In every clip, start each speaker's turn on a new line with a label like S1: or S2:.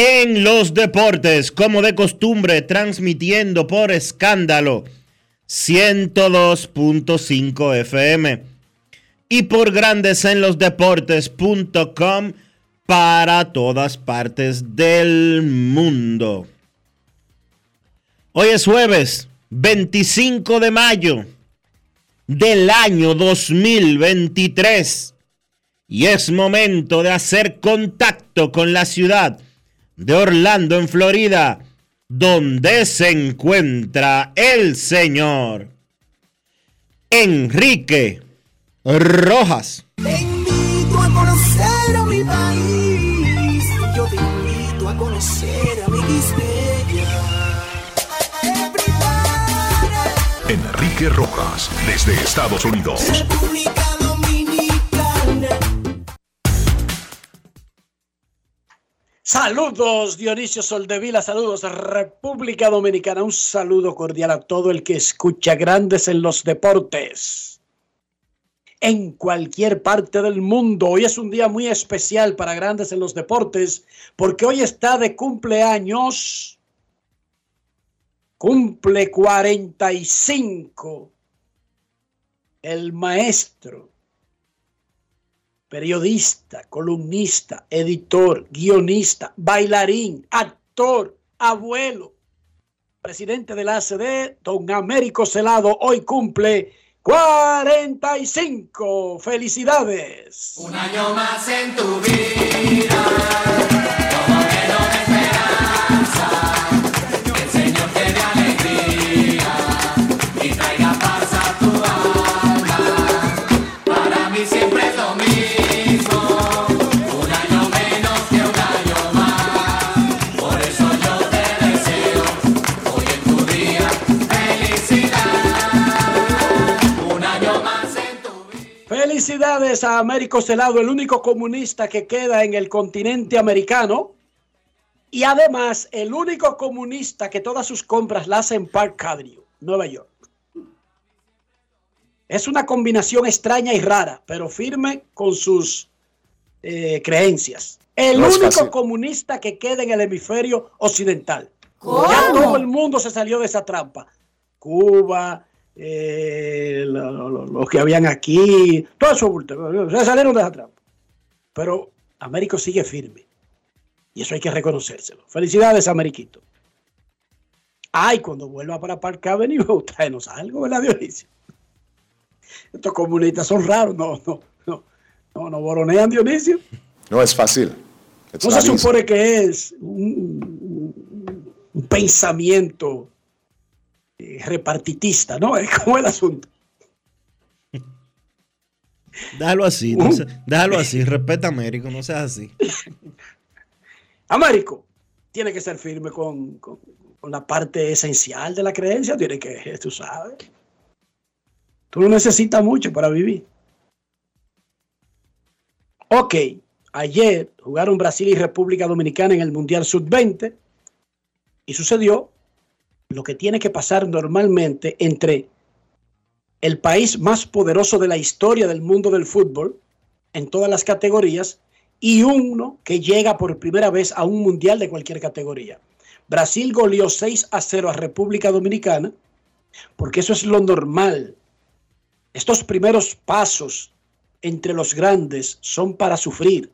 S1: en los Deportes, como de costumbre, transmitiendo por escándalo 102.5 FM y por grandesenlosdeportes.com para todas partes del mundo. Hoy es jueves 25 de mayo del año 2023 y es momento de hacer contacto con la ciudad de Orlando, en Florida, donde se encuentra el señor Enrique Rojas.
S2: Te invito a conocer a mi país. Yo te invito a conocer a mi
S3: Enrique Rojas, desde Estados Unidos.
S2: República
S4: Saludos Dionisio Soldevila, saludos República Dominicana, un saludo cordial a todo el que escucha Grandes en los Deportes. En cualquier parte del mundo, hoy es un día muy especial para Grandes en los Deportes porque hoy está de cumpleaños, cumple 45, el maestro periodista, columnista, editor, guionista, bailarín, actor, abuelo, presidente de la ACD, don Américo Celado, hoy cumple 45. Felicidades.
S5: Un año más en tu vida,
S4: Felicidades a Américo Celado, el único comunista que queda en el continente americano. Y además, el único comunista que todas sus compras las hace en Park Avenue, Nueva York. Es una combinación extraña y rara, pero firme con sus eh, creencias. El
S6: No
S4: único
S6: fácil.
S4: comunista que queda en el hemisferio occidental. Ya todo el mundo se salió de esa trampa. Cuba, eh, lo- lo- lo- los que habían aquí, todo eso se salieron de esa trampa. Pero Américo sigue firme. Y eso hay que reconocérselo. Felicidades, Ameriquito. Ay, cuando vuelva para Park Avenue, tráenos algo, ¿verdad, Dionisio? Estos comunistas son raros, no, no, no, no, no boronean, Dionisio.
S6: No es fácil. It's
S4: No se
S6: easy.
S4: supone que es un, un- un pensamiento repartitista, ¿no? Es como el asunto.
S1: Déjalo así, no se- déjalo así, respeta a Américo, no seas así.
S4: Américo tiene que ser firme con, con- con la parte esencial de la creencia, tiene que, tú sabes. Tú no necesitas mucho para vivir. Ok, ayer jugaron Brasil y República Dominicana en el Mundial Sub-20 y sucedió lo que tiene que pasar normalmente entre el país más poderoso de la historia del mundo del fútbol en todas las categorías y uno que llega por primera vez a un mundial de cualquier categoría. Brasil goleó 6 a 0 a República Dominicana porque eso es lo normal. Estos primeros pasos entre los grandes son para sufrir,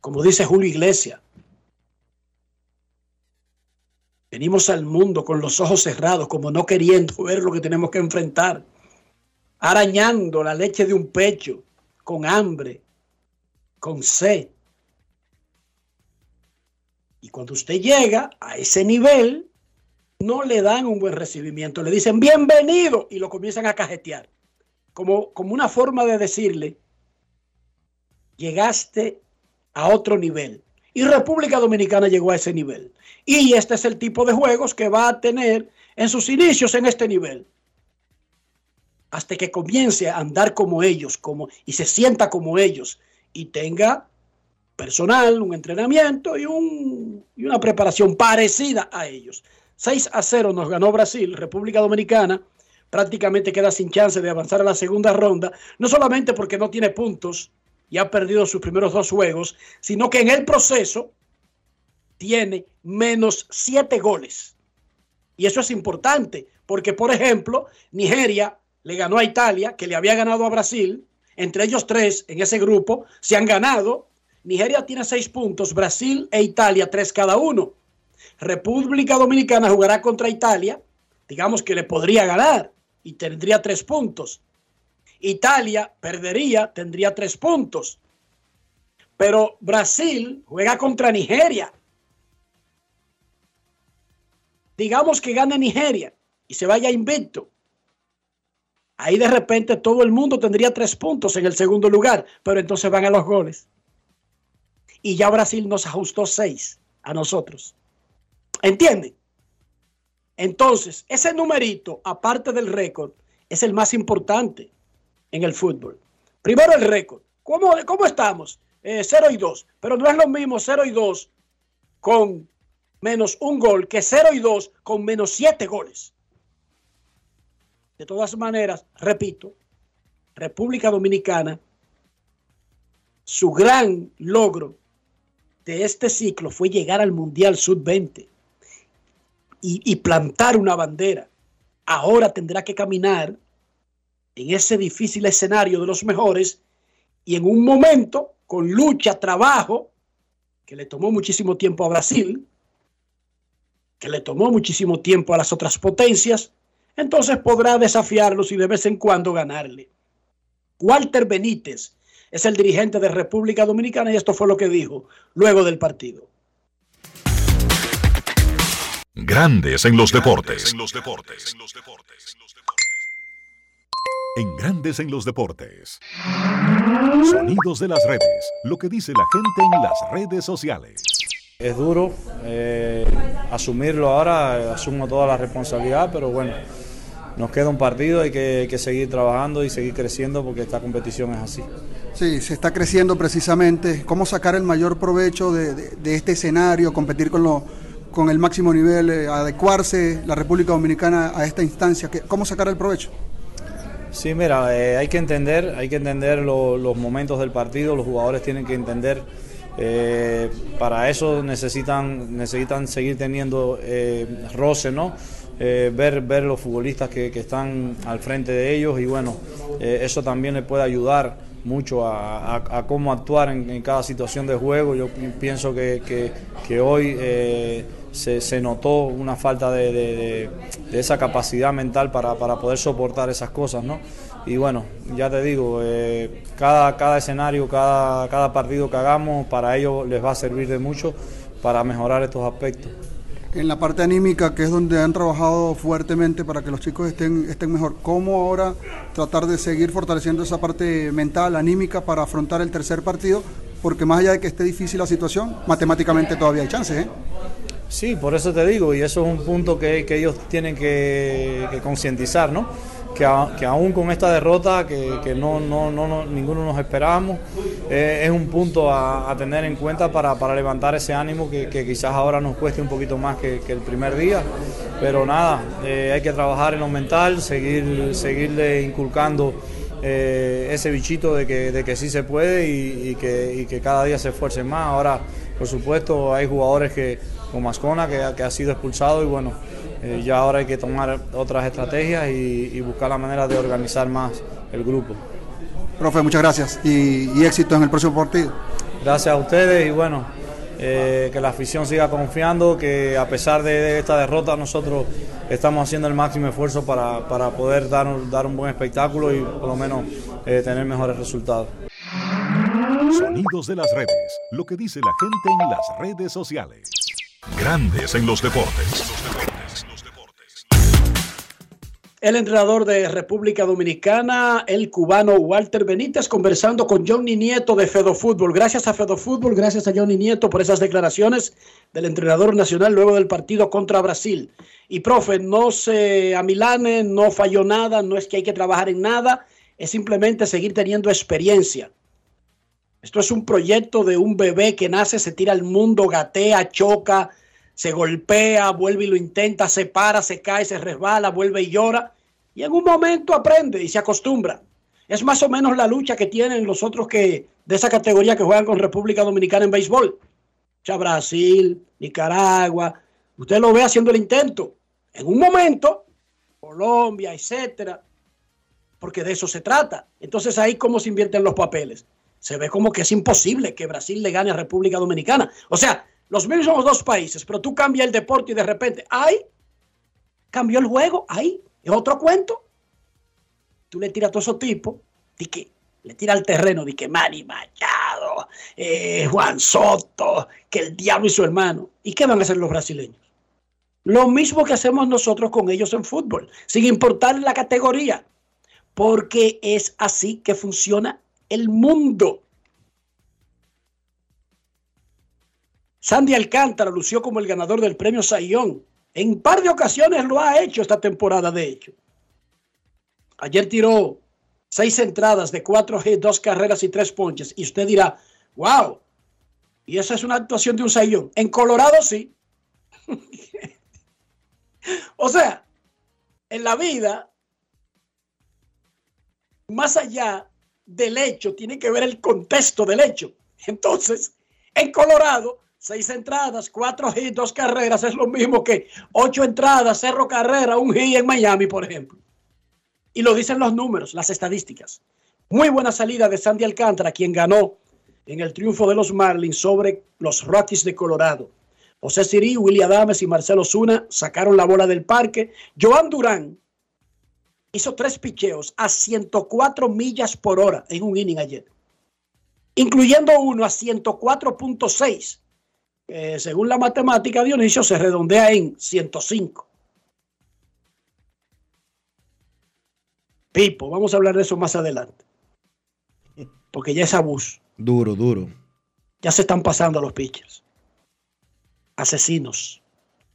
S4: como dice Julio Iglesias. Venimos al mundo con los ojos cerrados, como no queriendo ver lo que tenemos que enfrentar, arañando la leche de un pecho, con hambre, con sed. Y cuando usted llega a ese nivel, no le dan un buen recibimiento, le dicen bienvenido y lo comienzan a cajetear, como, como una forma de decirle, llegaste a otro nivel. Y República Dominicana llegó a ese nivel. Y este es el tipo de juegos que va a tener en sus inicios en este nivel. Hasta que comience a andar como ellos como, y se sienta como ellos y tenga personal, un entrenamiento y, un, y una preparación parecida a ellos. 6 a 0 nos ganó Brasil, República Dominicana prácticamente queda sin chance de avanzar a la segunda ronda, no solamente porque no tiene puntos y ha perdido sus primeros dos juegos, sino que en el proceso tiene menos 7 goles. Y eso es importante, porque por ejemplo, Nigeria le ganó a Italia, que le había ganado a Brasil, entre ellos tres en ese grupo se han ganado. Nigeria tiene seis puntos, Brasil e Italia tres cada uno. República Dominicana jugará contra Italia, digamos que le podría ganar y tendría tres puntos. Italia perdería, tendría tres puntos. Pero Brasil juega contra Nigeria. Digamos que gane Nigeria y se vaya invicto. Ahí de repente todo el mundo tendría tres puntos en el segundo lugar, pero entonces van a los goles. Y ya Brasil nos ajustó seis a nosotros. ¿Entienden? Entonces, ese numerito, aparte del récord, es el más importante en el fútbol. Primero el récord. ¿Cómo, cómo estamos? 0 y 2. Pero no es lo mismo 0 y 2 con menos un gol que 0 y 2 con menos 7 goles. De todas maneras, repito, República Dominicana, su gran logro de este ciclo fue llegar al Mundial Sub-20 y, y, plantar una bandera. Ahora tendrá que caminar en ese difícil escenario de los mejores y en un momento con lucha, trabajo, que le tomó muchísimo tiempo a Brasil, que le tomó muchísimo tiempo a las otras potencias, entonces podrá desafiarlos y de vez en cuando ganarle. Walter Benítez es el dirigente de República Dominicana y esto fue lo que dijo luego del partido.
S3: Grandes en los deportes. En los deportes. En Grandes en los deportes. Sonidos de las redes. Lo que dice la gente en las redes sociales.
S7: Es duro eh, asumirlo ahora, asumo toda la responsabilidad, pero bueno, nos queda un partido, hay que, hay que, seguir trabajando y seguir creciendo porque esta competición es así.
S8: Sí, se está creciendo precisamente. ¿Cómo sacar el mayor provecho de, de, de este escenario, competir con, lo, con el máximo nivel, eh, adecuarse la República Dominicana a esta instancia? ¿Cómo sacar el provecho?
S7: Sí, mira, eh, hay que entender, hay que entender lo, los momentos del partido, los jugadores tienen que entender. Eh, para eso necesitan, necesitan seguir teniendo eh, roce, ¿no? Eh, ver, ver los futbolistas que, que, están al frente de ellos y bueno, eh, eso también le puede ayudar mucho a, a, a cómo actuar en, en, cada situación de juego. Yo pienso que, que, que hoy eh, se, notó una falta de, de, de esa capacidad mental para, para, poder soportar esas cosas, ¿no? Y bueno, ya te digo, eh, cada, cada escenario, cada, cada partido que hagamos, para ellos les va a servir de mucho para mejorar estos aspectos
S8: en la parte anímica, que es donde han trabajado fuertemente para que los chicos estén, estén mejor. ¿Cómo ahora tratar de seguir fortaleciendo esa parte mental, anímica, para afrontar el tercer partido? Porque más allá de que esté difícil la situación, matemáticamente todavía hay chances. ¿eh?
S7: Sí, por eso te digo, y eso es un punto que, que ellos tienen que, concientizar, ¿no? que, que aún con esta derrota, que, que no, no, no, no- ninguno nos esperábamos, eh, es un punto a, tener en cuenta para, para levantar ese ánimo que, que quizás ahora nos cueste un poquito más que, el primer día. Pero nada, eh, hay que trabajar en lo mental, seguir, seguirle inculcando eh, ese bichito de que, de que sí se puede y, que, que cada día se esfuercen más. Ahora, por supuesto, hay jugadores que, como Ascona, que, ha- que ha sido expulsado y bueno, eh, ya ahora hay que tomar otras estrategias y, y buscar la manera de organizar más el grupo.
S8: Profe, muchas gracias y, y éxito en el próximo partido.
S7: Gracias a ustedes y bueno, eh, que la afición siga confiando, que a pesar de, esta derrota nosotros estamos haciendo el máximo esfuerzo para, para poder dar, un- dar un buen espectáculo y por lo menos eh, tener mejores resultados.
S3: Sonidos de las redes. Lo que dice la gente en las redes sociales. Grandes en los deportes.
S4: El entrenador de República Dominicana, el cubano Walter Benítez, conversando con Johnny Nieto de Fedofútbol. Gracias a Fedofútbol, gracias a Johnny Nieto por esas declaraciones del entrenador nacional luego del partido contra Brasil. Y profe, no se amilane, no falló nada, no es que hay que trabajar en nada, es simplemente seguir teniendo experiencia. Esto es un proyecto de un bebé que nace, se tira al mundo, gatea, choca, se golpea, vuelve y lo intenta, se para, se cae, se resbala, vuelve y llora. Y en un momento aprende y se acostumbra. Es más o menos la lucha que tienen los otros que de esa categoría que juegan con República Dominicana en béisbol. O Brasil, Nicaragua. Usted lo ve haciendo el intento. En un momento, Colombia, etcétera. Porque de eso se trata. Entonces ahí cómo se invierten los papeles. Se ve como que es imposible que Brasil le gane a República Dominicana. O sea, los mismos dos países, pero tú cambias el deporte y de repente, ¡ay! Cambió el juego, ¡ay! Es otro cuento. Tú le tiras a todos esos tipos, que le tira al terreno, di que Manny Machado, eh, Juan Soto, que el diablo y su hermano. ¿Y qué van a hacer los brasileños? Lo mismo que hacemos nosotros con ellos en fútbol, sin importar la categoría, porque es así que funciona el mundo. Sandy Alcántara lució como el ganador del premio Sayón. En par de ocasiones lo ha hecho esta temporada, de hecho. Ayer tiró seis entradas de cuatro hits, dos carreras y tres ponches. Y usted dirá, wow, y esa es una actuación de un Sayón. En Colorado sí. o sea, en la vida, más allá del hecho, tiene que ver el contexto del hecho. Entonces, en Colorado, seis entradas, cuatro hits, dos carreras, es lo mismo que ocho entradas, cerro carrera, un hit en Miami, por ejemplo. Y lo dicen los números, las estadísticas. Muy buena salida de Sandy Alcántara, quien ganó en el triunfo de los Marlins sobre los Rockies de Colorado. José Siri, Willy Adames y Marcelo Zuna sacaron la bola del parque. Joan Durán hizo tres picheos a 104 millas por hora en un inning ayer, incluyendo uno a 104.6. Eh, según la matemática, Dionisio se redondea en 105. Pipo, vamos a hablar de eso más adelante. Porque ya es abuso.
S1: Duro, duro.
S4: Ya se están pasando a los pitchers. Asesinos,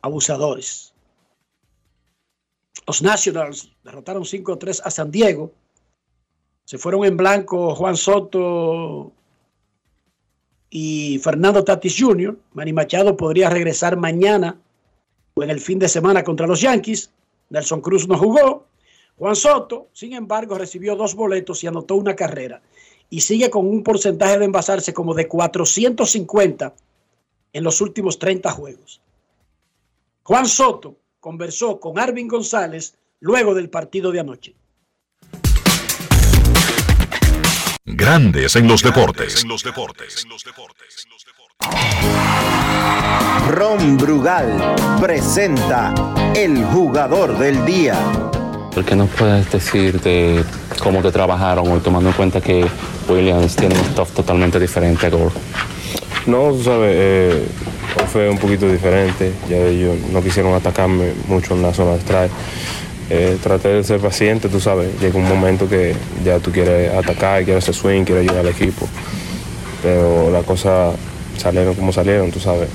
S4: abusadores. Los Nationals derrotaron 5-3 a San Diego. Se fueron en blanco Juan Soto y Fernando Tatis Jr. Manny Machado podría regresar mañana o en el fin de semana contra los Yankees. Nelson Cruz no jugó. Juan Soto, sin embargo, recibió dos boletos y anotó una carrera. Y sigue con un porcentaje de envasarse como de 450 en los últimos 30 juegos. Juan Soto conversó con Arvin González luego del partido de anoche.
S3: Grandes en los deportes.
S9: Ron Brugal presenta el jugador del día.
S10: ¿Por qué nos puedes decir de cómo te trabajaron hoy, tomando en cuenta que Williams tiene un stuff totalmente diferente a Gore?
S11: No, sabes, eh, fue un poquito diferente. Ya ellos no quisieron atacarme mucho en la zona de strike. Eh, traté de ser paciente, tú sabes. Llega un momento que ya tú quieres atacar, quieres hacer swing, quieres ayudar al equipo. Pero las cosas salieron como salieron, tú sabes.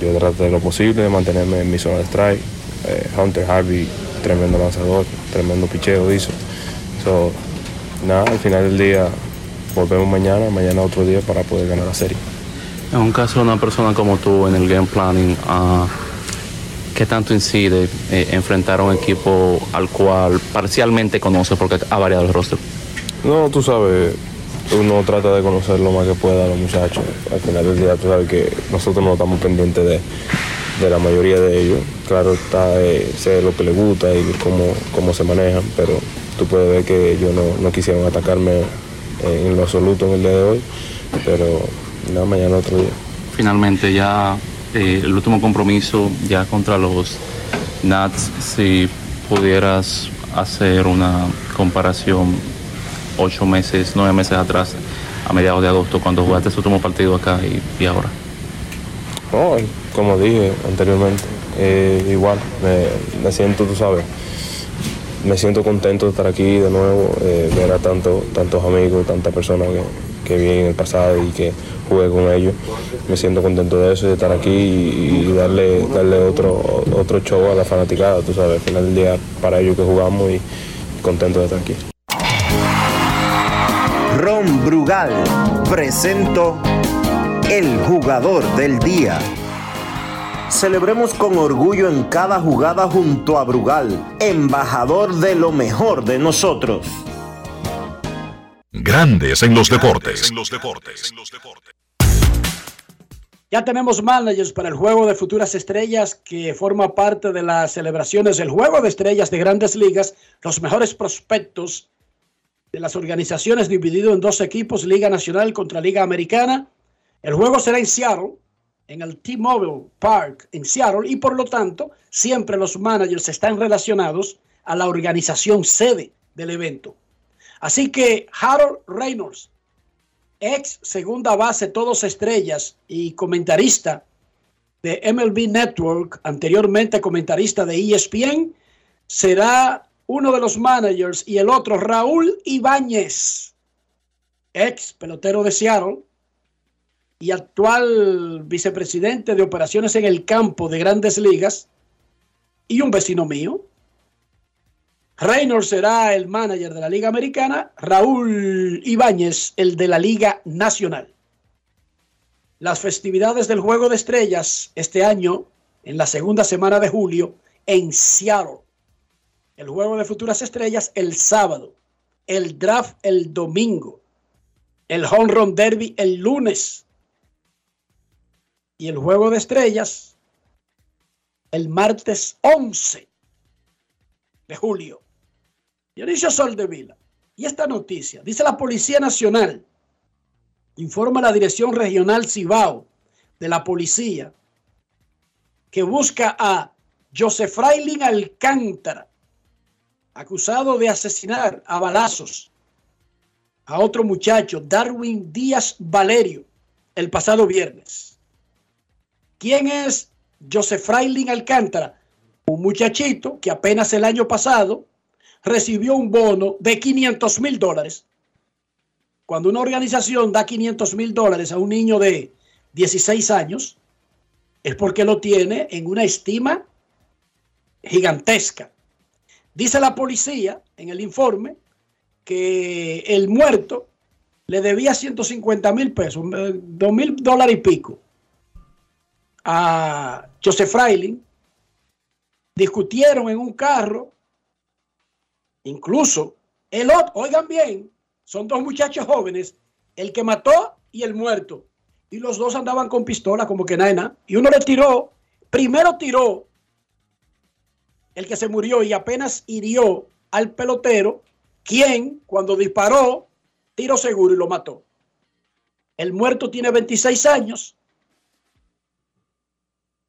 S11: Yo traté de lo posible de mantenerme en mi zona de strike. Eh, Hunter Harvey, tremendo lanzador, tremendo picheo hizo. So, nada, al final del día volvemos mañana, mañana otro día para poder ganar la serie.
S10: En un caso de una persona como tú en el game planning, ah, ¿qué tanto incide eh, enfrentar a un equipo al cual parcialmente conoce porque ha variado el roster?
S11: No, tú sabes, uno trata de conocer lo más que pueda a los muchachos. Al final del día, tú sabes que nosotros no estamos pendientes de, de la mayoría de ellos. Claro, está, eh, sé lo que les gusta y cómo, cómo se manejan, pero tú puedes ver que ellos no, no quisieron atacarme eh, en lo absoluto en el día de hoy, pero nada, mañana otro día.
S10: Finalmente ya eh, el último compromiso ya contra los Nats, si pudieras hacer una comparación ocho meses, nueve meses atrás, a mediados de agosto, cuando jugaste su último partido acá y, y ahora.
S11: No, como dije anteriormente, eh, igual, me, me siento, tú sabes, me siento contento de estar aquí de nuevo, eh, ver a tanto, tantos amigos, tantas personas que, que vi en el pasado y que jugué con ellos. Me siento contento de eso, de estar aquí y, y darle, darle otro, otro show a la fanaticada, tú sabes, al final del día para ellos que jugamos y contento de estar aquí.
S9: Ron Brugal presento el jugador del día. Celebremos con orgullo en cada jugada junto a Brugal, embajador de lo mejor de nosotros.
S3: Grandes en los deportes.
S4: Ya tenemos managers para el juego de futuras estrellas que forma parte de las celebraciones del juego de estrellas de grandes ligas, los mejores prospectos de las organizaciones dividido en dos equipos, Liga Nacional contra Liga Americana. El juego será en Seattle, en el T-Mobile Park en Seattle, y por lo tanto siempre los managers están relacionados a la organización sede del evento. Así que Harold Reynolds, ex segunda base, todos estrellas y comentarista de MLB Network, anteriormente comentarista de ESPN, será uno de los managers y el otro Raúl Ibáñez, ex pelotero de Seattle y actual vicepresidente de operaciones en el campo de grandes ligas y un vecino mío. Reynolds será el manager de la Liga Americana, Raúl Ibáñez el de la Liga Nacional. Las festividades del Juego de Estrellas este año, en la segunda semana de julio, en Seattle. El Juego de Futuras Estrellas el sábado. El draft el domingo. El Home Run Derby el lunes. Y el Juego de Estrellas el martes 11 de julio. Dionisio Soldevila. Y esta noticia, dice la Policía Nacional, informa la Dirección Regional Cibao de la Policía, que busca a Joseph Frailin Alcántara, acusado de asesinar a balazos a otro muchacho, Darwin Díaz Valerio, el pasado viernes. ¿Quién es Joseph Frailin Alcántara? Un muchachito que apenas el año pasado recibió un bono de 500 mil dólares. Cuando una organización da 500 mil dólares a un niño de 16 años, es porque lo tiene en una estima gigantesca. Dice la policía en el informe que el muerto le debía 150 mil pesos, 2 mil dólares y pico a Joseph Freiling. Discutieron en un carro Incluso el otro, oigan bien, son dos muchachos jóvenes, el que mató y el muerto. Y los dos andaban con pistola como que nada. Y uno le tiró, primero tiró el que se murió y apenas hirió al pelotero, quien cuando disparó, tiro seguro y lo mató. El muerto tiene 26 años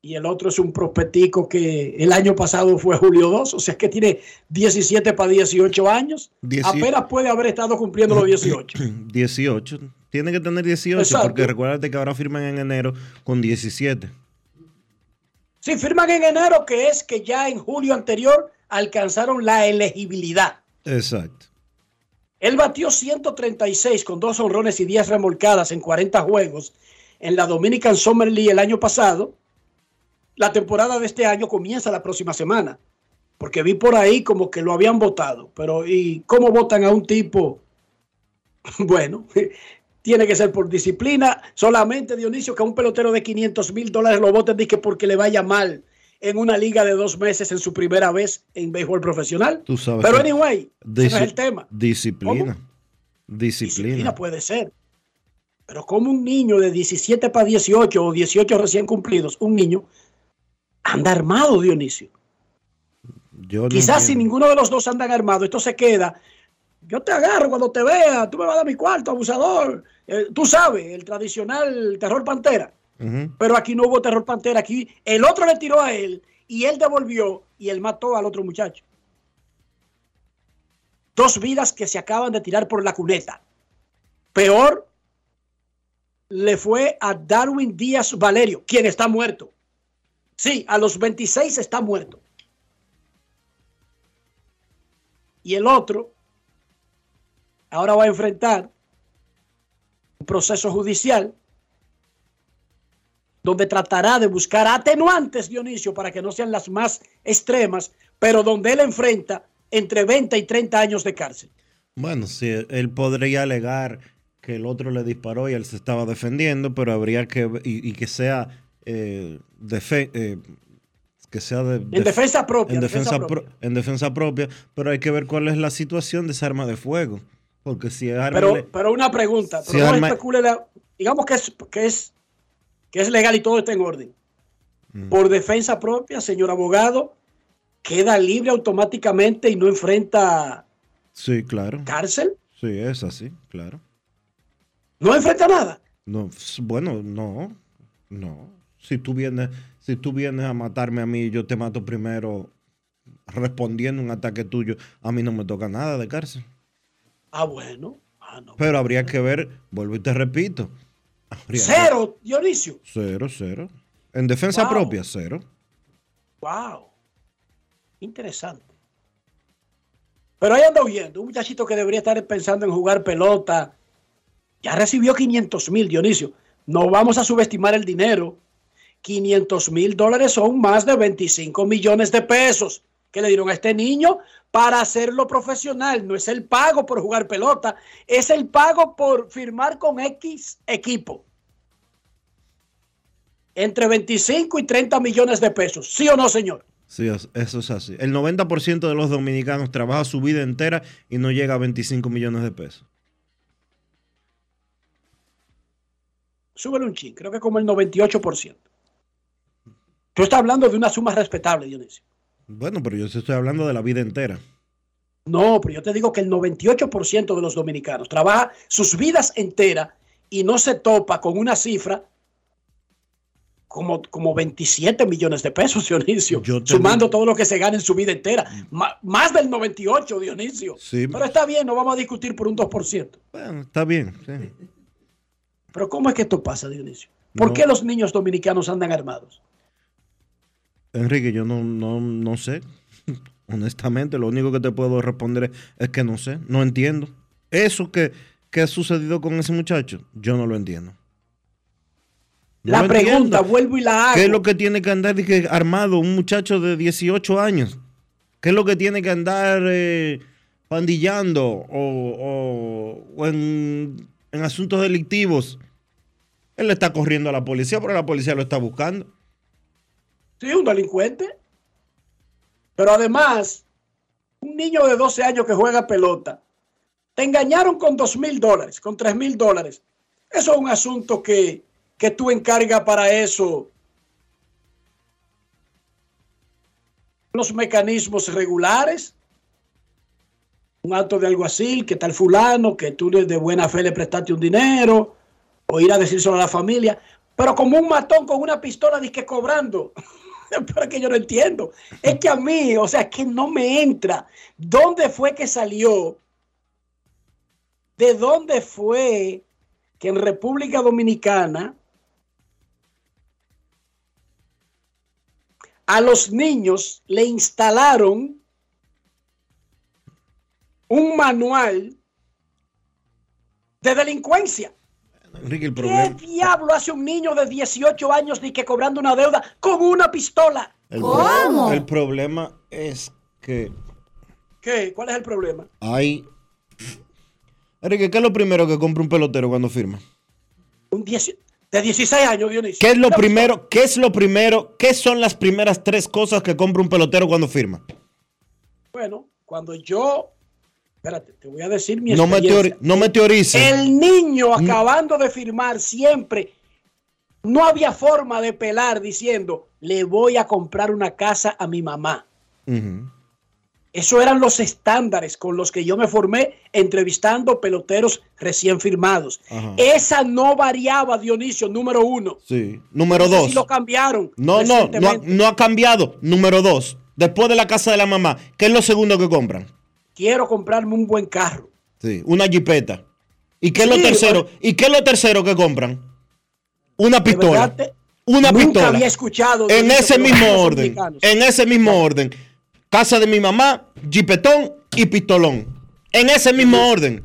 S4: y el otro es un prospectico que el año pasado fue Julio 2, o sea que tiene 17 para 18 años.
S1: Dieci-
S4: Apenas puede haber estado cumpliendo los 18.
S1: 18. Tiene que tener 18
S4: Exacto.
S1: porque recuérdate que ahora firman en enero con 17.
S4: Si firman en enero, que es que ya en julio anterior alcanzaron la elegibilidad.
S1: Exacto.
S4: Él batió 136 con dos honrones y 10 remolcadas en 40 juegos en la Dominican Summer League el año pasado. La temporada de este año comienza la próxima semana. Porque vi por ahí como que lo habían votado. Pero ¿y cómo votan a un tipo? Bueno, tiene que ser por disciplina. Solamente Dionisio que a un pelotero de 500 mil dólares lo voten que porque le vaya mal en una liga de dos meses en su primera vez en béisbol profesional.
S1: Tú sabes
S4: Pero anyway, ese no es el tema.
S1: Disciplina.
S4: Disciplina
S1: Disciplina.
S4: puede ser. Pero como un niño de 17 para 18 o 18 recién cumplidos, un niño, anda armado, Dionisio.
S1: Yo no
S4: Quizás si ninguno de los dos andan armados, esto se queda. Yo te agarro cuando te vea, tú me vas a dar mi cuarto, abusador. Eh, tú sabes, el tradicional terror pantera. Pero aquí no hubo terror pantera. Aquí el otro le tiró a él y él devolvió y él mató al otro muchacho. Dos vidas que se acaban de tirar por la cuneta. Peor le fue a Darwin Díaz Valerio, quien está muerto. Sí, a los 26 está muerto. Y el otro ahora va a enfrentar un proceso judicial donde tratará de buscar atenuantes, Dionisio, para que no sean las más extremas, pero donde él enfrenta entre 20 y 30 años de cárcel.
S1: Bueno, sí, él podría alegar que el otro le disparó y él se estaba defendiendo, pero habría que y, y que sea eh, defe- eh, que sea de,
S4: En defensa propia,
S1: en
S4: defensa
S1: defensa,
S4: propia.
S1: pro- en defensa propia, pero hay que ver cuál es la situación de esa arma de fuego, porque si es arma
S4: Pero,
S1: le-
S4: pero una pregunta,
S1: Si
S4: no
S1: arma-
S4: especule la- digamos que es, que, es, que es legal y todo está en orden.
S1: Mm.
S4: Por defensa propia, señor abogado, queda libre automáticamente y no enfrenta
S1: sí, claro,
S4: cárcel.
S1: sí es así, claro.
S4: No enfrenta nada.
S1: No, bueno, no, no. Si tú vienes, si tú vienes a matarme a mí, yo te mato primero respondiendo a un ataque tuyo, a mí no me toca nada de cárcel.
S4: Ah, bueno.
S1: Pero habría que ver, vuelvo y te repito. habría que-
S4: Cero, Dionisio.
S1: Cero, cero. En defensa
S4: Wow.
S1: propia, cero.
S4: Wow. Interesante. Pero ahí anda huyendo. Un muchachito que debería estar pensando en jugar pelota. Ya recibió 500 mil, Dionisio. No vamos a subestimar el dinero. 500 mil dólares son más de 25 millones de pesos que le dieron a este niño para hacerlo profesional. No es el pago por jugar pelota, es el pago por firmar con X equipo. Entre 25 y 30 millones de pesos. ¿Sí o no, señor?
S1: Sí, es- eso es así. El 90% de los dominicanos trabaja su vida entera y no llega a 25 millones de pesos.
S4: Súbele un chin, creo que como el 98%. Tú estás hablando de una suma respetable, Dionisio.
S1: Bueno, pero yo te estoy hablando de la vida entera.
S4: No, pero yo te digo que el 98% de los dominicanos trabaja sus vidas enteras y no se topa con una cifra como, como 27 millones de pesos, Dionisio,
S1: Yo
S4: sumando
S1: digo-
S4: todo lo que se gana en su vida entera. Más del 98, Dionisio.
S1: Sí.
S4: Pero está bien, no vamos a discutir por un 2%.
S1: Bueno, está bien. sí.
S4: Pero ¿cómo es que esto pasa, Dionisio? ¿Por
S1: No.
S4: qué los niños dominicanos andan armados?
S1: Enrique, yo no, no, no sé. Honestamente, lo único que te puedo responder es, es que no sé, no entiendo. Eso que, que ha sucedido con ese muchacho, yo no lo entiendo. No
S4: La
S1: lo
S4: pregunta,
S1: entiendo.
S4: vuelvo y la hago.
S1: ¿Qué es lo que tiene que andar dije, armado un muchacho de 18 años? ¿Qué es lo que tiene que andar eh, pandillando o, o- o en, en asuntos delictivos? Él le está corriendo a la policía, pero la policía lo está buscando.
S4: Sí, un delincuente. Pero además, un niño de 12 años que juega pelota, te engañaron con 2 mil dólares, con 3 mil dólares. Eso es un asunto que, que tú encargas para eso los mecanismos regulares. Un acto de alguacil, que tal fulano, que tú de buena fe le prestaste un dinero, o ir a decírselo a la familia. Pero como un matón con una pistola, que cobrando. Pero es que yo no entiendo. Es que a mí, o sea, que no me entra. ¿Dónde fue que salió? ¿De dónde fue que en República Dominicana a los niños le instalaron un manual de delincuencia?
S1: Enrique, el
S4: ¿Qué
S1: problema,
S4: diablo hace un niño de 18 años ni que cobrando una deuda con una pistola?
S1: el, el problema es que
S4: ¿Qué? ¿Cuál es el problema?
S1: hay... Enrique, ¿qué es lo primero que compra un pelotero cuando firma?
S4: Un 10 de 16 años, Dionisio.
S1: ¿Qué es lo primero? ¿Qué es lo primero? ¿Qué son las primeras tres cosas que compra un pelotero cuando firma?
S4: Bueno, cuando yo. Espérate, te voy a decir mi
S1: No
S4: experiencia.
S1: no me teorice.
S4: El niño acabando de firmar siempre. No había forma de pelar diciendo, le voy a comprar una casa a mi mamá.
S1: Ujú.
S4: Esos eran los estándares con los que yo me formé entrevistando peloteros recién firmados.
S1: Ajá.
S4: Esa no variaba, Dionisio, número uno.
S1: Sí. Número
S4: No sé
S1: dos.
S4: si lo cambiaron.
S1: No, no, no, no ha cambiado. Número dos. Después de la casa de la mamá, ¿qué es lo segundo que compran?
S4: Quiero comprarme un buen carro.
S1: Sí. Una jipeta. ¿Y qué es lo
S4: Sí,
S1: tercero? ¿Y qué es lo tercero que compran? Una pistola.
S4: te-
S1: Una
S4: Nunca
S1: pistola.
S4: había escuchado,
S1: En ese mismo orden. En ese mismo orden. Casa de mi mamá, jipetón y pistolón. En ese mismo orden.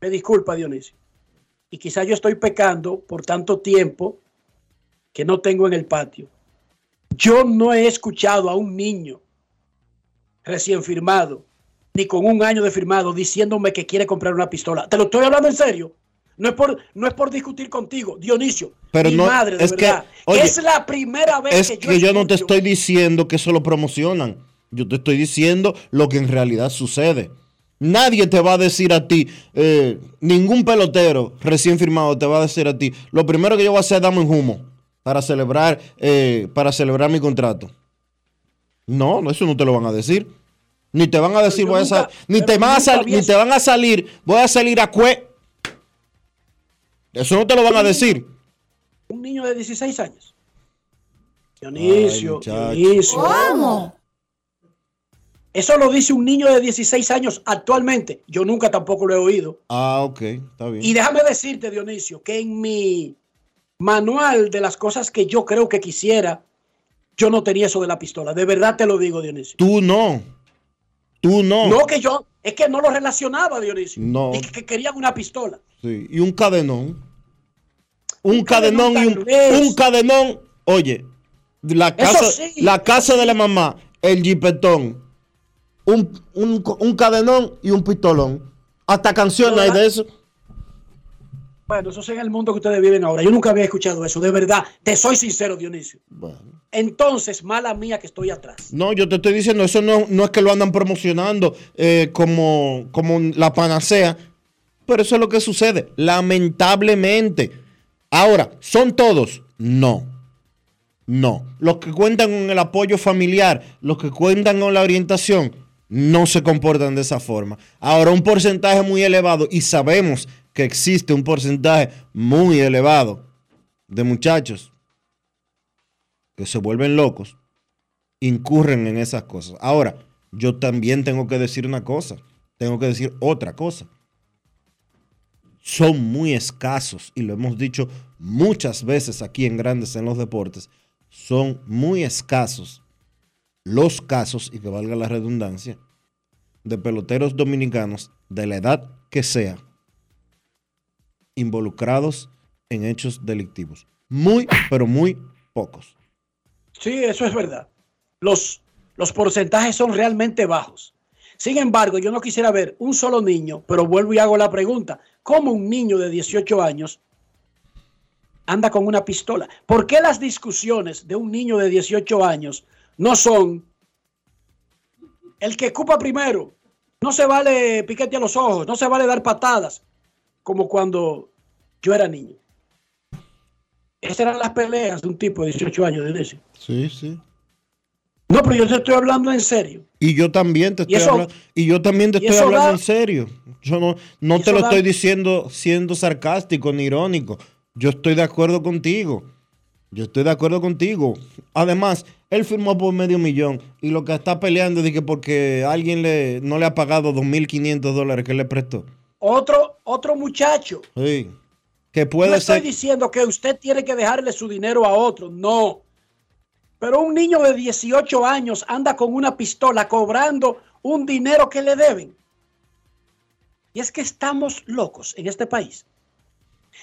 S4: Me disculpa, Dionisio. Y quizá yo estoy pecando por tanto tiempo que no tengo en el patio. Yo no he escuchado a un niño recién firmado, ni con un año de firmado, diciéndome que quiere comprar una pistola. Te lo estoy hablando en serio. No es por, no es por discutir contigo, Dionisio.
S1: Pero
S4: mi
S1: no-
S4: madre, de
S1: es que,
S4: verdad.
S1: oye,
S4: es la primera vez
S1: Es
S4: que yo
S1: que yo no te estoy diciendo que eso lo promocionan. Yo te estoy diciendo lo que en realidad sucede. Nadie te va a decir a ti, eh, ningún pelotero recién firmado te va a decir a ti, lo primero que yo voy a hacer es darme un humo para celebrar, eh, para celebrar mi contrato. No, no, eso no te lo van a decir. Ni te van a decir, voy a
S4: nunca-
S1: ni, te van a sal- ni te van a salir, voy a salir a cue. Eso no te lo van a decir.
S4: Un niño de 16 años. Dionisio,
S1: muchacho.
S4: Dionisio.
S12: ¿Cómo?
S4: Eso lo dice un niño de 16 años actualmente. Yo nunca tampoco lo he oído.
S1: Ah, ok, está bien.
S4: Y déjame decirte, Dionisio, que en mi manual de las cosas que yo creo que quisiera, yo no tenía eso de la pistola. De verdad te lo digo, Dionisio.
S1: Tú no. Tú no.
S4: No que yo, es que no lo relacionaba, Dionisio.
S1: No.
S4: Es que, que querían una pistola.
S1: Sí, y un cadenón. Un,
S4: cadenón
S1: cadenón, y un, un cadenón. Oye, la casa,
S4: sí,
S1: la casa de la mamá, el jipetón, un, un, un cadenón y un pistolón. Hasta canciones hay de eso.
S4: Bueno, eso es en el mundo que ustedes viven ahora. Yo nunca había escuchado eso, de verdad. Te soy sincero, Dionisio. Entonces, mala mía que estoy atrás.
S1: No, yo te estoy diciendo, eso no, no es que lo andan promocionando eh, como, como la panacea, pero eso es lo que sucede, lamentablemente. Ahora, ¿son todos? No. No. Los que cuentan con el apoyo familiar, los que cuentan con la orientación, no se comportan de esa forma. Ahora, un porcentaje muy elevado, y sabemos que existe un porcentaje muy elevado de muchachos que se vuelven locos, incurren en esas cosas. Ahora, yo también tengo que decir una cosa, tengo que decir otra cosa. Son muy escasos, y lo hemos dicho muchas veces aquí en Grandes en los Deportes, son muy escasos los casos, y que valga la redundancia, de peloteros dominicanos de la edad que sea, involucrados en hechos delictivos. Muy, pero muy pocos.
S4: Sí, eso es verdad. Los, los porcentajes son realmente bajos. Sin embargo, yo no quisiera ver un solo niño, pero vuelvo y hago la pregunta. ¿Cómo un niño de 18 años anda con una pistola? ¿Por qué las discusiones de un niño de 18 años no son el que ocupa primero? No se vale piquete a los ojos, no se vale dar patadas, como cuando yo era niño. Esas eran las peleas de un tipo de 18 años, Dionisio.
S1: Sí, sí.
S4: No, pero yo te estoy hablando en serio.
S1: Y yo también te estoy
S4: eso-
S1: hablando, y yo también te estoy hablando
S4: da-
S1: en serio. Yo no, no te lo
S4: da-
S1: estoy diciendo siendo sarcástico ni irónico. Yo estoy de acuerdo contigo. Yo estoy de acuerdo contigo. Además, él firmó por medio millón y lo que está peleando es de que porque alguien le, no le ha pagado 2.500 dólares que él le prestó.
S4: Otro, otro muchacho.
S1: Sí. Que
S4: no
S1: puede
S4: estoy
S1: ser.
S4: diciendo que usted tiene que dejarle su dinero a otro, no. Pero un niño de 18 años anda con una pistola cobrando un dinero que le deben. Y es que estamos locos en este país.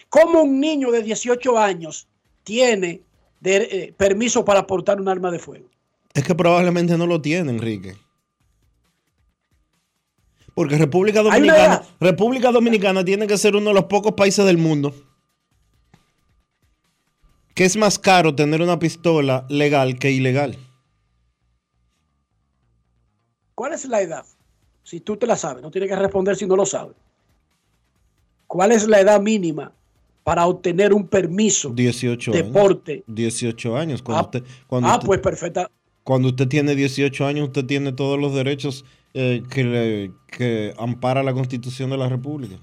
S4: ¿Cómo un niño de 18 años tiene de- eh, permiso para portar un arma de fuego?
S1: Es que probablemente no lo tiene, Enrique. Porque República Dominicana. República Dominicana tiene que ser uno de los pocos países del mundo que es más caro tener una pistola legal que ilegal.
S4: ¿Cuál es la edad? Si tú te la sabes, no tienes que responder si no lo sabes. ¿Cuál es la edad mínima para obtener un permiso
S1: 18
S4: de
S1: años.
S4: porte?
S1: 18 años. Cuando
S4: Ah,
S1: usted, cuando
S4: ah,
S1: usted-
S4: pues perfecta.
S1: Cuando usted tiene 18 años, usted tiene todos los derechos eh, que, le- que ampara la Constitución de la República.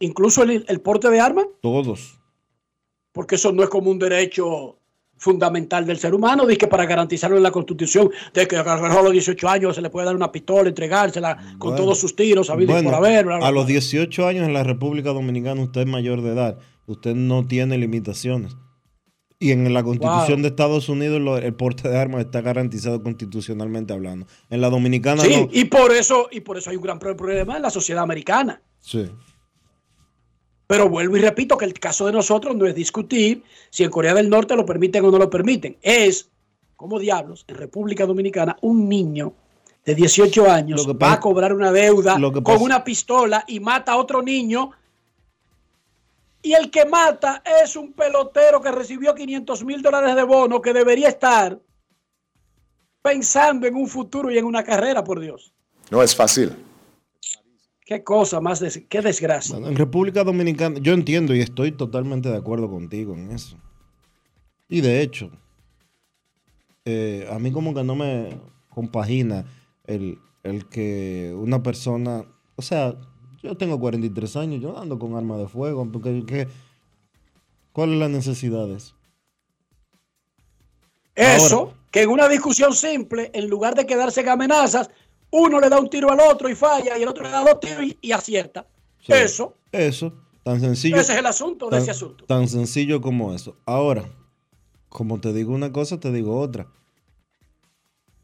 S4: Incluso el, el porte de armas,
S1: Todos.
S4: porque eso no es como un derecho fundamental del ser humano, dice que para garantizarlo en la Constitución, de que a los 18 años se le puede dar una pistola, entregársela con
S1: Bueno.
S4: todos sus tiros, habidos y
S1: Bueno,
S4: por haber. bla, bla,
S1: a los
S4: bla.
S1: 18 años en la República Dominicana usted es mayor de edad. Usted no tiene limitaciones. Y en la Constitución
S4: Wow.
S1: de Estados Unidos lo- el porte de armas está garantizado constitucionalmente hablando. En la Dominicana
S4: Sí,
S1: no.
S4: y por eso, y por eso hay un gran pro- problema en la sociedad americana.
S1: Sí.
S4: Pero vuelvo y repito que el caso de nosotros no es discutir si en Corea del Norte lo permiten o no lo permiten. Es, como diablos, en República Dominicana, un niño de 18 años va a cobrar una deuda con una pistola y mata a otro niño. Y el que mata es un pelotero que recibió 500 mil dólares de bono que debería estar pensando en un futuro y en una carrera, por Dios.
S6: No es fácil.
S4: Qué cosa más, des- qué desgracia.
S1: En República Dominicana, yo entiendo y estoy totalmente de acuerdo contigo en eso. Y de hecho, eh, a mí como que no me compagina el, el que una persona, o sea, yo tengo 43 años, yo ando con arma de fuego, porque ¿qué? ¿cuál es la necesidad de eso?
S4: Eso,
S1: Ahora-
S4: que en una discusión simple, en lugar de quedarse en amenazas, uno le da un tiro al otro y falla, y el otro le da dos tiros y, y acierta.
S1: Sí.
S4: Eso,
S1: Eso, tan sencillo.
S4: ese es el asunto de
S1: tan,
S4: ese asunto.
S1: Tan sencillo como eso. Ahora, como te digo una cosa, te digo otra.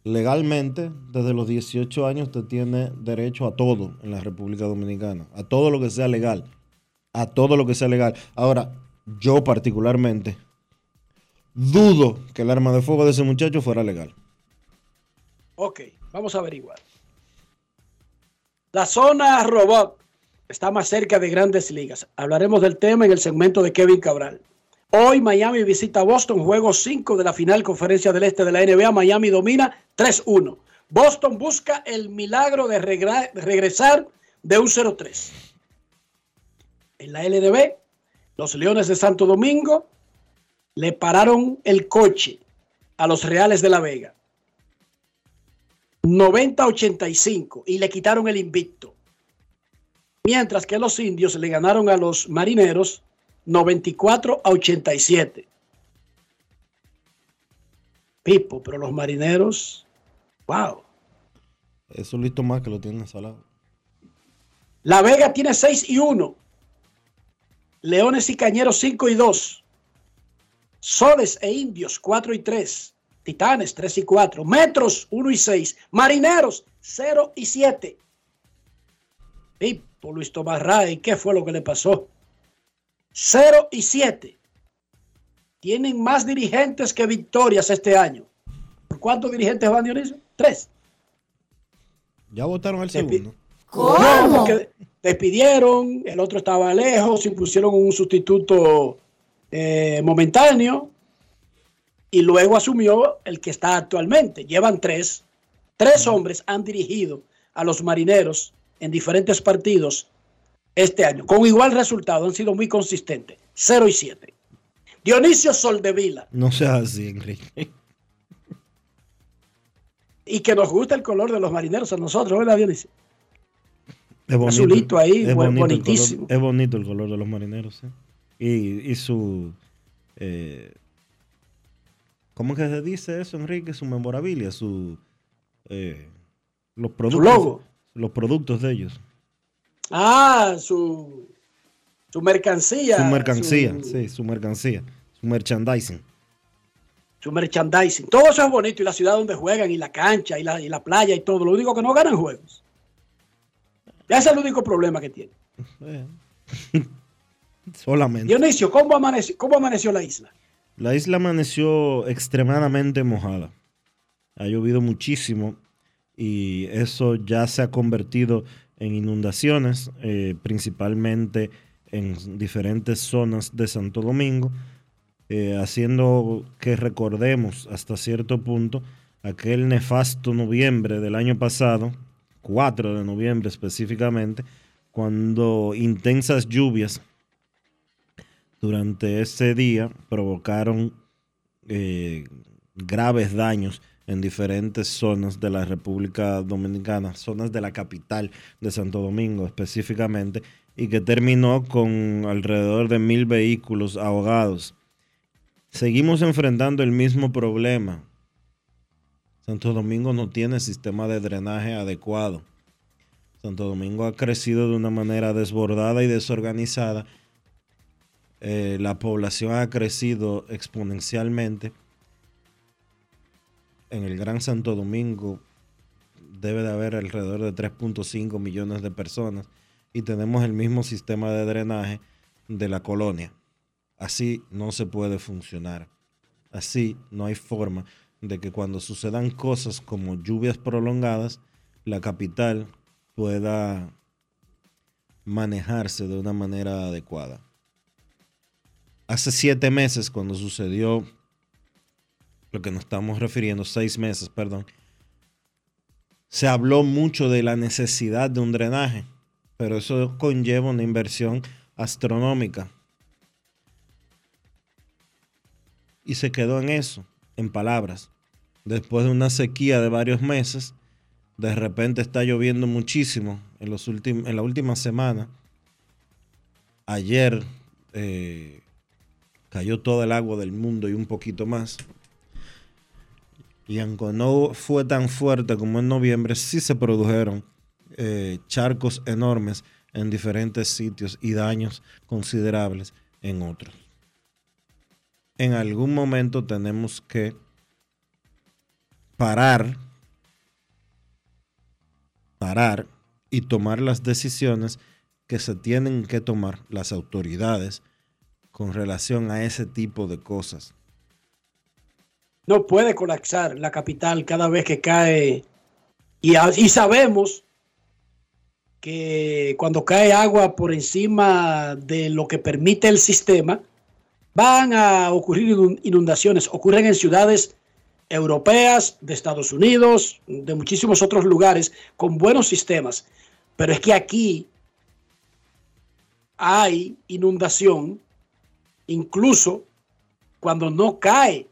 S1: Legalmente, desde los 18 años, usted tiene derecho a todo en la República Dominicana. A todo lo que sea legal. A todo lo que sea legal. Ahora, yo particularmente dudo que el arma de fuego de ese muchacho fuera legal.
S4: Ok, vamos a averiguar. La zona robot está más cerca de grandes ligas. Hablaremos del tema en el segmento de Kevin Cabral. Hoy Miami visita Boston, juego 5 de la final conferencia del este de la NBA. Miami domina 3-1. Boston busca el milagro de regresar de un 0-3. En la LDB, los Leones de Santo Domingo le pararon el coche a los Reales de la Vega. 90-85 y le quitaron el invicto. Mientras que los indios le ganaron a los marineros 94 a 87. Pipo, pero los marineros, wow.
S1: Eso es listo más que lo tiene salado.
S4: La Vega tiene 6 y 1. Leones y Cañeros 5 y 2. Soles e Indios 4 y 3. Titanes 3 y 4. Metros 1 y 6. Marineros 0 y 7. Pipo Luis Tomás Ray, ¿qué fue lo que le pasó? 0 y 7. Tienen más dirigentes que victorias este año. ¿Por cuántos dirigentes van, Dionisio? Tres.
S1: Ya votaron el segundo.
S4: No, porque despidieron, el otro estaba lejos, impusieron un sustituto eh, momentáneo y luego asumió el que está actualmente. Llevan tres. Tres hombres han dirigido a los marineros en diferentes partidos este año. Con igual resultado, han sido muy consistentes. 0 y 7. Dionisio Soldevila.
S1: No seas así, Enrique.
S4: Y que nos gusta el color de los marineros a nosotros, ¿verdad, Dionisio?
S1: Es bonito,
S4: Azulito ahí,
S1: es
S4: buen-
S1: bonito el
S4: bonitísimo.
S1: color- es bonito el color de los marineros. ¿eh? Y, y su. eh, ¿Cómo que se dice eso, Enrique? Su memorabilia, su. eh, los productos.
S4: logo.
S1: Los productos de ellos.
S4: Ah, su, su mercancía.
S1: su mercancía,
S4: su-
S1: sí, su mercancía. Su merchandising.
S4: su merchandising. Todo eso es bonito y la ciudad donde juegan y la cancha y la, y la playa y todo. Lo único que no ganan juegos. Ese es el único problema que tiene.
S1: Solamente.
S4: Dionisio, ¿cómo amaneció, ¿cómo amaneció la isla?
S1: La isla amaneció extremadamente mojada. Ha llovido muchísimo y eso ya se ha convertido en inundaciones, eh, principalmente en diferentes zonas de Santo Domingo, eh, haciendo que recordemos hasta cierto punto aquel nefasto noviembre del año pasado, 4 de noviembre específicamente, cuando intensas lluvias durante ese día provocaron eh, graves daños en diferentes zonas de la República Dominicana, zonas de la capital de Santo Domingo específicamente, y que terminó con alrededor de mil vehículos ahogados. Seguimos enfrentando el mismo problema. Santo Domingo no tiene sistema de drenaje adecuado. Santo Domingo ha crecido de una manera desbordada y desorganizada. Eh, la población ha crecido exponencialmente. En el Gran Santo Domingo debe de haber alrededor de 3.5 millones de personas y tenemos el mismo sistema de drenaje de la colonia. Así no se puede funcionar. Así no hay forma de que cuando sucedan cosas como lluvias prolongadas, la capital pueda manejarse de una manera adecuada. Hace siete meses, cuando sucedió lo que nos estamos refiriendo, seis meses, perdón, se habló mucho de la necesidad de un drenaje, pero eso conlleva una inversión astronómica. Y se quedó en eso, en palabras. Después de una sequía de varios meses, de repente está lloviendo muchísimo en, los en la última semana. Ayer eh, cayó todo el agua del mundo y un poquito más. Y aunque no fue tan fuerte como en noviembre, sí se produjeron eh, charcos enormes en diferentes sitios y daños considerables en otros. En algún momento tenemos que parar, parar y tomar las decisiones que se tienen que tomar las autoridades con relación a ese tipo de cosas.
S4: No puede colapsar la capital cada vez que cae. Y, y sabemos que cuando cae agua por encima de lo que permite el sistema, van a ocurrir inundaciones. Ocurren en ciudades europeas, de Estados Unidos, de muchísimos otros lugares con buenos sistemas. Pero es que aquí hay inundación incluso cuando no cae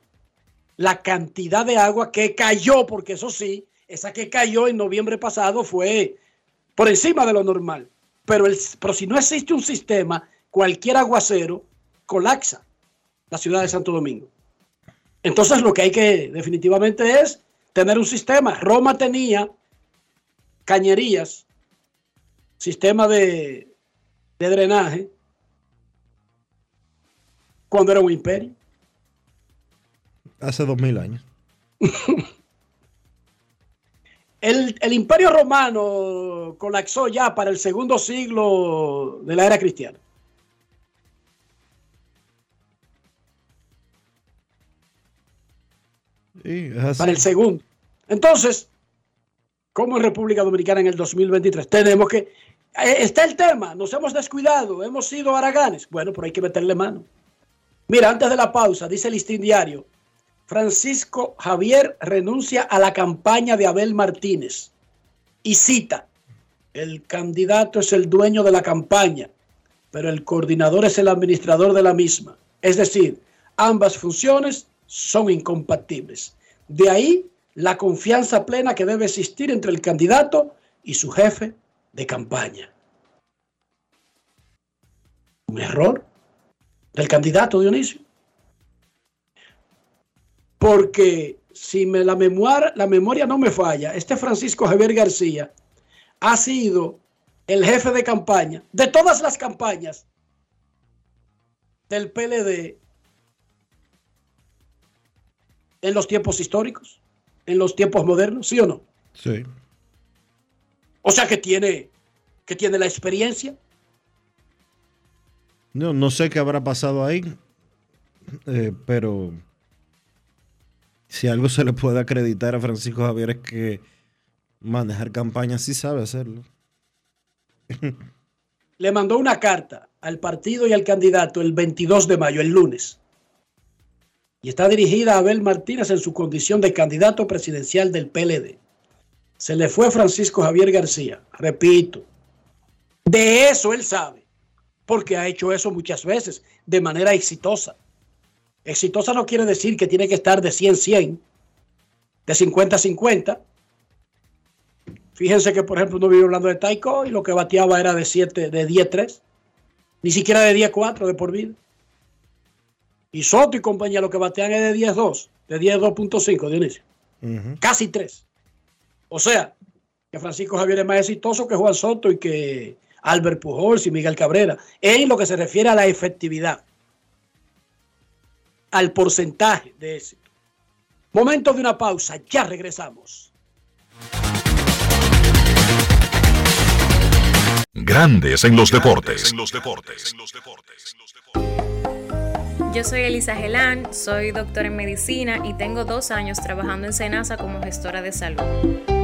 S4: la cantidad de agua que cayó, porque eso sí, esa que cayó en noviembre pasado fue por encima de lo normal. Pero, el, pero si no existe un sistema, cualquier aguacero colapsa la ciudad de Santo Domingo. Entonces lo que hay que definitivamente es tener un sistema. Roma tenía cañerías, sistema de, de drenaje, cuando era un imperio.
S1: Hace dos mil años.
S4: El, imperio romano colapsó ya para el segundo siglo de la era cristiana. para el segundo. Entonces, como en República Dominicana en el 2023, tenemos que... Eh, está el tema, nos hemos descuidado, hemos sido haraganes. Bueno, pero hay que meterle mano. Mira, antes de la pausa, dice el listín diario, Francisco Javier renuncia a la campaña de Abel Martínez y cita, el candidato es el dueño de la campaña, pero el coordinador es el administrador de la misma. Es decir, ambas funciones son incompatibles. De ahí la confianza plena que debe existir entre el candidato y su jefe de campaña. Un error del candidato Dionisio. Porque si me, la, memoria, la memoria no me falla, este Francisco Javier García ha sido el jefe de campaña de todas las campañas del PLD en los tiempos históricos, en los tiempos modernos, ¿sí o no?
S1: Sí.
S4: O sea que tiene, que tiene la experiencia.
S1: No, no sé qué habrá pasado ahí, eh, pero si algo se le puede acreditar a Francisco Javier es que Manejar campaña sí sabe hacerlo.
S4: le mandó una carta al partido y al candidato el 22 de mayo, el lunes. Y está dirigida a Abel Martínez en su condición de candidato presidencial del PLD. Se le fue Francisco Javier García. Repito, de eso él sabe, porque ha hecho eso muchas veces de manera exitosa. Exitosa no quiere decir que tiene que estar de 100-100, de 50-50. Fíjense que, por ejemplo, uno vive hablando de Taiko y lo que bateaba era de 7, de 10-3, ni siquiera de 10-4 de por vida. Y Soto y compañía lo que batean es de 10-2, de 10-2.5, Dionisio. Casi 3. O sea, que Francisco Javier es más exitoso que Juan Soto y que Albert Pujols y Miguel Cabrera. En lo que se refiere a la efectividad, al porcentaje de éxito. Momento de una pausa, ya regresamos.
S3: Grandes en los deportes.
S12: Yo soy Elisa Gelán, soy doctora en medicina y tengo dos años trabajando en Senasa como gestora de salud.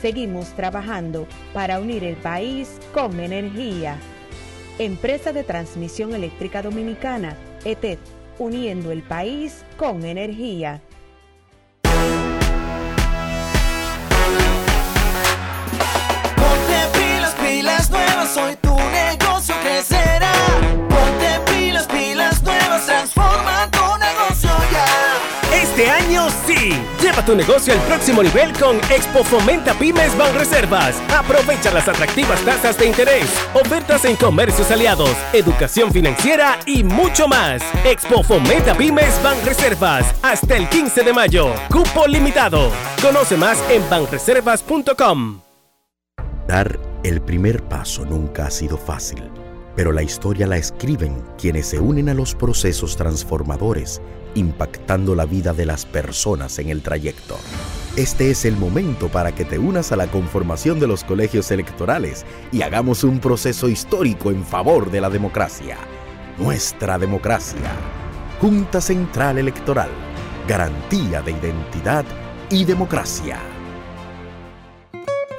S13: Seguimos trabajando para unir el país con energía. Empresa de Transmisión Eléctrica Dominicana, ETED, uniendo el país con energía.
S2: Ponte pilas, pilas nuevas, hoy tu negocio crecerá.
S14: Este año sí. Lleva tu negocio al próximo nivel con Expo Fomenta Pymes Banreservas. Aprovecha las atractivas tasas de interés, ofertas en comercios aliados, educación financiera y mucho más. Expo Fomenta Pymes Banreservas hasta el 15 de mayo. Cupo limitado. Conoce más en banreservas.com.
S15: Dar el primer paso nunca ha sido fácil, pero la historia la escriben quienes se unen a los procesos transformadores, impactando la vida de las personas en el trayecto. Este es el momento para que te unas a la conformación de los colegios electorales y hagamos un proceso histórico en favor de la democracia. Nuestra democracia. Junta Central Electoral. Garantía de identidad y democracia.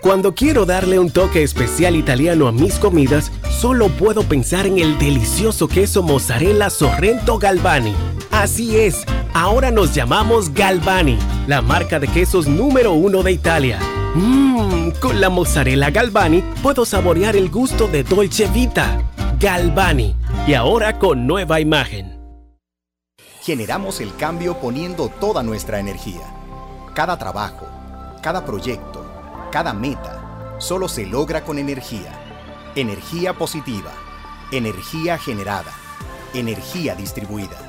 S14: Cuando quiero darle un toque especial italiano a mis comidas, solo puedo pensar en el delicioso queso mozzarella Sorrento Galvani. Así es, ahora nos llamamos Galvani, la marca de quesos número uno de Italia. Mmm, con la mozzarella Galvani puedo saborear el gusto de Dolce Vita. Galvani, y ahora con nueva imagen.
S16: Generamos el cambio poniendo toda nuestra energía. Cada trabajo, cada proyecto, cada meta, solo se logra con energía. Energía positiva, energía generada, energía distribuida.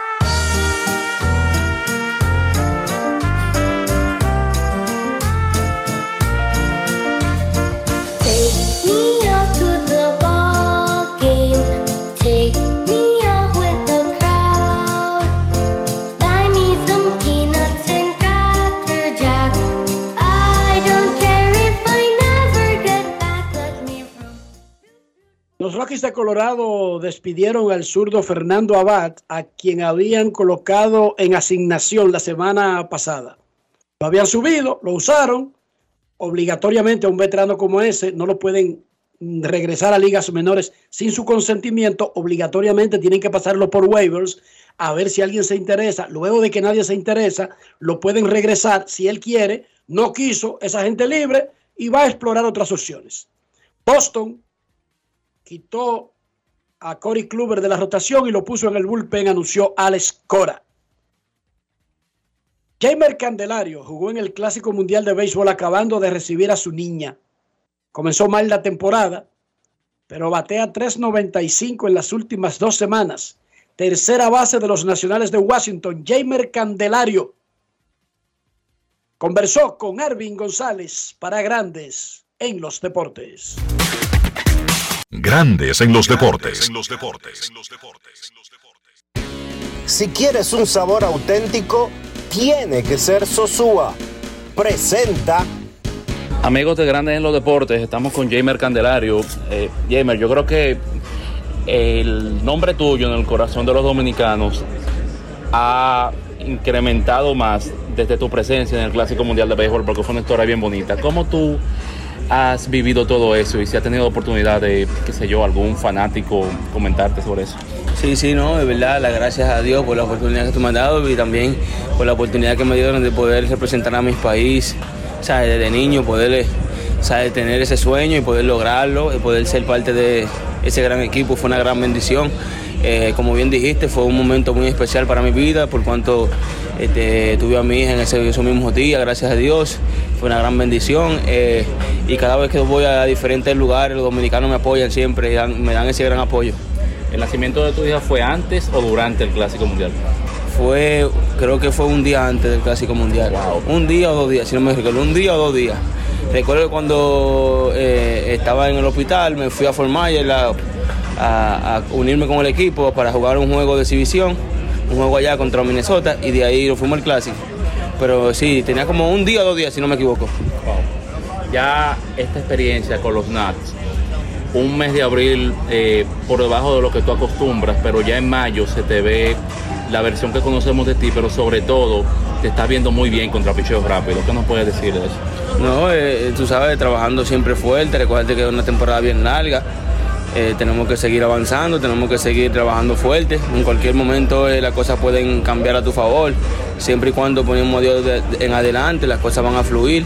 S4: Nosotros Rockies de Colorado despidieron al zurdo Fernando Abad, a quien habían colocado en asignación la semana pasada. Lo habían subido, lo usaron. Obligatoriamente a un veterano como ese no lo pueden mm, regresar a ligas menores sin su consentimiento. Obligatoriamente tienen que pasarlo por waivers a ver si alguien se interesa. Luego de que nadie se interesa, lo pueden regresar si él quiere. No quiso, esa gente libre y va a explorar otras opciones. Boston quitó a Cory Kluber de la rotación y lo puso en el bullpen, anunció Alex Cora. Jamer Candelario jugó en el Clásico Mundial de Béisbol acabando de recibir a su niña. Comenzó mal la temporada, pero batea 3.95 en las últimas dos semanas. Tercera base de los Nacionales de Washington, Jamer Candelario. Conversó con Arvin González para Grandes en los Deportes.
S3: Grandes en los deportes.
S9: Si quieres un sabor auténtico, tiene que ser Sosúa. Presenta
S10: Amigos de Grandes en los Deportes, estamos con Jamer Candelario. Eh, Jamer, yo creo que el nombre tuyo en el corazón de los dominicanos ha incrementado más desde tu presencia en el Clásico Mundial de Béisbol porque fue una historia bien bonita. ¿Cómo tú has vivido todo eso y si has tenido oportunidad de, qué sé yo, algún fanático comentarte sobre eso?
S17: Sí, sí, no, de verdad, las gracias a Dios por la oportunidad que tú me has dado y también por la oportunidad que me dieron de poder representar a mi país, ¿sabes? Desde niño, poder ¿sabes? tener ese sueño y poder lograrlo y poder ser parte de ese gran equipo fue una gran bendición. Eh, como bien dijiste, fue un momento muy especial para mi vida por cuanto este, tuve a mi hija en ese, esos mismos días, gracias a Dios. Fue una gran bendición eh, y cada vez que voy a diferentes lugares, los dominicanos me apoyan siempre y dan- me dan ese gran apoyo.
S10: ¿El nacimiento de tu hija fue antes o durante el Clásico Mundial?
S17: Fue, creo que fue un día antes del Clásico Mundial. Un día o dos días, si no me recuerdo, un día o dos días. Recuerdo que cuando eh, estaba en el hospital, me fui a formar a, a unirme con el equipo para jugar un juego de exhibición, un juego allá contra Minnesota, y de ahí lo fuimos al Clásico. Pero sí, tenía como un día o dos días, si no me equivoco.
S10: Ya esta experiencia con los Nats, un mes de abril eh, por debajo de lo que tú acostumbras, pero ya en mayo se te ve la versión que conocemos de ti, pero sobre todo te estás viendo muy bien contra picheos rápidos. ¿Qué nos puedes decir de eso?
S17: No, eh, tú sabes, trabajando siempre fuerte, recuerda que es una temporada bien larga. Eh, tenemos que seguir avanzando, tenemos que seguir trabajando fuerte. En cualquier momento eh, las cosas pueden cambiar a tu favor. Siempre y cuando ponemos Dios en adelante, las cosas van a fluir.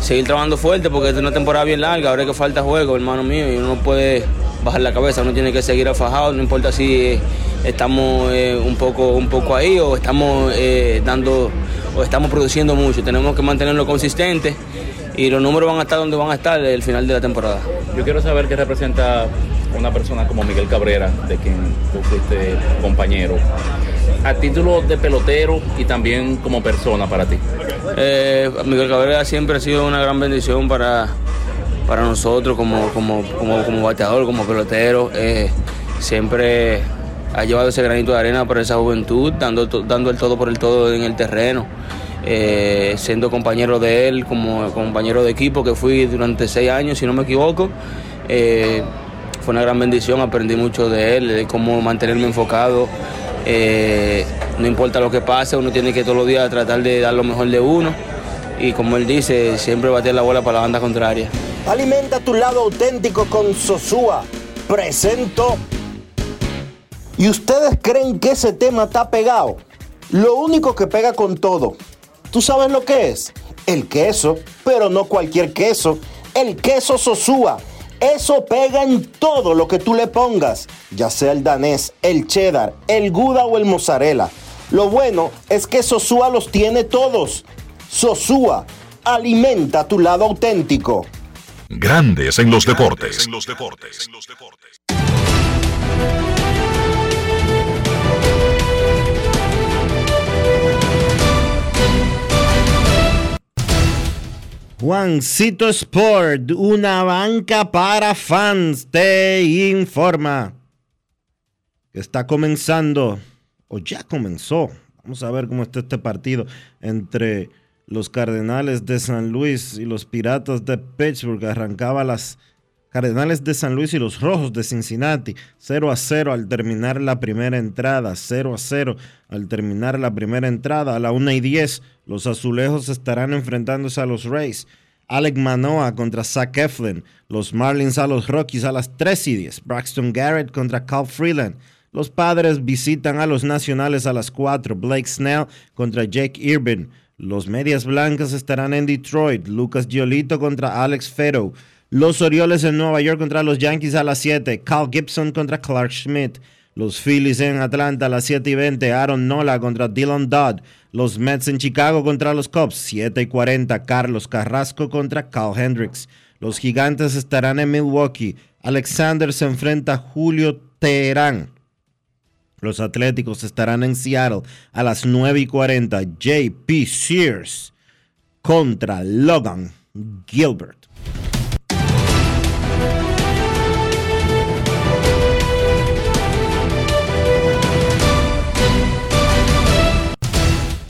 S17: Seguir trabajando fuerte porque es una temporada bien larga, ahora es que falta juego, hermano mío, y uno no puede bajar la cabeza, uno tiene que seguir afajado, no importa si eh, estamos un, poco, un poco ahí o estamos dando o estamos produciendo mucho, tenemos que mantenerlo consistente y los números van a estar donde van a estar el final de la temporada.
S10: Yo quiero saber qué representa una persona como Miguel Cabrera, de quien tú fuiste compañero, a título de pelotero y también como persona para ti.
S17: Eh, Miguel Cabrera siempre ha sido una gran bendición para, para nosotros como, como, como, como bateador, como pelotero. Eh, siempre ha llevado ese granito de arena para esa juventud, dando, dando el todo por el todo en el terreno. Eh, siendo compañero de él, como compañero de equipo que fui durante seis años, si no me equivoco. Fue una gran bendición, aprendí mucho de él, de cómo mantenerme enfocado. Eh, no importa lo que pase, uno tiene que todos los días tratar de dar lo mejor de uno. Y como él dice, siempre bater la bola para la banda contraria.
S9: Alimenta tu lado auténtico con Sosúa. Presento. ¿Y ustedes creen que ese tema está pegado? Lo único que pega con todo. ¿Tú sabes lo que es? El queso, pero no cualquier queso. El queso Sosúa. Eso pega en todo lo que tú le pongas, ya sea el danés, el cheddar, el gouda o el mozzarella. Lo bueno es que Sosúa los tiene todos. Sosúa, alimenta tu lado auténtico.
S3: Grandes en los deportes.
S1: Juancito Sport, una banca para fans, te informa que está comenzando, o ya comenzó. Vamos a ver cómo está este partido entre los Cardenales de San Luis y los Piratas de Pittsburgh. Arrancaba las Cardenales de San Luis y los Rojos de Cincinnati, 0 a 0 al terminar la primera entrada, 0 a 0 al terminar la primera entrada. A la 1 y 10, los azulejos estarán enfrentándose a los Rays. Alec Manoa contra Zach Eflin, los Marlins a los Rockies a las 3 y 10, Braxton Garrett contra Cal Freeland. Los padres visitan a los nacionales a las 4, Blake Snell contra Jake Irvin. Los medias blancas estarán en Detroit, Lucas Giolito contra Alex Fero. Los Orioles en Nueva York contra los Yankees a las 7. Cal Gibson contra Clark Schmidt. Los Phillies en Atlanta a las 7 y 20. Aaron Nola contra Dylan Dodd. Los Mets en Chicago contra los Cubs. 7 y 40. Carlos Carrasco contra Carl Hendricks. Los Gigantes estarán en Milwaukee. Alexander se enfrenta a Julio Teherán. Los Atléticos estarán en Seattle a las 9 y 40. JP Sears contra Logan Gilbert.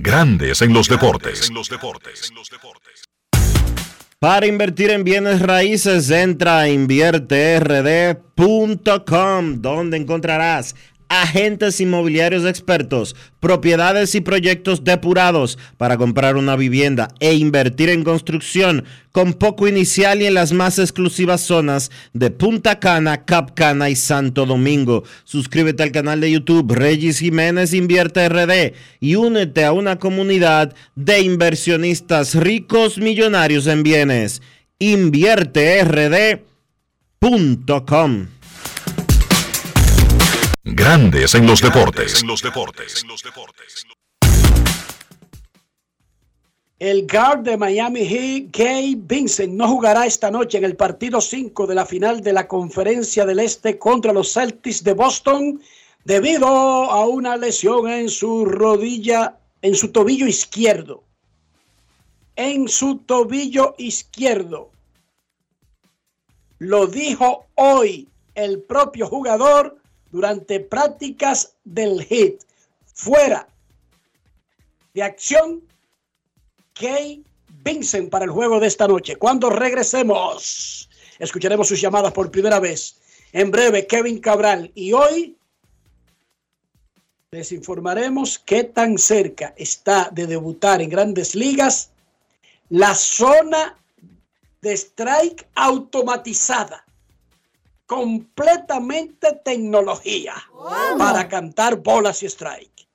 S3: Grandes en los deportes.
S1: Para invertir en bienes raíces, entra a invierterd.com, donde encontrarás agentes inmobiliarios expertos, propiedades y proyectos depurados para comprar una vivienda e invertir en construcción con poco inicial y en las más exclusivas zonas de Punta Cana, Cap Cana y Santo Domingo. Suscríbete al canal de YouTube Regis Jiménez Invierte RD y únete a una comunidad de inversionistas ricos millonarios en bienes. InvierteRD.com
S3: Grandes en los deportes.
S4: El guard de Miami Heat, Gabe Vincent, no jugará esta noche en el partido 5 de la final de la Conferencia del Este contra los Celtics de Boston debido a una lesión en su rodilla, en su tobillo izquierdo. En su tobillo izquierdo. Lo dijo hoy el propio jugador durante prácticas del hit. Fuera de acción, Kay Vincent para el juego de esta noche. Cuando regresemos, escucharemos sus llamadas por primera vez. En breve, Kevin Cabral. Y hoy les informaremos qué tan cerca está de debutar en grandes ligas la zona de strike automatizada completamente tecnología para cantar bolas y strike.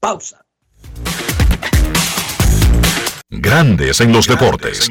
S4: Pausa.
S3: Grandes en los deportes.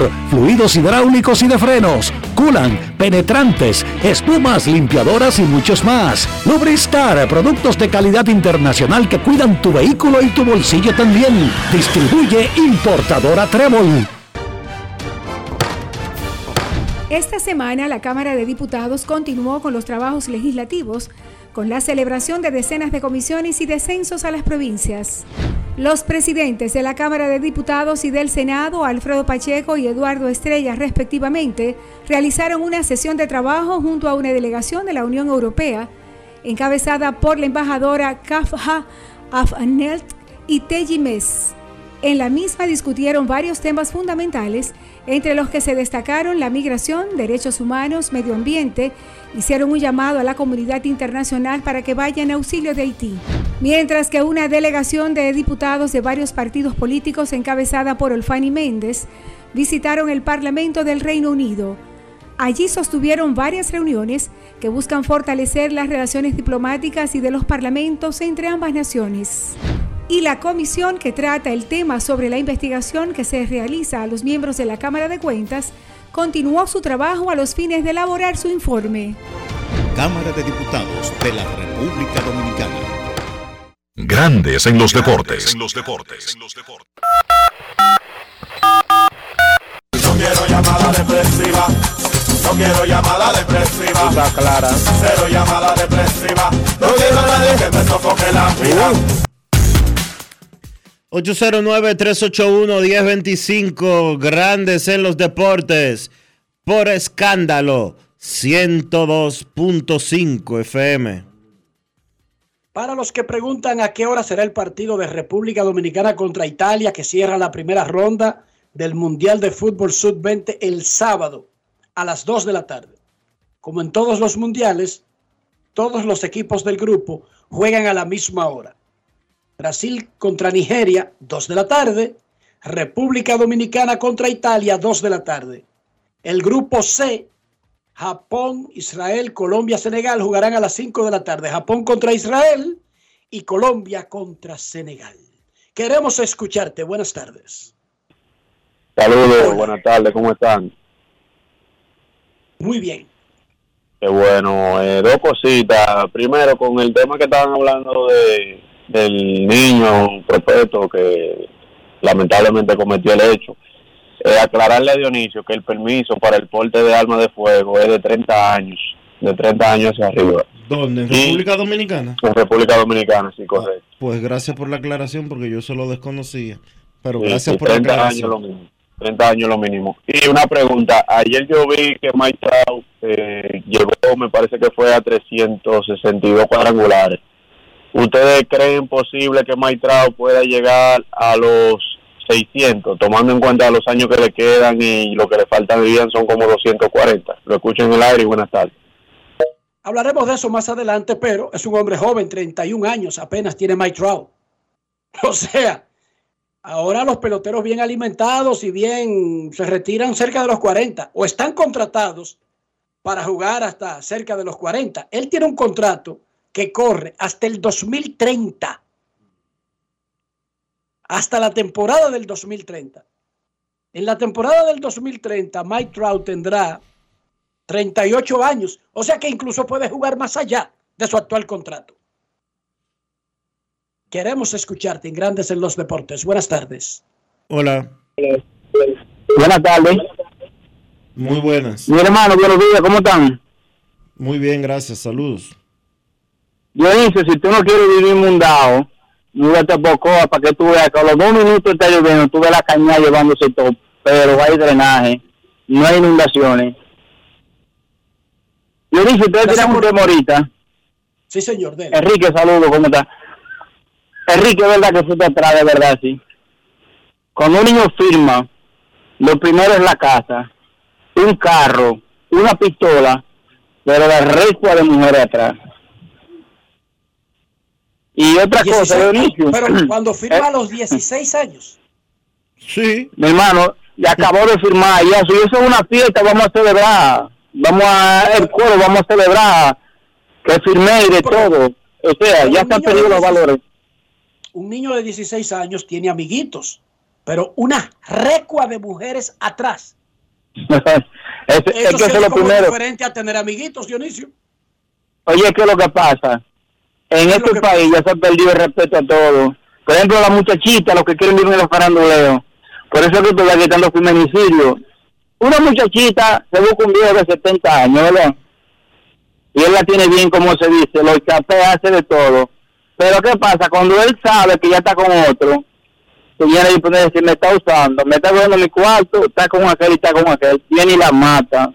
S18: fluidos hidráulicos y de frenos, culan, penetrantes, espumas, limpiadoras y muchos más. Lubristar, productos de calidad internacional que cuidan tu vehículo y tu bolsillo también. Distribuye importadora Trébol.
S19: Esta semana la Cámara de Diputados continuó con los trabajos legislativos con la celebración de decenas de comisiones y descensos a las provincias. Los presidentes de la Cámara de Diputados y del Senado, Alfredo Pacheco y Eduardo Estrella, respectivamente, realizaron una sesión de trabajo junto a una delegación de la Unión Europea, encabezada por la embajadora Kafha Afnelt y Teji Mes. En la misma discutieron varios temas fundamentales, entre los que se destacaron la migración, derechos humanos, medio ambiente, hicieron un llamado a la comunidad internacional para que vaya en auxilio de Haití. Mientras que una delegación de diputados de varios partidos políticos encabezada por Olfani Méndez visitaron el Parlamento del Reino Unido. Allí sostuvieron varias reuniones que buscan fortalecer las relaciones diplomáticas y de los parlamentos entre ambas naciones y la comisión que trata el tema sobre la investigación que se realiza a los miembros de la Cámara de Cuentas continuó su trabajo a los fines de elaborar su informe.
S20: Cámara de Diputados de la República Dominicana.
S3: Grandes en los deportes.
S5: No quiero llamada depresiva. No quiero llamada depresiva. Está clara. Cero llamada depresiva. No quiero a nadie que me sofoque la vida.
S1: 809-381-1025, grandes en los deportes, por escándalo, 102.5 FM.
S4: Para los que preguntan a qué hora será el partido de República Dominicana contra Italia que cierra la primera ronda del Mundial de Fútbol Sub-20 el sábado a las 2 de la tarde. Como en todos los mundiales, todos los equipos del grupo juegan a la misma hora. Brasil contra Nigeria, 2 de la tarde. República Dominicana contra Italia, 2 de la tarde. El grupo C, Japón, Israel, Colombia, Senegal jugarán a las 5 de la tarde. Japón contra Israel y Colombia contra Senegal. Queremos escucharte. Buenas tardes.
S21: Saludos, buenas tardes, ¿cómo están?
S4: Muy bien.
S21: Qué bueno, eh, dos cositas. Primero, con el tema que estaban hablando de del niño propeto que lamentablemente cometió el hecho. Eh, aclararle a Dionisio que el permiso para el porte de armas de fuego es de 30 años, de 30 años hacia arriba.
S1: ¿Dónde? ¿En República Dominicana?
S21: En República Dominicana, sí, correcto.
S1: Pues gracias por la aclaración porque yo eso lo desconocía. Pero
S21: Sí,
S1: gracias
S21: sí,
S1: por la
S21: 30 años
S1: aclaración.
S21: lo mínimo. 30 años lo mínimo. Y una pregunta, ayer yo vi que Mike Trout eh, llegó, me parece que fue a 362 cuadrangulares. ¿Ustedes creen posible que Mike pueda llegar a los 600, tomando en cuenta los años que le quedan y lo que le faltan de vida son como 240? Lo escucho en el aire y buenas tardes.
S4: Hablaremos de eso más adelante, pero es un hombre joven, 31 años, apenas tiene Mike Trout. O sea, ahora los peloteros bien alimentados y bien se retiran cerca de los 40 o están contratados para jugar hasta cerca de los 40. Él tiene un contrato que corre hasta el 2030. Hasta la temporada del 2030. En la temporada del 2030, Mike Trout tendrá 38 años. O sea que incluso puede jugar más allá de su actual contrato. Queremos escucharte en Grandes en los Deportes. Buenas tardes.
S1: Hola,
S21: Buenas tardes.
S1: muy buenas.
S21: Mi hermano, buenos días, ¿cómo están?
S1: Muy bien, gracias. Saludos.
S21: Dionisio, si tú no quieres vivir mundado, múdate a Bocoa para que tú veas que a los dos minutos está lloviendo, tú ves la cañada llevándose todo, pero hay drenaje, no hay inundaciones. Dionisio, ustedes tienen un ahorita.
S4: Sí, señor. dele.
S21: Enrique, saludos, ¿cómo está? Enrique, verdad que fue atrás, de verdad, sí. Cuando un niño firma
S22: lo primero es la casa, un carro, una pistola, pero la recua de mujeres atrás. Y otra cosa,
S4: 16
S22: Dionisio.
S4: Pero cuando firma
S22: Eh,
S4: a los 16 años.
S1: Sí.
S22: Mi hermano, ya acabó de firmar y eso, y eso es una fiesta, vamos a celebrar. Vamos a, el coro, vamos a celebrar que firmé y de todo. O sea, ya se han perdido los valores.
S4: Un niño de 16 años tiene amiguitos, pero una recua de mujeres atrás.
S22: es, es
S4: Eso
S22: que
S4: sí
S22: eso es lo primero.
S4: diferente a tener amiguitos, Dionisio.
S22: Oye, ¿qué es lo que pasa? En este país ya se ha perdido el respeto a todo. Por ejemplo, las muchachitas, los que quieren en los faranduleos. Por eso es que todavía están los feminicidios. Una muchachita se busca un viejo de 70 años, ¿verdad? Y él la tiene bien, como se dice, lo chapea, hace de todo. Pero ¿qué pasa? Cuando él sabe que ya está con otro, que viene y puede decir, me está usando, me está cogiendo mi cuarto, está con aquel y está con aquel, viene y la mata.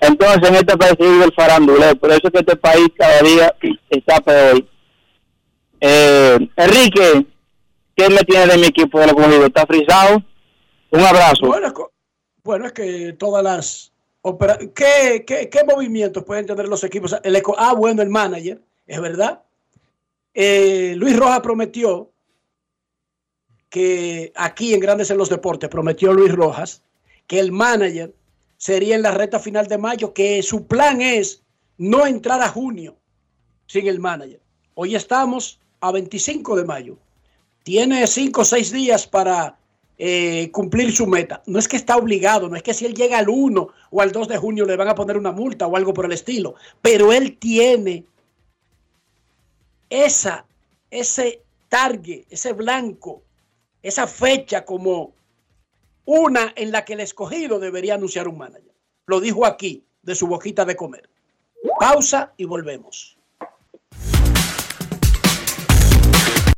S22: Entonces en este país vive el faranduleo, por eso es que este país cada día está peor. Eh, Enrique, ¿qué me tiene de mi equipo de los cogidos? ¿Está frisado? Un abrazo.
S4: Bueno, bueno, es que todas las opera- ¿Qué, qué, qué movimientos pueden tener los equipos? El eco- ah, bueno, el manager, es verdad. Eh, Luis Rojas prometió que aquí en Grandes en los Deportes, prometió Luis Rojas que el manager sería en la recta final de mayo, que su plan es no entrar a junio sin el manager. Hoy estamos a 25 de mayo. Tiene 5 o 6 días para eh, cumplir su meta. No es que está obligado, no es que si él llega al 1 o al 2 de junio le van a poner una multa o algo por el estilo, pero él tiene esa, ese target, ese blanco, esa fecha como una en la que el escogido debería anunciar un manager. Lo dijo aquí, de su boquita de comer. Pausa y volvemos.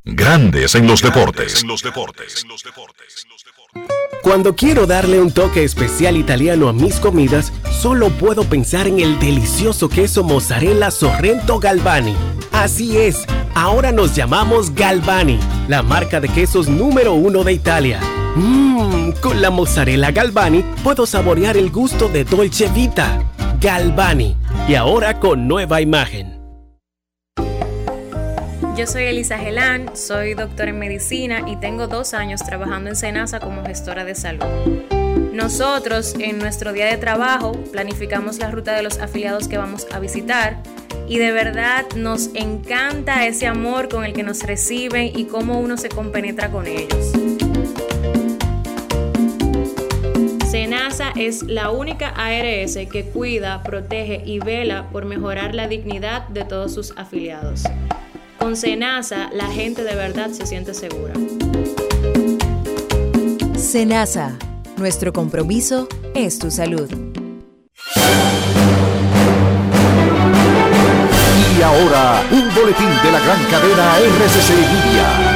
S23: Grandes en los deportes.
S14: Cuando quiero darle un toque especial italiano a mis comidas, solo puedo pensar en el delicioso queso mozzarella Sorrento Galvani. Así es, ahora nos llamamos Galvani, la marca de quesos número uno de Italia. Mmm, con la mozzarella Galvani puedo saborear el gusto de Dolce Vita. Galvani, y ahora con nueva imagen.
S12: Yo soy Elisa Gelán, soy doctora en medicina y tengo dos años trabajando en Senasa como gestora de salud. Nosotros en nuestro día de trabajo planificamos la ruta de los afiliados que vamos a visitar y de verdad nos encanta ese amor con el que nos reciben y cómo uno se compenetra con ellos. Senasa es la única ARS que cuida, protege y vela por mejorar la dignidad de todos sus afiliados. Con Senasa, la gente de verdad se siente segura.
S24: Senasa, nuestro compromiso es tu salud.
S25: Y ahora, un boletín de la gran cadena RCC Media.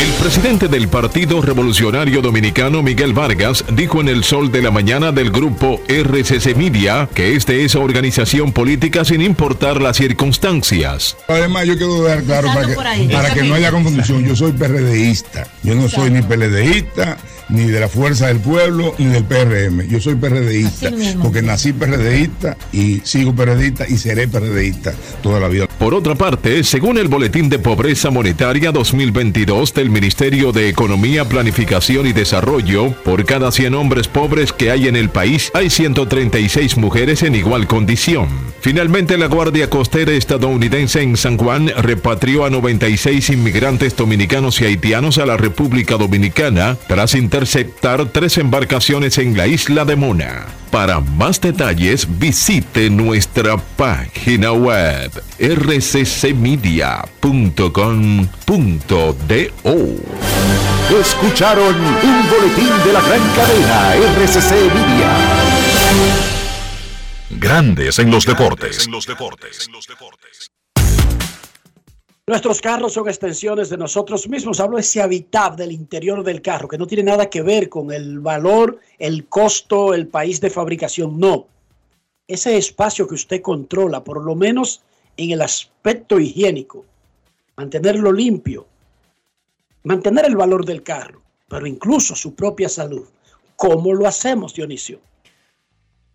S23: El presidente del Partido Revolucionario Dominicano, Miguel Vargas, dijo en el sol de la mañana del grupo RCC Media que este es organización política sin importar las circunstancias.
S26: Además, yo quiero dejar claro para que, para no haya confusión. Yo soy PRDista. Yo no soy ni PLDista, ni de la Fuerza del Pueblo, ni del PRM. Yo soy PRDista. Porque nací PRDista y sigo PRDista y seré PRDista toda la vida.
S23: Por otra parte, según el Boletín de Pobreza Monetaria 2022 del Ministerio de Economía, Planificación y Desarrollo, por cada 100 hombres pobres que hay en el país, hay 136 mujeres en igual condición. Finalmente, la Guardia Costera estadounidense en San Juan repatrió a 96 inmigrantes dominicanos y haitianos a la República Dominicana tras interceptar tres embarcaciones en la isla de Mona. Para más detalles, visite nuestra página web rccmedia.com.do.
S25: Escucharon un boletín de la gran cadena RCC Media.
S23: Grandes en los deportes.
S4: Nuestros carros son extensiones de nosotros mismos. Hablo de ese habitat del interior del carro, que no tiene nada que ver con el valor, el costo, el país de fabricación. No. Ese espacio que usted controla, por lo menos en el aspecto higiénico, mantenerlo limpio, mantener el valor del carro. pero incluso su propia salud. ¿Cómo lo hacemos, Dionisio?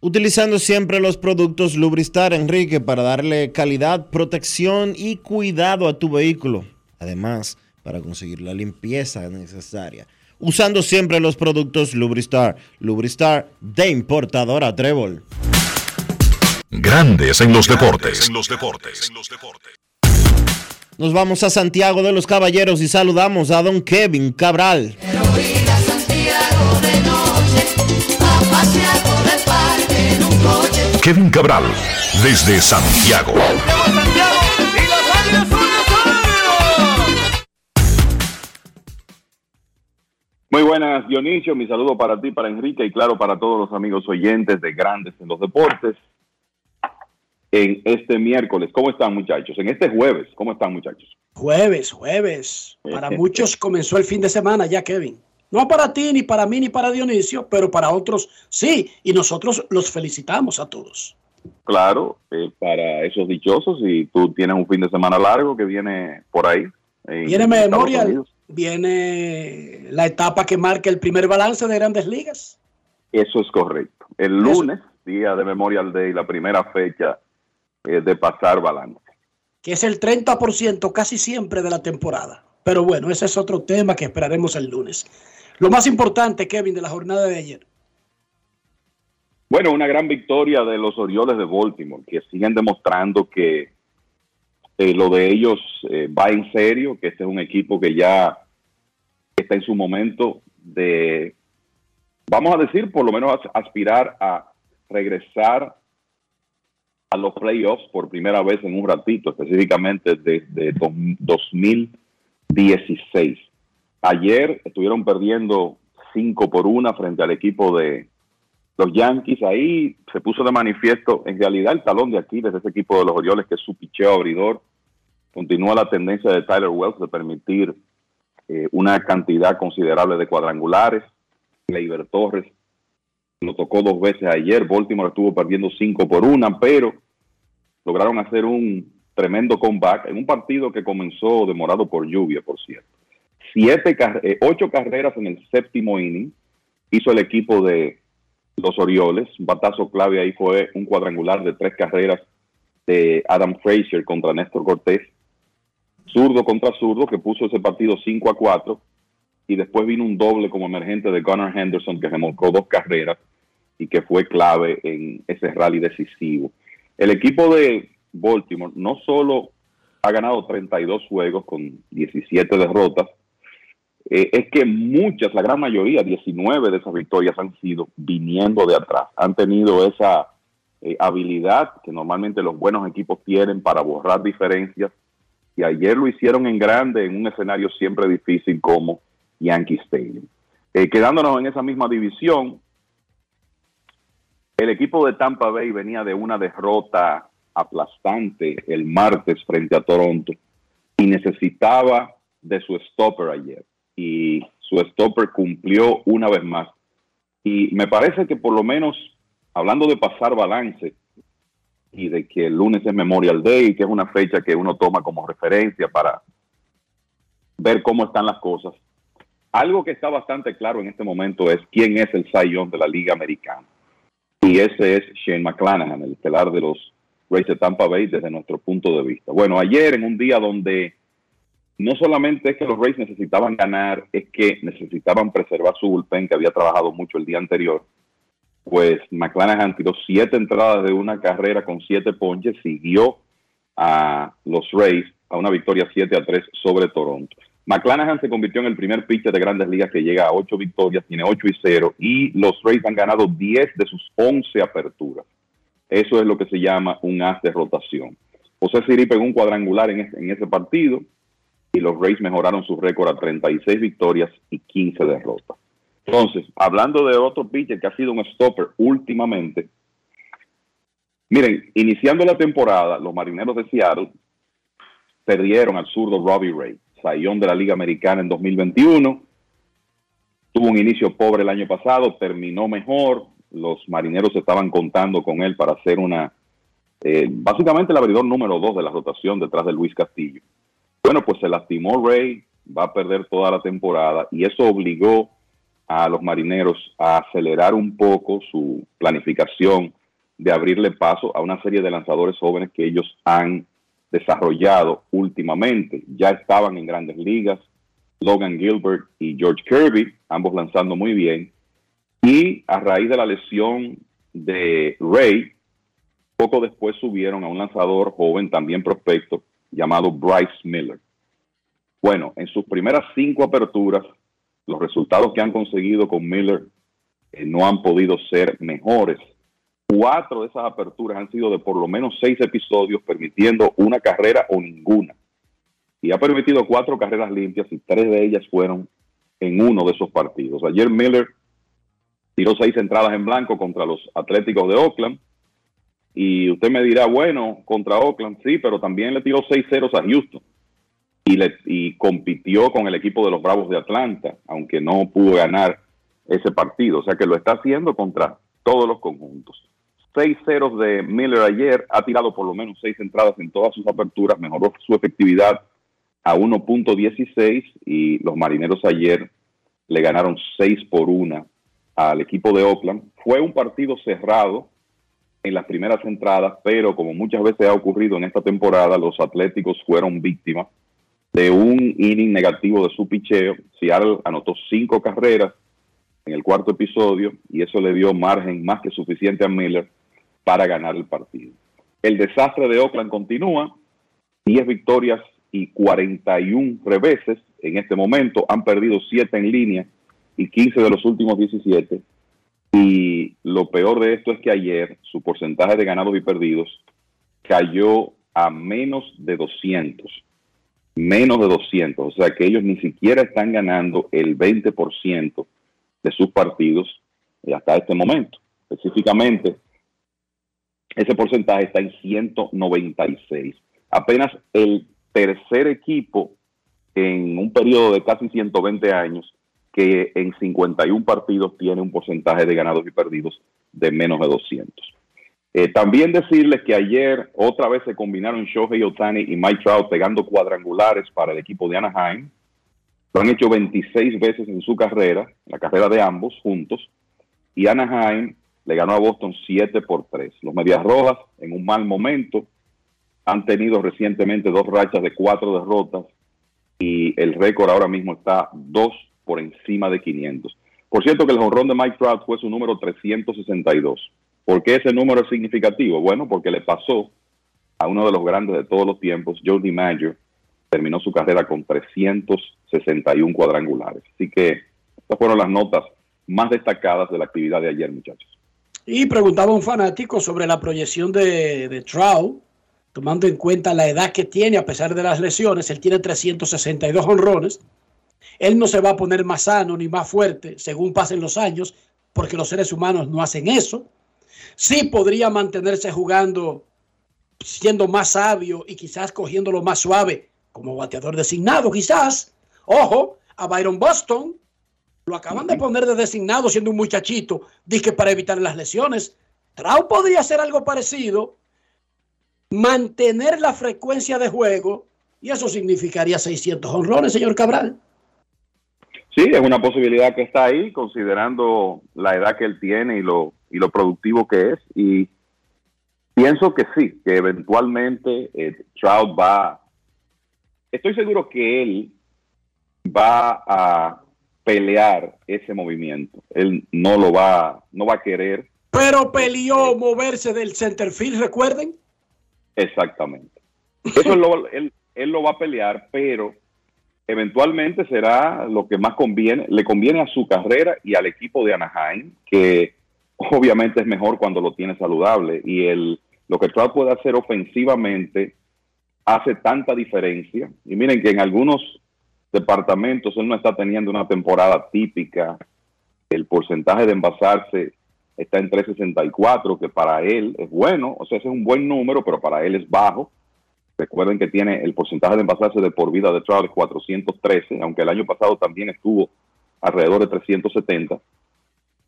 S1: Utilizando siempre los productos Lubristar, Enrique, para darle calidad, protección y cuidado a tu vehículo. Además, para conseguir la limpieza necesaria. Usando siempre los productos Lubristar. Lubristar de importadora Trébol.
S3: Grandes en los deportes.
S1: Nos vamos a Santiago de los Caballeros y saludamos a don Kevin Cabral.
S3: Kevin Cabral, desde Santiago.
S27: Muy buenas, Dionisio. Mi saludo para ti, para Enrique y claro, para todos los amigos oyentes de Grandes en los Deportes. En este miércoles, ¿cómo están muchachos? En este jueves, ¿cómo están muchachos?
S4: Jueves, jueves. Para muchos comenzó el fin de semana ya, Kevin. No para ti, ni para mí, ni para Dionisio, pero para otros sí. Y nosotros los felicitamos a todos.
S27: Claro, eh, para esos dichosos y tú tienes un fin de semana largo que viene por ahí. en
S4: Viene Memorial, viene la etapa que marca el primer balance de grandes ligas.
S27: Eso es correcto. El lunes, día de Memorial Day, la primera fecha eh, de pasar balance.
S4: que es el 30% casi siempre de la temporada. Pero bueno, ese es otro tema que esperaremos el lunes. Lo más importante, Kevin, de la jornada de ayer.
S27: Bueno, una gran victoria de los Orioles de Baltimore, que siguen demostrando que eh, lo de ellos eh, va en serio, que este es un equipo que ya está en su momento de, vamos a decir, por lo menos as- aspirar a regresar a los playoffs por primera vez en un ratito, específicamente desde do- 2016. Ayer estuvieron perdiendo 5 por 1 frente al equipo de los Yankees. Ahí se puso de manifiesto en realidad el talón de Aquiles de ese equipo de los Orioles, que es su picheo abridor. Continúa la tendencia de Tyler Wells de permitir eh, una cantidad considerable de cuadrangulares. Leiber Torres lo tocó dos veces ayer. Baltimore estuvo perdiendo 5 por 1, pero lograron hacer un tremendo comeback en un partido que comenzó demorado por lluvia, por cierto. Siete eh, ocho carreras en el séptimo inning hizo el equipo de los Orioles. Un batazo clave ahí fue un cuadrangular de tres carreras de Adam Frazier contra Néstor Cortés. Zurdo contra zurdo que puso ese partido 5 a 4 y después vino un doble como emergente de Gunnar Henderson que remolcó dos carreras y que fue clave en ese rally decisivo. El equipo de Baltimore no solo ha ganado 32 juegos con 17 derrotas, eh, es que muchas, la gran mayoría, 19 de esas victorias han sido viniendo de atrás. Han tenido esa eh, habilidad que normalmente los buenos equipos tienen para borrar diferencias. Y ayer lo hicieron en grande en un escenario siempre difícil como Yankee Stadium. Eh, quedándonos en esa misma división, el equipo de Tampa Bay venía de una derrota aplastante el martes frente a Toronto y necesitaba de su stopper ayer. Y su stopper cumplió una vez más. Y me parece que por lo menos, hablando de pasar balance y de que el lunes es Memorial Day, que es una fecha que uno toma como referencia para ver cómo están las cosas, algo que está bastante claro en este momento es quién es el Young de la Liga Americana. Y ese es Shane McClanahan, el estelar de los Rays de Tampa Bay desde nuestro punto de vista. Bueno, ayer en un día donde no solamente es que los Rays necesitaban ganar, es que necesitaban preservar su bullpen que había trabajado mucho el día anterior. Pues McClanahan tiró siete entradas de una carrera con siete ponches, siguió a los Rays a una victoria 7 a 3 sobre Toronto. McClanahan se convirtió en el primer pitcher de grandes ligas que llega a ocho victorias, tiene 8 y 0, y los Rays han ganado 10 de sus 11 aperturas. Eso es lo que se llama un as de rotación. José Siri pegó un cuadrangular en ese, en ese partido y los Rays mejoraron su récord a 36 victorias y 15 derrotas. Entonces, hablando de otro pitcher que ha sido un stopper últimamente, miren, iniciando la temporada, los marineros de Seattle perdieron al zurdo Robbie Ray, sayón de la Liga Americana en 2021. Tuvo un inicio pobre el año pasado, terminó mejor. Los marineros estaban contando con él para hacer una, eh, básicamente el abridor número dos de la rotación detrás de Luis Castillo. Bueno, pues se lastimó Ray, va a perder toda la temporada y eso obligó a los marineros a acelerar un poco su planificación de abrirle paso a una serie de lanzadores jóvenes que ellos han desarrollado últimamente. Ya estaban en grandes ligas, Logan Gilbert y George Kirby, ambos lanzando muy bien. Y a raíz de la lesión de Ray, poco después subieron a un lanzador joven, también prospecto, llamado Bryce Miller. Bueno, en sus primeras cinco aperturas, los resultados que han conseguido con Miller eh, no han podido ser mejores. Cuatro de esas aperturas han sido de por lo menos seis episodios, permitiendo una carrera o ninguna. Y ha permitido cuatro carreras limpias y tres de ellas fueron en uno de esos partidos. Ayer Miller tiró seis entradas en blanco contra los Atléticos de Oakland. Y usted me dirá, bueno, contra Oakland sí, pero también le tiró seis ceros a Houston. Y, le, y compitió con el equipo de los Bravos de Atlanta, aunque no pudo ganar ese partido. O sea que lo está haciendo contra todos los conjuntos. Seis ceros de Miller ayer, ha tirado por lo menos seis entradas en todas sus aperturas, mejoró su efectividad a 1.16 y los marineros ayer le ganaron 6 por 1 al equipo de Oakland. Fue un partido cerrado en las primeras entradas, pero como muchas veces ha ocurrido en esta temporada, los Atléticos fueron víctimas de un inning negativo de su picheo. Seattle anotó cinco carreras en el cuarto episodio y eso le dio margen más que suficiente a Miller para ganar el partido. El desastre de Oakland continúa, 10 victorias y 41 reveses en este momento, han perdido 7 en línea y 15 de los últimos 17. Y lo peor de esto es que ayer su porcentaje de ganados y perdidos cayó a menos de 200. Menos de 200. O sea que ellos ni siquiera están ganando el 20% de sus partidos hasta este momento. Específicamente, ese porcentaje está en 196. Apenas el tercer equipo en un periodo de casi 120 años que en 51 partidos tiene un porcentaje de ganados y perdidos de menos de 200. Eh, también decirles que ayer otra vez se combinaron Shohei Otani y Mike Trout pegando cuadrangulares para el equipo de Anaheim. Lo han hecho 26 veces en su carrera, la carrera de ambos juntos, y Anaheim le ganó a Boston 7 por 3. Los Medias Rojas, en un mal momento, han tenido recientemente dos rachas de cuatro derrotas y el récord ahora mismo está dos por encima de 500. Por cierto que el jonrón de Mike Trout fue su número 362. ¿Por qué ese número es significativo? Bueno, porque le pasó a uno de los grandes de todos los tiempos, Joe DiMaggio, terminó su carrera con 361 cuadrangulares. Así que estas fueron las notas más destacadas de la actividad de ayer, muchachos.
S4: Y preguntaba un fanático sobre la proyección de, de Trout, tomando en cuenta la edad que tiene a pesar de las lesiones. Él tiene 362 honrones. Él no se va a poner más sano ni más fuerte según pasen los años, porque los seres humanos no hacen eso. Sí podría mantenerse jugando, siendo más sabio y quizás cogiéndolo más suave como bateador designado, quizás. Ojo, a Byron Boston lo acaban de poner de designado siendo un muchachito, dije para evitar las lesiones. Trau podría hacer algo parecido, mantener la frecuencia de juego y eso significaría 600 honrones, señor Cabral.
S27: Sí, es una posibilidad que está ahí, considerando la edad que él tiene y lo, y lo productivo que es. Y pienso que sí, que eventualmente eh, Trout va. Estoy seguro que él va a pelear ese movimiento. Él no lo va, no va a querer.
S4: Pero peleó moverse del centerfield, recuerden.
S27: Exactamente. Eso él lo, él, él lo va a pelear, pero eventualmente será lo que más conviene, le conviene a su carrera y al equipo de Anaheim, que obviamente es mejor cuando lo tiene saludable. Y el, lo que Trout puede hacer ofensivamente hace tanta diferencia. Y miren que en algunos departamentos él no está teniendo una temporada típica. El porcentaje de envasarse está en 364, que para él es bueno, o sea, ese es un buen número, pero para él es bajo. Recuerden que tiene el porcentaje de envasarse de por vida de Trout de 413, aunque el año pasado también estuvo alrededor de 370.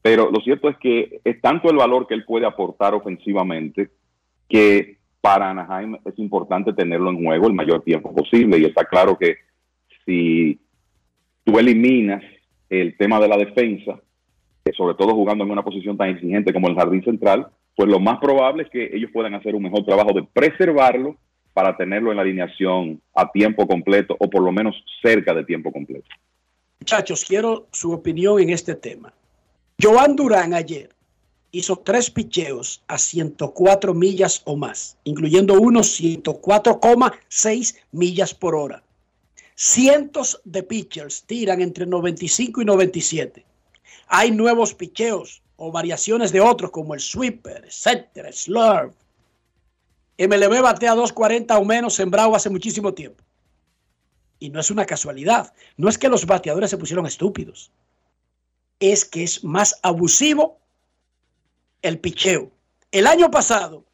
S27: Pero lo cierto es que es tanto el valor que él puede aportar ofensivamente que para Anaheim es importante tenerlo en juego el mayor tiempo posible. Y está claro que si tú eliminas el tema de la defensa, sobre todo jugando en una posición tan exigente como el jardín central, pues lo más probable es que ellos puedan hacer un mejor trabajo de preservarlo para tenerlo en la alineación a tiempo completo o por lo menos cerca de tiempo completo.
S4: Muchachos, quiero su opinión en este tema. Joan Durán ayer hizo tres picheos a 104 millas o más, incluyendo unos 104,6 millas por hora. Cientos de pitchers tiran entre 95 y 97. Hay nuevos picheos o variaciones de otros como el sweeper, etcétera, slurve. MLB batea 240 o menos sembrado hace muchísimo tiempo. Y no es una casualidad. No es que los bateadores se pusieron estúpidos. Es que es más abusivo el picheo. El año pasado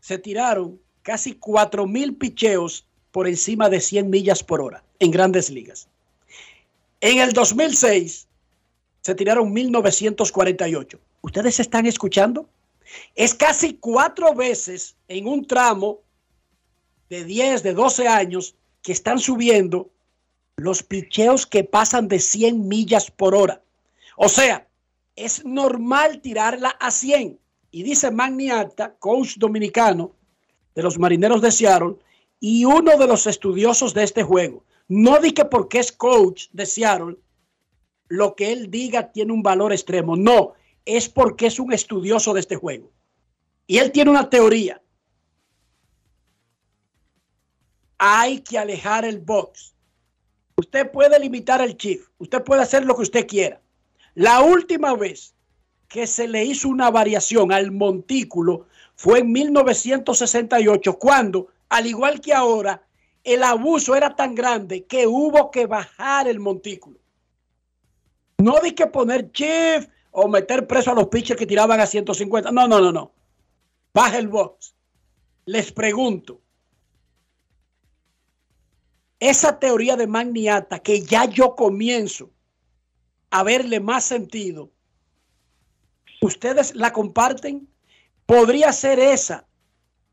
S4: se tiraron casi 4 mil picheos por encima de 100 millas por hora en grandes ligas. En el 2006 se tiraron 1948. ¿Ustedes están escuchando? Es casi cuatro veces en un tramo de 10, de 12 años que están subiendo los picheos que pasan de 100 millas por hora. O sea, es normal tirarla a 100. Y dice Magni Acta, coach dominicano de los marineros de Seattle y uno de los estudiosos de este juego. No di que porque es coach de Seattle, lo que él diga tiene un valor extremo. No, es porque es un estudioso de este juego. Y él tiene una teoría. Hay que alejar el box. Usted puede limitar el chief. Usted puede hacer lo que usted quiera. La última vez que se le hizo una variación al montículo fue en 1968, cuando, al igual que ahora, el abuso era tan grande que hubo que bajar el montículo. No di que poner chief o meter preso a los pitchers que tiraban a 150. No, no, no, no. Baja el box. Les pregunto. Esa teoría de Magniata que ya yo comienzo a verle más sentido, ¿ustedes la comparten? ¿Podría ser esa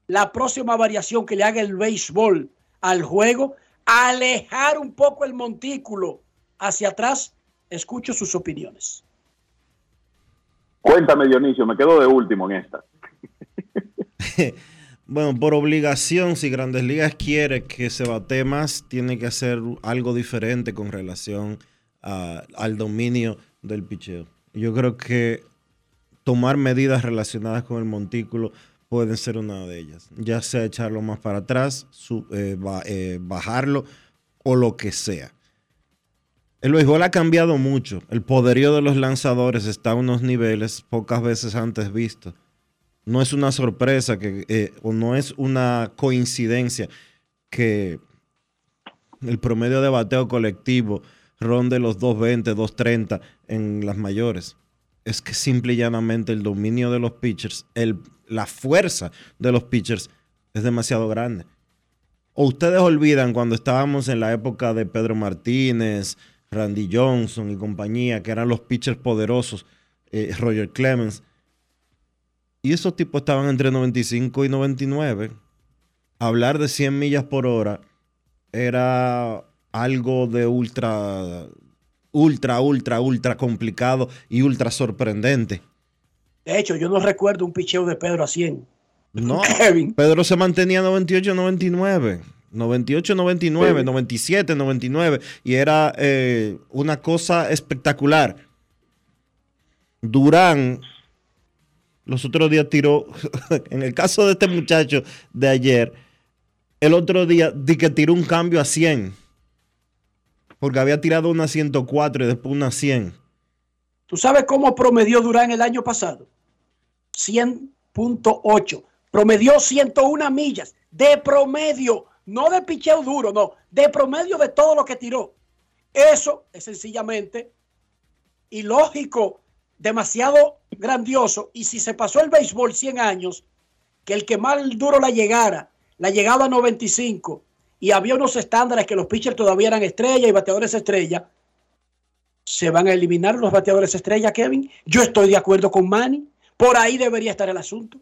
S4: la próxima variación que le haga el béisbol al juego? Alejar un poco el montículo hacia atrás. Escucho sus opiniones.
S27: Cuéntame, Dionisio, me quedo de último en esta.
S1: Bueno, por obligación, si Grandes Ligas quiere que se bate más, tiene que hacer algo diferente con relación al dominio del picheo. Yo creo que tomar medidas relacionadas con el montículo pueden ser una de ellas. Ya sea echarlo más para atrás, su- eh, eh, bajarlo o lo que sea. El béisbol ha cambiado mucho. El poderío de los lanzadores está a unos niveles pocas veces antes vistos. No es una sorpresa que, eh, o no es una coincidencia que el promedio de bateo colectivo ronde los 220, 230 en las mayores. Es que simple y llanamente el dominio de los pitchers, el, la fuerza de los pitchers es demasiado grande. O ustedes olvidan cuando estábamos en la época de Pedro Martínez, Randy Johnson y compañía, que eran los pitchers poderosos, eh, Roger Clemens. Y esos tipos estaban entre 95 y 99. Hablar de 100 millas por hora era algo de ultra, ultra, ultra, ultra complicado y ultra sorprendente.
S4: De hecho, yo no recuerdo un picheo de Pedro a 100.
S1: No, Pedro se mantenía 98-99. 98-99, 97-99. Y era eh, una cosa espectacular. Durán, los otros días tiró, en el caso de este muchacho de ayer, el otro día di que tiró un cambio a 100. Porque había tirado una 104 y después una 100.
S4: ¿Tú sabes cómo promedió Durán el año pasado? 100.8. Promedió 101 millas. De promedio. No de picheo duro, no. De promedio de todo lo que tiró. Eso es sencillamente ilógico, demasiado grandioso. Y si se pasó el béisbol 100 años, que el que más duro la llegara, la llegaba a 95, y había unos estándares que los pitchers todavía eran estrella y bateadores estrella, se van a eliminar los bateadores estrella, Kevin. Yo estoy de acuerdo con Manny. Por ahí debería estar el asunto.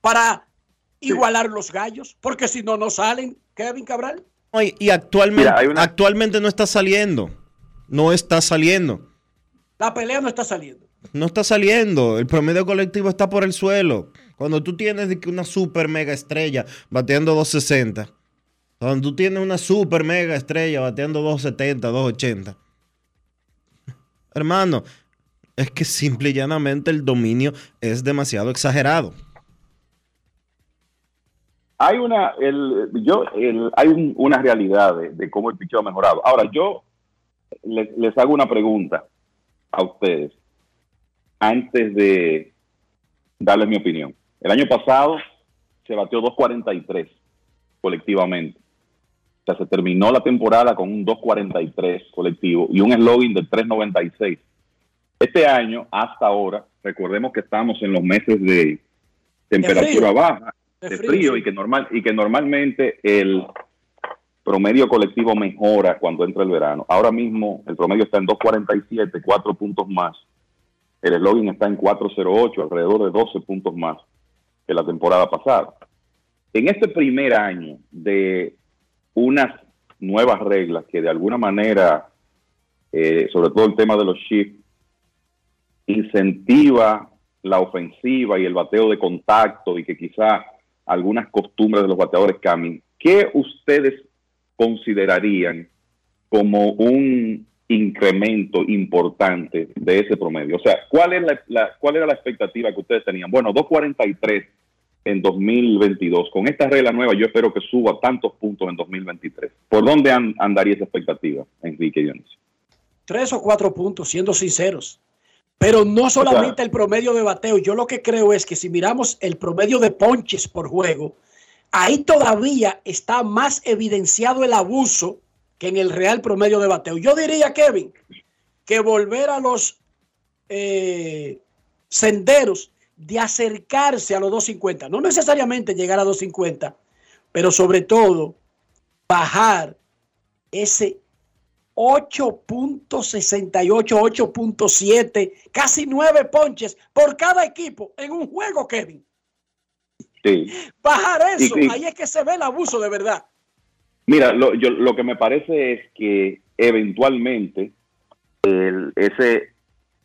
S4: Para igualar los gallos, porque si no, no salen, Kevin Cabral.
S1: Y actualmente,
S27: Mira, hay una-
S1: actualmente no está saliendo. No está saliendo.
S4: La pelea no está saliendo.
S1: No está saliendo. El promedio colectivo está por el suelo. Cuando tú tienes de que una super mega estrella bateando 260. Cuando tú tienes una super mega estrella bateando 270, 280. Hermano, es que simple y llanamente el dominio es demasiado exagerado.
S27: Hay una, el, yo, el- hay un- una realidad de, de cómo el picheo ha mejorado. Ahora, yo les, les hago una pregunta a ustedes antes de darles mi opinión. El año pasado se bateó 2.43 colectivamente. O sea, se terminó la temporada con un 2.43 colectivo y un slogan de 3.96. Este año, hasta ahora, recordemos que estamos en los meses de temperatura baja,
S4: De
S27: de
S4: frío,
S27: frío,
S4: sí.
S27: y, que normal, y que normalmente el promedio colectivo mejora cuando entra el verano. Ahora mismo el promedio está en 2.47, 4 puntos más. El slogan está en 4.08, alrededor de 12 puntos más que la temporada pasada. En este primer año de unas nuevas reglas que de alguna manera, eh, sobre todo el tema de los shifts, incentiva la ofensiva y el bateo de contacto y que quizá algunas costumbres de los bateadores cambien, ¿qué ustedes considerarían como un incremento importante de ese promedio? O sea, ¿cuál, es la, la- ¿cuál era la expectativa que ustedes tenían? Bueno, 2.43 en 2022. Con esta regla nueva yo espero que suba tantos puntos en 2023. ¿Por dónde an- andaría esa expectativa, Enrique Dionisio?
S4: Tres o cuatro puntos, siendo sinceros. Pero no solamente el promedio de bateo. Yo lo que creo es que si miramos el promedio de ponches por juego, ahí todavía está más evidenciado el abuso que en el real promedio de bateo. Yo diría, Kevin, que volver a los eh, senderos de acercarse a los 250, no necesariamente llegar a 250, pero sobre todo bajar ese 8.68, 8.7, casi 9 ponches por cada equipo en un juego, Kevin.
S27: Sí.
S4: Bajar eso,
S27: Y- y-
S4: ahí es que se ve el abuso de verdad.
S27: Mira, lo, yo, lo que me parece es que eventualmente el- ese,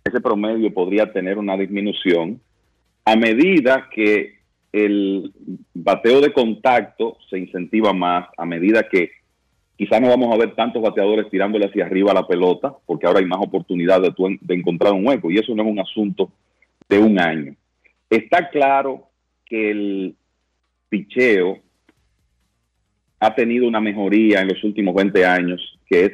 S27: ese promedio podría tener una disminución a medida que el bateo de contacto se incentiva más, a medida que quizás no vamos a ver tantos bateadores tirándole hacia arriba la pelota, porque ahora hay más oportunidad de, de encontrar un hueco, y eso no es un asunto de un año. Está claro que el picheo ha tenido una mejoría en los últimos 20 años que es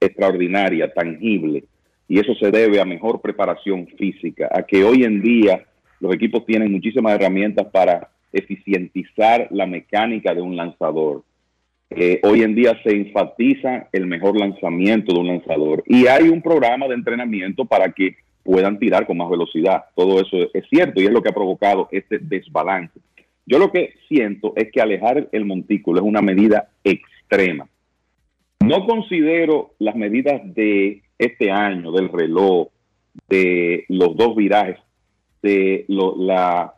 S27: extraordinaria, tangible, y eso se debe a mejor preparación física, a que hoy en día los equipos tienen muchísimas herramientas para eficientizar la mecánica de un lanzador. Eh, hoy en día se enfatiza el mejor lanzamiento de un lanzador y hay un programa de entrenamiento para que puedan tirar con más velocidad. Todo eso es cierto y es lo que ha provocado este desbalance. Yo lo que siento es que alejar el montículo es una medida extrema. No considero las medidas de este año, del reloj, de los dos virajes, de lo- la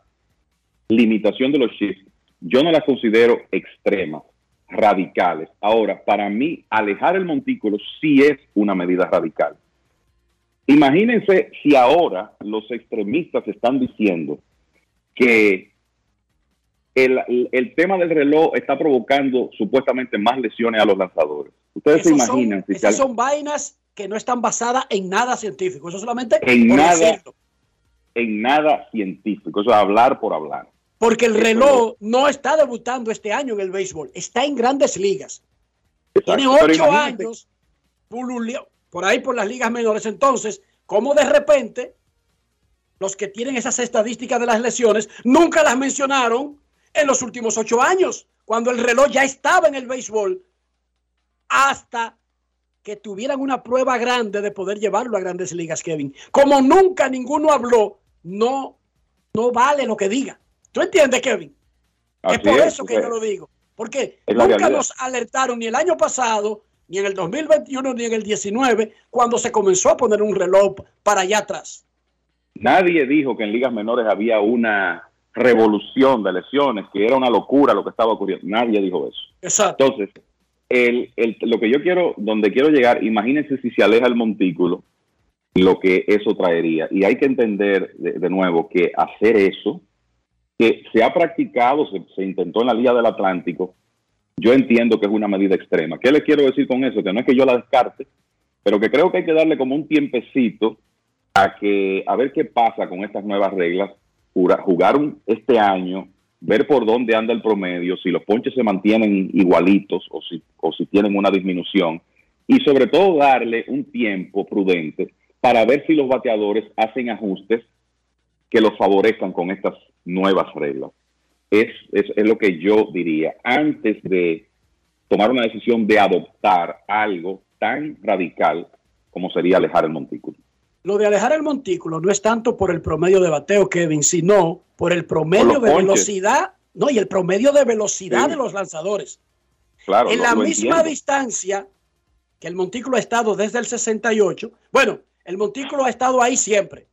S27: limitación de los shifts, yo no las considero extremas, radicales. Ahora, para mí, alejar el montículo sí es una medida radical. Imagínense si ahora los extremistas están diciendo que el, el- tema del reloj está provocando supuestamente más lesiones a los lanzadores. Ustedes se
S4: Esos son-
S27: imaginan si
S4: esas son vainas que no están basadas en nada científico. Eso solamente
S27: en nada,
S4: decirlo.
S27: en nada científico, eso es hablar por hablar.
S4: Porque el reloj no está debutando este año en el béisbol, está en grandes ligas. Tiene
S27: Exacto.
S4: Ocho años por ahí por las ligas menores. Entonces, ¿cómo de repente los que tienen esas estadísticas de las lesiones nunca las mencionaron en los últimos ocho años, cuando el reloj ya estaba en el béisbol, hasta que tuvieran una prueba grande de poder llevarlo a grandes ligas, Kevin? Como nunca ninguno habló, no, no vale lo que diga. ¿Tú entiendes, Kevin?
S27: Así
S4: es por
S27: es,
S4: eso que yo lo digo. Porque nunca
S27: realidad.
S4: nos alertaron ni el año pasado, ni en el 2021, ni en el 19, cuando se comenzó a poner un reloj para allá atrás.
S27: Nadie dijo que en ligas menores había una revolución de lesiones, que era una locura lo que estaba ocurriendo. Nadie dijo eso.
S4: Exacto.
S27: Entonces, el, el- lo que yo quiero, donde quiero llegar, imagínense si se aleja el montículo, lo que eso traería. Y hay que entender de, de nuevo que hacer eso, que se ha practicado, se, se intentó en la Liga del Atlántico, yo entiendo que es una medida extrema. ¿Qué les quiero decir con eso? Que no es que yo la descarte, pero que creo que hay que darle como un tiempecito a que a ver qué pasa con estas nuevas reglas, jugar un- este año, ver por dónde anda el promedio, si los ponches se mantienen igualitos o si, o si tienen una disminución, y sobre todo darle un tiempo prudente para ver si los bateadores hacen ajustes que los favorezcan con estas nuevas reglas. Es, es, es lo que yo diría. Antes de tomar una decisión de adoptar algo tan radical como sería alejar el montículo.
S4: Lo de alejar el montículo no es tanto por el promedio de bateo, Kevin, sino por el promedio
S27: Por
S4: de
S27: ponches.
S4: velocidad, no, y el promedio de velocidad
S27: Sí.
S4: de los lanzadores.
S27: Claro,
S4: en
S27: lo-
S4: la
S27: lo
S4: misma
S27: entiendo.
S4: distancia que el montículo ha estado desde el 68, bueno, el montículo ha estado ahí siempre.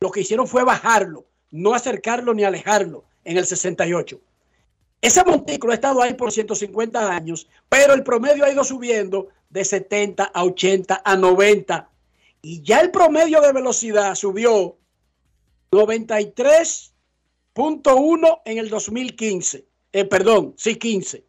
S4: Lo que hicieron fue bajarlo, no acercarlo ni alejarlo en el 68. Ese montículo ha estado ahí por 150 años, pero el promedio ha ido subiendo de 70 a 80 a 90. Y ya el promedio de velocidad subió 93.1 en el 2015. Eh, perdón, sí, 15.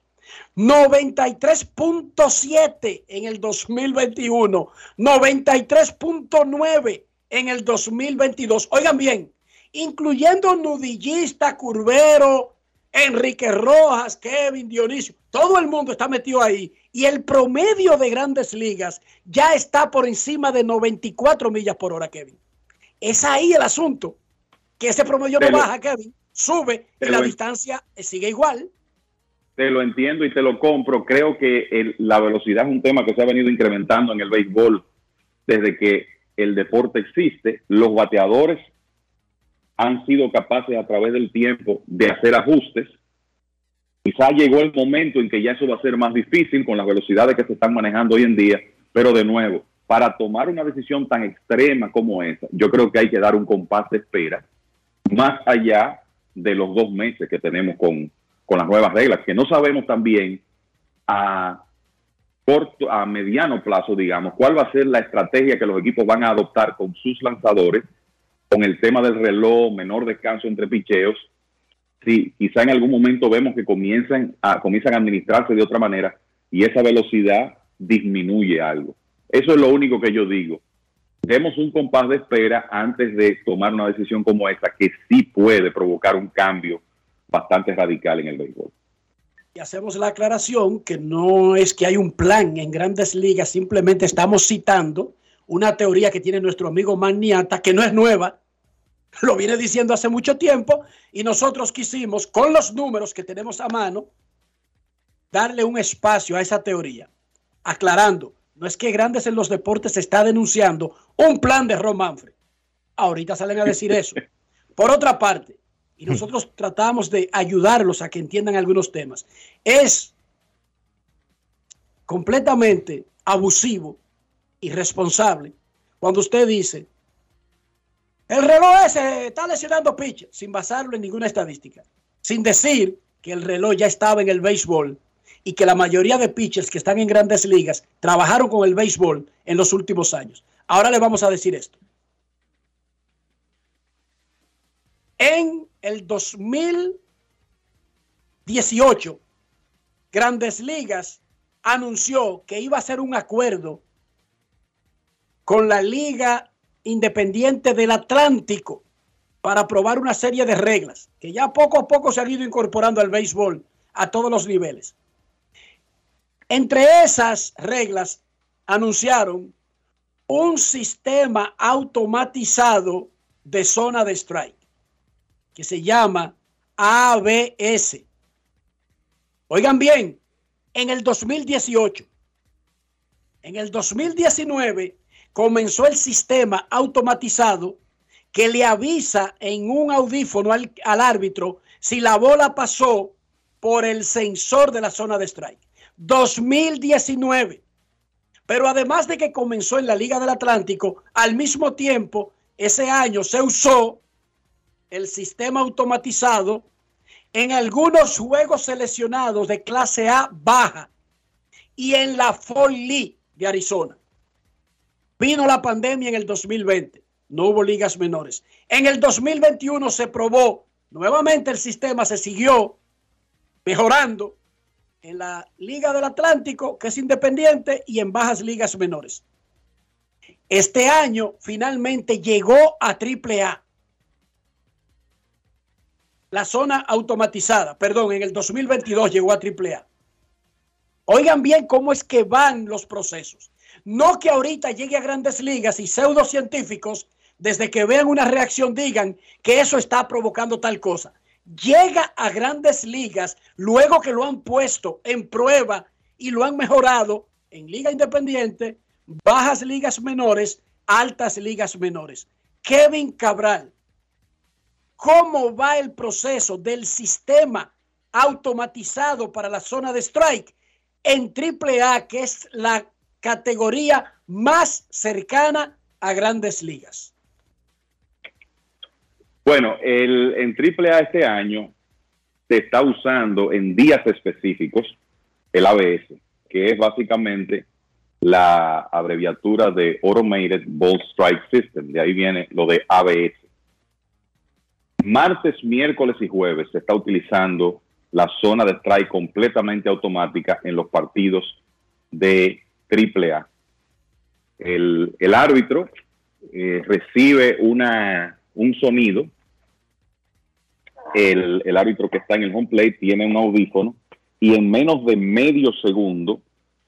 S4: 93.7 en el 2021. 93.9 en el 2022. Oigan bien, incluyendo nudillista, curvero, Enrique Rojas, Kevin Dionisio, todo el mundo está metido ahí. Y el promedio de grandes ligas ya está por encima de 94 millas por hora, Kevin. Es ahí el asunto. Que ese promedio no baja, Kevin, sube y la distancia sigue igual.
S27: Te lo entiendo y te lo compro. Creo que el- la velocidad es un tema que se ha venido incrementando en el béisbol desde que el deporte existe. Los bateadores han sido capaces a través del tiempo de hacer ajustes. Quizá llegó el momento en que ya eso va a ser más difícil con las velocidades que se están manejando hoy en día, pero de nuevo, para tomar una decisión tan extrema como esa, yo creo que hay que dar un compás de espera más allá de los dos meses que tenemos con, con las nuevas reglas, que no sabemos también a corto, a mediano plazo, digamos, cuál va a ser la estrategia que los equipos van a adoptar con sus lanzadores, con el tema del reloj, menor descanso entre picheos. Sí, quizá en algún momento vemos que comienzan a, comienzan a administrarse de otra manera y esa velocidad disminuye algo. Eso es lo único que yo digo. Demos un compás de espera antes de tomar una decisión como esta, que sí puede provocar un cambio bastante radical en el béisbol.
S4: Y hacemos la aclaración que no es que hay un plan en grandes ligas, simplemente estamos citando una teoría que tiene nuestro amigo Magniata, que no es nueva, lo viene diciendo hace mucho tiempo, y nosotros quisimos, con los números que tenemos a mano, darle un espacio a esa teoría, aclarando, no es que Grandes en los Deportes está denunciando un plan de Ron Manfred. Ahorita salen a decir eso. Por otra parte, y nosotros tratamos de ayudarlos a que entiendan algunos temas, es completamente abusivo, irresponsable, cuando usted dice, el reloj ese está lesionando pitch, sin basarlo en ninguna estadística, sin decir que el reloj ya estaba en el béisbol y que la mayoría de pitchers que están en grandes ligas trabajaron con el béisbol en los últimos años. Ahora le vamos a decir esto. En el 2018, Grandes Ligas anunció que iba a hacer un acuerdo con la Liga Independiente del Atlántico para aprobar una serie de reglas que ya poco a poco se han ido incorporando al béisbol a todos los niveles. Entre esas reglas anunciaron un sistema automatizado de zona de strike que se llama ABS. Oigan bien, en el 2018, en el 2019 comenzó el sistema automatizado que le avisa en un audífono al, árbitro si la bola pasó por el sensor de la zona de strike. 2019. Pero además de que comenzó en la Liga del Atlántico, al mismo tiempo, ese año se usó el sistema automatizado en algunos juegos seleccionados de clase A baja. y en la Fort Lee de Arizona. Vino la pandemia en el 2020, no hubo ligas menores. En el 2021 se probó, nuevamente el sistema se siguió mejorando en la Liga del Atlántico, que es independiente, y en bajas ligas menores. Este año finalmente llegó a AAA. La zona automatizada, perdón, en el 2022 llegó a AAA. Oigan bien cómo es que van los procesos. No que ahorita llegue a grandes ligas y pseudocientíficos, desde que vean una reacción, digan que eso está provocando tal cosa. Llega a grandes ligas luego que lo han puesto en prueba y lo han mejorado en liga independiente, bajas ligas menores, altas ligas menores. Kevin Cabral, ¿cómo va el proceso del sistema automatizado para la zona de strike en AAA, que es la categoría más cercana a grandes ligas?
S27: Bueno, el, en AAA este año se está usando en días específicos el ABS, que es básicamente la abreviatura de Automated Ball Strike System. De ahí viene lo de ABS. Martes, miércoles y jueves se está utilizando la zona de strike completamente automática en los partidos de AAA. El, el árbitro eh, recibe una, un sonido. El, árbitro que está en el home plate tiene un audífono y en menos de medio segundo,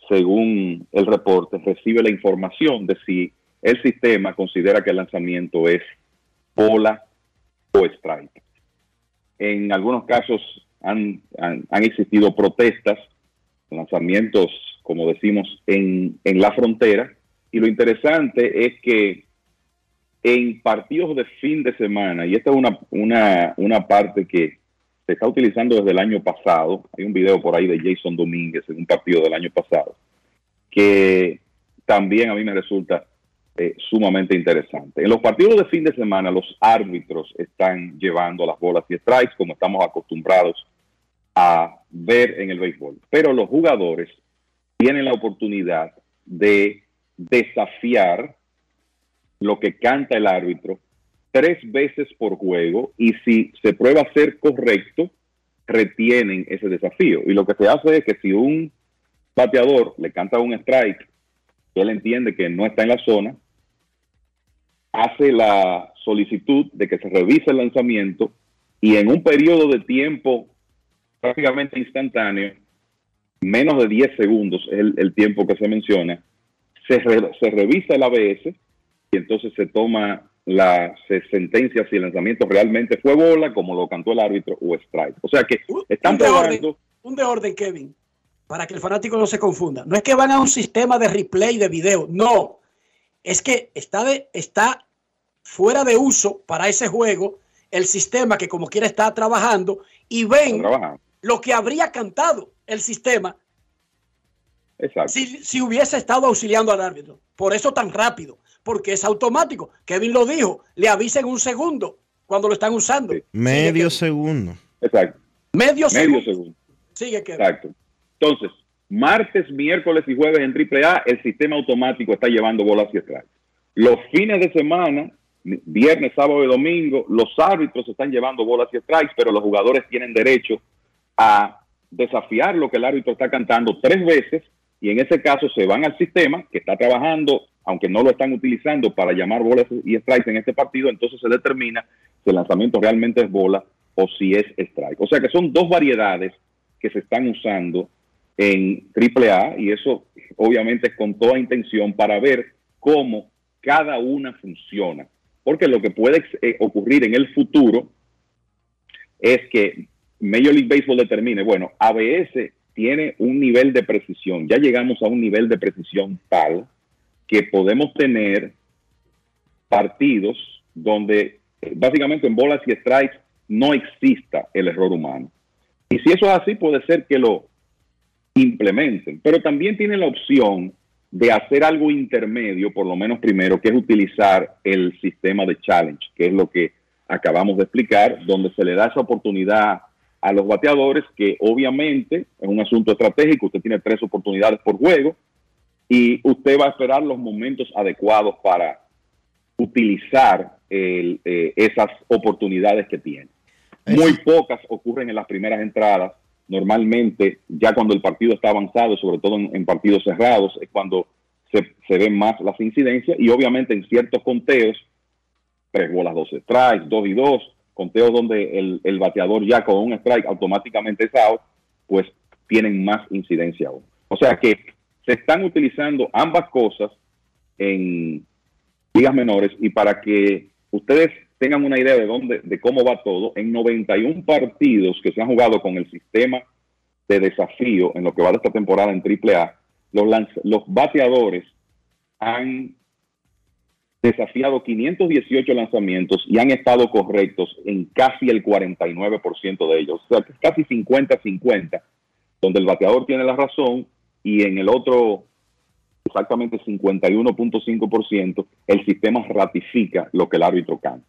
S27: según el reporte, recibe la información de si el sistema considera que el lanzamiento es bola o strike. En algunos casos han, han existido protestas, lanzamientos, como decimos, en, en la frontera. Y lo interesante es que en partidos de fin de semana, y esta es una, una, una parte que se está utilizando desde el año pasado, hay un video por ahí de Jason Domínguez en un partido del año pasado, que también a mí me resulta eh, sumamente interesante. En los partidos de fin de semana, los árbitros están llevando las bolas y strikes, como estamos acostumbrados a ver en el béisbol. Pero los jugadores tienen la oportunidad de desafiar lo que canta el árbitro tres veces por juego y si se prueba ser correcto, retienen ese desafío. Y lo que se hace es que si un bateador le canta un strike, él entiende que no está en la zona, hace la solicitud de que se revise el lanzamiento y en un periodo de tiempo prácticamente instantáneo, menos de 10 segundos es el, el tiempo que se menciona, se, re- se revisa el ABS y entonces se toma la se sentencia si el lanzamiento realmente fue bola, como lo cantó el árbitro, o strike. O sea que están
S4: un
S27: probando
S4: un de orden, Kevin, para que el fanático no se confunda. No es que van a un sistema de replay de video, no. Es que está, de, está fuera de uso para ese juego el sistema que como quiera está trabajando y ven
S27: trabajando.
S4: Lo que habría cantado el sistema
S27: Exacto.
S4: si, si hubiese estado auxiliando al árbitro. Por eso tan rápido, porque es automático. Kevin lo dijo, le avisa en un segundo cuando lo están usando.
S1: Medio segundo.
S27: Exacto.
S4: Medio,
S27: Medio
S4: segundo.
S27: segundo.
S4: Sigue, Kevin.
S27: Exacto. Entonces, martes, miércoles y jueves en AAA, el sistema automático está llevando bolas y strikes. Los fines de semana, viernes, sábado y domingo, los árbitros están llevando bolas y strikes, pero los jugadores tienen derecho a desafiar lo que el árbitro está cantando tres veces y en ese caso se van al sistema que está trabajando, aunque no lo están utilizando para llamar bolas y strikes en este partido, entonces se determina si el lanzamiento realmente es bola o si es strike. O sea que son dos variedades que se están usando en AAA y eso obviamente es con toda intención para ver cómo cada una funciona. Porque lo que puede eh, ocurrir en el futuro es que Major League Baseball determine, bueno, ABS tiene un nivel de precisión, ya llegamos a un nivel de precisión tal que podemos tener partidos donde eh, básicamente en bolas y strikes no exista el error humano. Y si eso es así, puede ser que lo implementen, pero también tienen la opción de hacer algo intermedio, por lo menos primero, que es utilizar el sistema de challenge, que es lo que acabamos de explicar, donde se le da esa oportunidad a los bateadores, que obviamente es un asunto estratégico, usted tiene tres oportunidades por juego y usted va a esperar los momentos adecuados para utilizar el, eh, esas oportunidades que tiene. Muy pocas ocurren en las primeras entradas. Normalmente, ya cuando el partido está avanzado, sobre todo en, en partidos cerrados, es cuando se, se ven más las incidencias y obviamente en ciertos conteos, tres bolas, dos strikes, dos y dos, conteos donde el, el bateador ya con un strike automáticamente es out, pues tienen más incidencia aún. O sea que se están utilizando ambas cosas en ligas menores y para que ustedes tengan una idea de dónde, de cómo va todo, en 91 partidos que se han jugado con el sistema de desafío en lo que va de esta temporada en AAA, los, los bateadores han desafiado 518 lanzamientos y han estado correctos en casi el 49% de ellos. O sea, casi 50-50, donde el bateador tiene la razón y en el otro exactamente 51.5%, el sistema ratifica lo que el árbitro canta.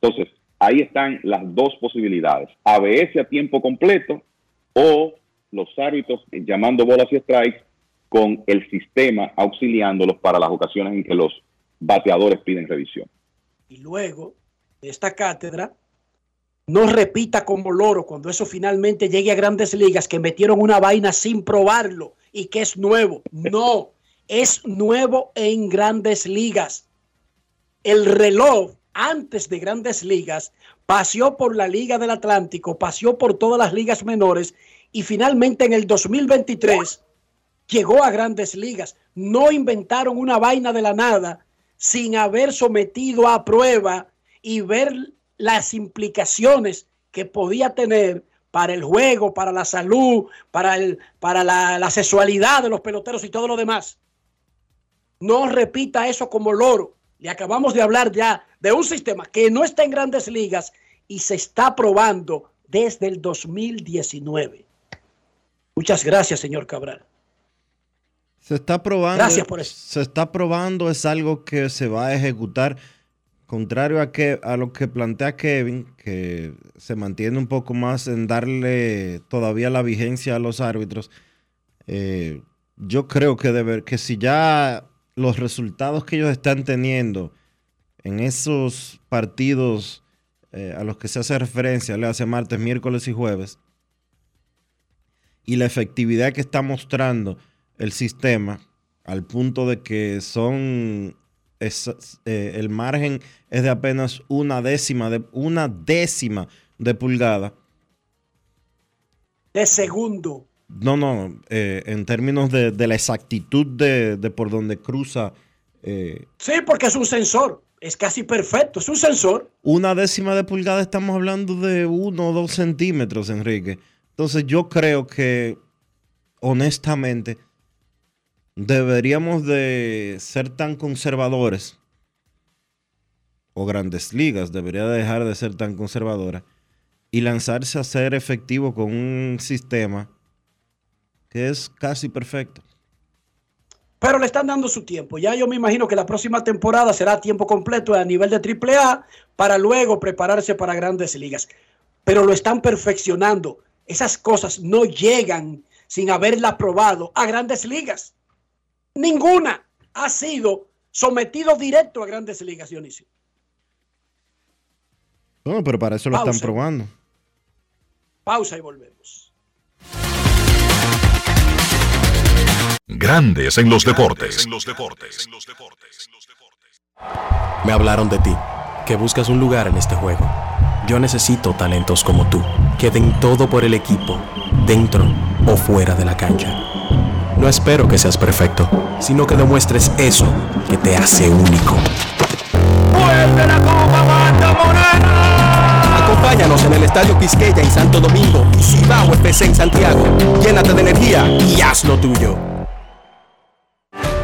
S27: Entonces, ahí están las dos posibilidades, ABS a tiempo completo o los árbitros llamando bolas y strikes con el sistema auxiliándolos para las ocasiones en que los bateadores piden revisión.
S4: y luego esta cátedra no repita como loro cuando eso finalmente llegue a grandes ligas que metieron una vaina sin probarlo y que es nuevo. No, es nuevo en grandes ligas. El reloj antes de grandes ligas paseó por la Liga del Atlántico, paseó por todas las ligas menores y finalmente en el 2023 llegó a grandes ligas. No inventaron una vaina de la nada sin haber sometido a prueba y ver las implicaciones que podía tener para el juego, para la salud, para, el, para la, la sexualidad de los peloteros y todo lo demás. No repita eso como loro. Le acabamos de hablar ya de un sistema que no está en grandes ligas y se está probando desde el 2019. Muchas gracias, señor Cabral.
S1: Se está probando.
S4: Gracias por eso.
S1: Se está probando, es algo que se va a ejecutar. Contrario a, que, a lo que plantea Kevin, que se mantiene un poco más en darle todavía la vigencia a los árbitros. eh, yo creo que, deber, que si ya los resultados que ellos están teniendo en esos partidos eh, a los que se hace referencia, le hace martes, miércoles y jueves, y la efectividad que está mostrando el sistema al punto de que son es- eh, el margen es de apenas una décima de una décima de pulgada.
S4: De segundo.
S1: No, no, eh, en términos de, de la exactitud de, de por donde cruza eh,
S4: Sí, porque es un sensor. Es casi perfecto. Es un sensor.
S1: una décima de pulgada, estamos hablando de uno o dos centímetros, Enrique. Entonces yo creo que, honestamente, deberíamos de ser tan conservadores, o grandes ligas debería dejar de ser tan conservadora, y lanzarse a ser efectivo con un sistema que es casi perfecto.
S4: Pero le están dando su tiempo. Ya yo me imagino que la próxima temporada será tiempo completo a nivel de AAA para luego prepararse para grandes ligas. Pero lo están perfeccionando. Esas cosas no llegan sin haberla probado a grandes ligas. Ninguna ha sido sometido directo a grandes ligas, Dionisio.
S1: No, pero para eso lo están
S4: Pausa.
S1: probando.
S4: Pausa y volvemos.
S3: Grandes en los deportes.
S28: Me hablaron de ti, que buscas un lugar en este juego. Yo necesito talentos como tú, que den todo por el equipo, dentro o fuera de la cancha. No espero que seas perfecto, sino que demuestres eso que te hace único. Acompáñanos en el Estadio Quisqueya en Santo Domingo y Cibao FC en Santiago. Llénate de energía y haz lo tuyo.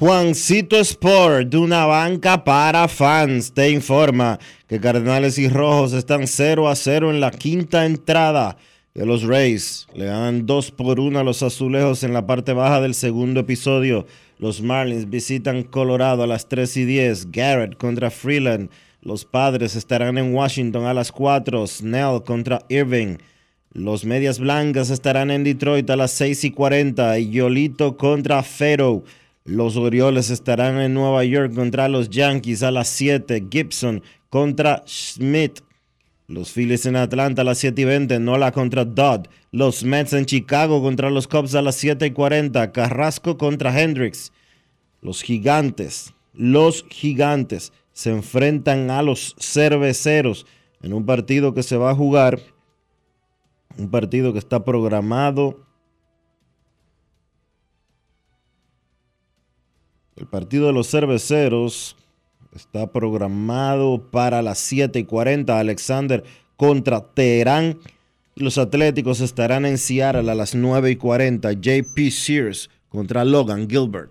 S1: Juancito Sport, de una banca para fans, te informa que Cardenales y Rojos están 0 a 0 en la quinta entrada de los Rays. Le dan 2 por 1 a los azulejos en la parte baja del segundo episodio. Los Marlins visitan Colorado a las 3 y 10. Garrett contra Freeland. Los Padres estarán en Washington a las 4. Snell contra Irving. Los Medias Blancas estarán en Detroit a las 6 y 40. Y Yolito contra Fero. Los Orioles estarán en Nueva York contra los Yankees a las 7. Gibson contra Schmidt. Los Phillies en Atlanta a las 7 y 20. Nola contra Dodd. Los Mets en Chicago contra los Cubs a las 7 y 40. Carrasco contra Hendricks. Los Gigantes. Los Gigantes se enfrentan a los Cerveceros en un partido que se va a jugar. Un partido que está programado El partido de los cerveceros está programado para las 7 y 40. Alexander contra Teherán. Los Atléticos estarán en Seattle a las 9 y 40. JP Sears contra Logan Gilbert.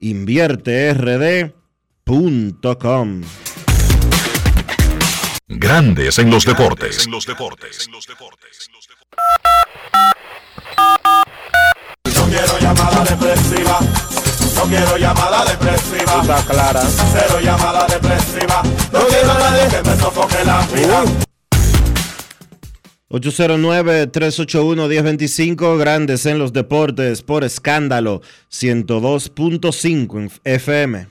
S1: InvierteRD.com
S3: Grandes en los deportes.
S5: No quiero llamada depresiva. No quiero llamada depresiva.
S15: Está clara.
S5: Cero llamada depresiva. No quiero a nadie que me sofoque la vida.
S1: 809-381-1025, Grandes en los Deportes, por escándalo, 102.5 en FM.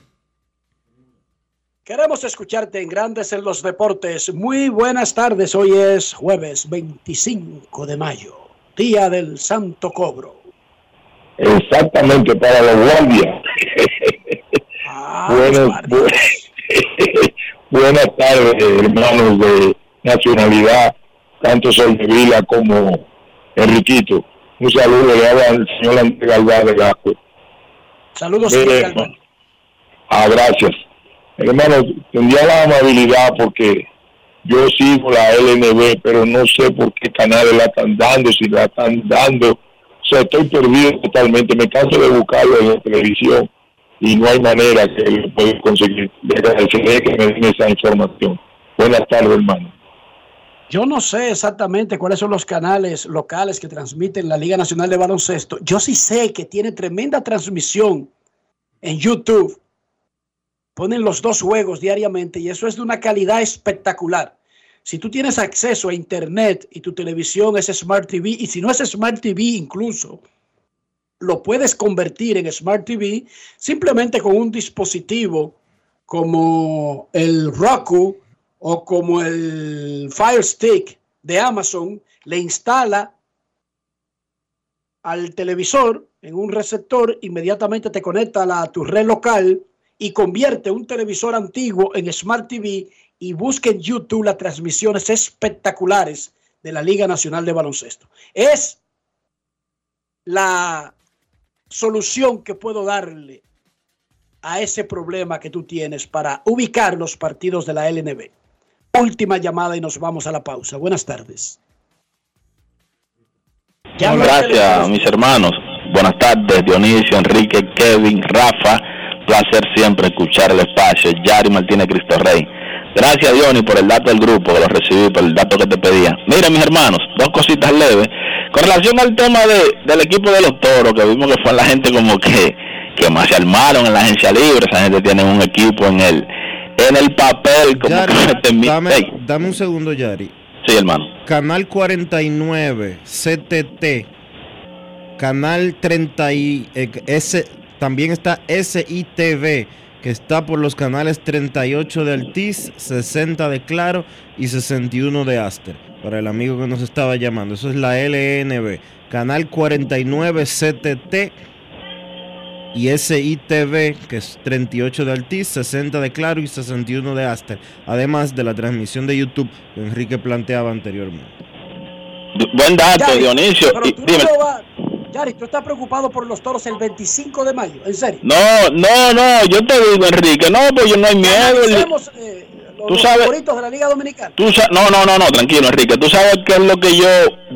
S4: Queremos escucharte en Grandes en los Deportes. Muy buenas tardes. Hoy es jueves 25 de mayo, día del Santo Cobro.
S29: Exactamente, para los guardias. buenas, bu- buenas tardes, hermanos de nacionalidad, tanto Soldevila como Enriquito. Un saludo, le habla al señor Andrés Galván de Gasco.
S4: Saludos, señor Galván.
S29: Ah, gracias. Hermano, tendría la amabilidad porque yo sigo la LNB, pero no sé por qué canales la están dando, si la están dando. O sea, estoy perdido totalmente. Me canso de buscarlo en la televisión y no hay manera que lo pueda conseguir. Le agradeceré que me den esa información. Buenas tardes, hermano.
S4: Yo no sé exactamente cuáles son los canales locales que transmiten la Liga Nacional de Baloncesto. Yo sí sé que tiene tremenda transmisión en YouTube. Ponen los dos juegos diariamente y eso es de una calidad espectacular. Si tú tienes acceso a Internet y tu televisión es Smart TV, y si no es Smart TV incluso, lo puedes convertir en Smart TV simplemente con un dispositivo como el Roku o como el Fire Stick de Amazon, le instala al televisor en un receptor, inmediatamente te conecta a, la- a tu red local y convierte un televisor antiguo en Smart TV y busca en YouTube las transmisiones espectaculares de la Liga Nacional de Baloncesto. Es la solución que puedo darle a ese problema que tú tienes para ubicar los partidos de la LNB. Última llamada y nos vamos a la pausa. Buenas tardes. Al
S30: Gracias, mis hermanos. Buenas tardes, Dionisio, Enrique, Kevin, Rafa. Placer siempre escuchar el espacio. Yari Martínez Cristo Rey. Gracias, Dionis, por el dato del grupo, que lo recibí, por el dato que te pedía. Mira, mis hermanos, dos cositas leves. Con relación al tema de, del equipo de los toros, que vimos que fue la gente como que, que más se armaron en la agencia libre. Esa gente tiene un equipo en el, en el papel, como
S1: Yari,
S30: que se termina.
S1: dame, un segundo, Yari.
S30: sí, hermano.
S1: Canal 49, CTT. Canal 30 y eh, S, también está SITV, que está por los canales 38 de Altiz, 60 de Claro y 61 de Aster. Para el amigo que nos estaba llamando, eso es la LNB. Canal 49 CTT y SITV, que es 38 de Altiz, 60 de Claro y 61 de Aster. Además de la transmisión de YouTube que Enrique planteaba anteriormente.
S30: Buen dato,
S4: Yari,
S30: Dionisio.
S4: pero tú
S30: dime.
S4: no vas- Yari, tú estás preocupado por los toros el 25 de mayo, en serio.
S30: No, no, no, yo te digo, Enrique, no, pues yo no hay miedo.
S4: Analicemos, eh, los,
S30: Tú sabes-
S4: favoritos de la Liga Dominicana.
S30: Tú no, no, no, no, tranquilo, Enrique. Tú sabes qué es lo que yo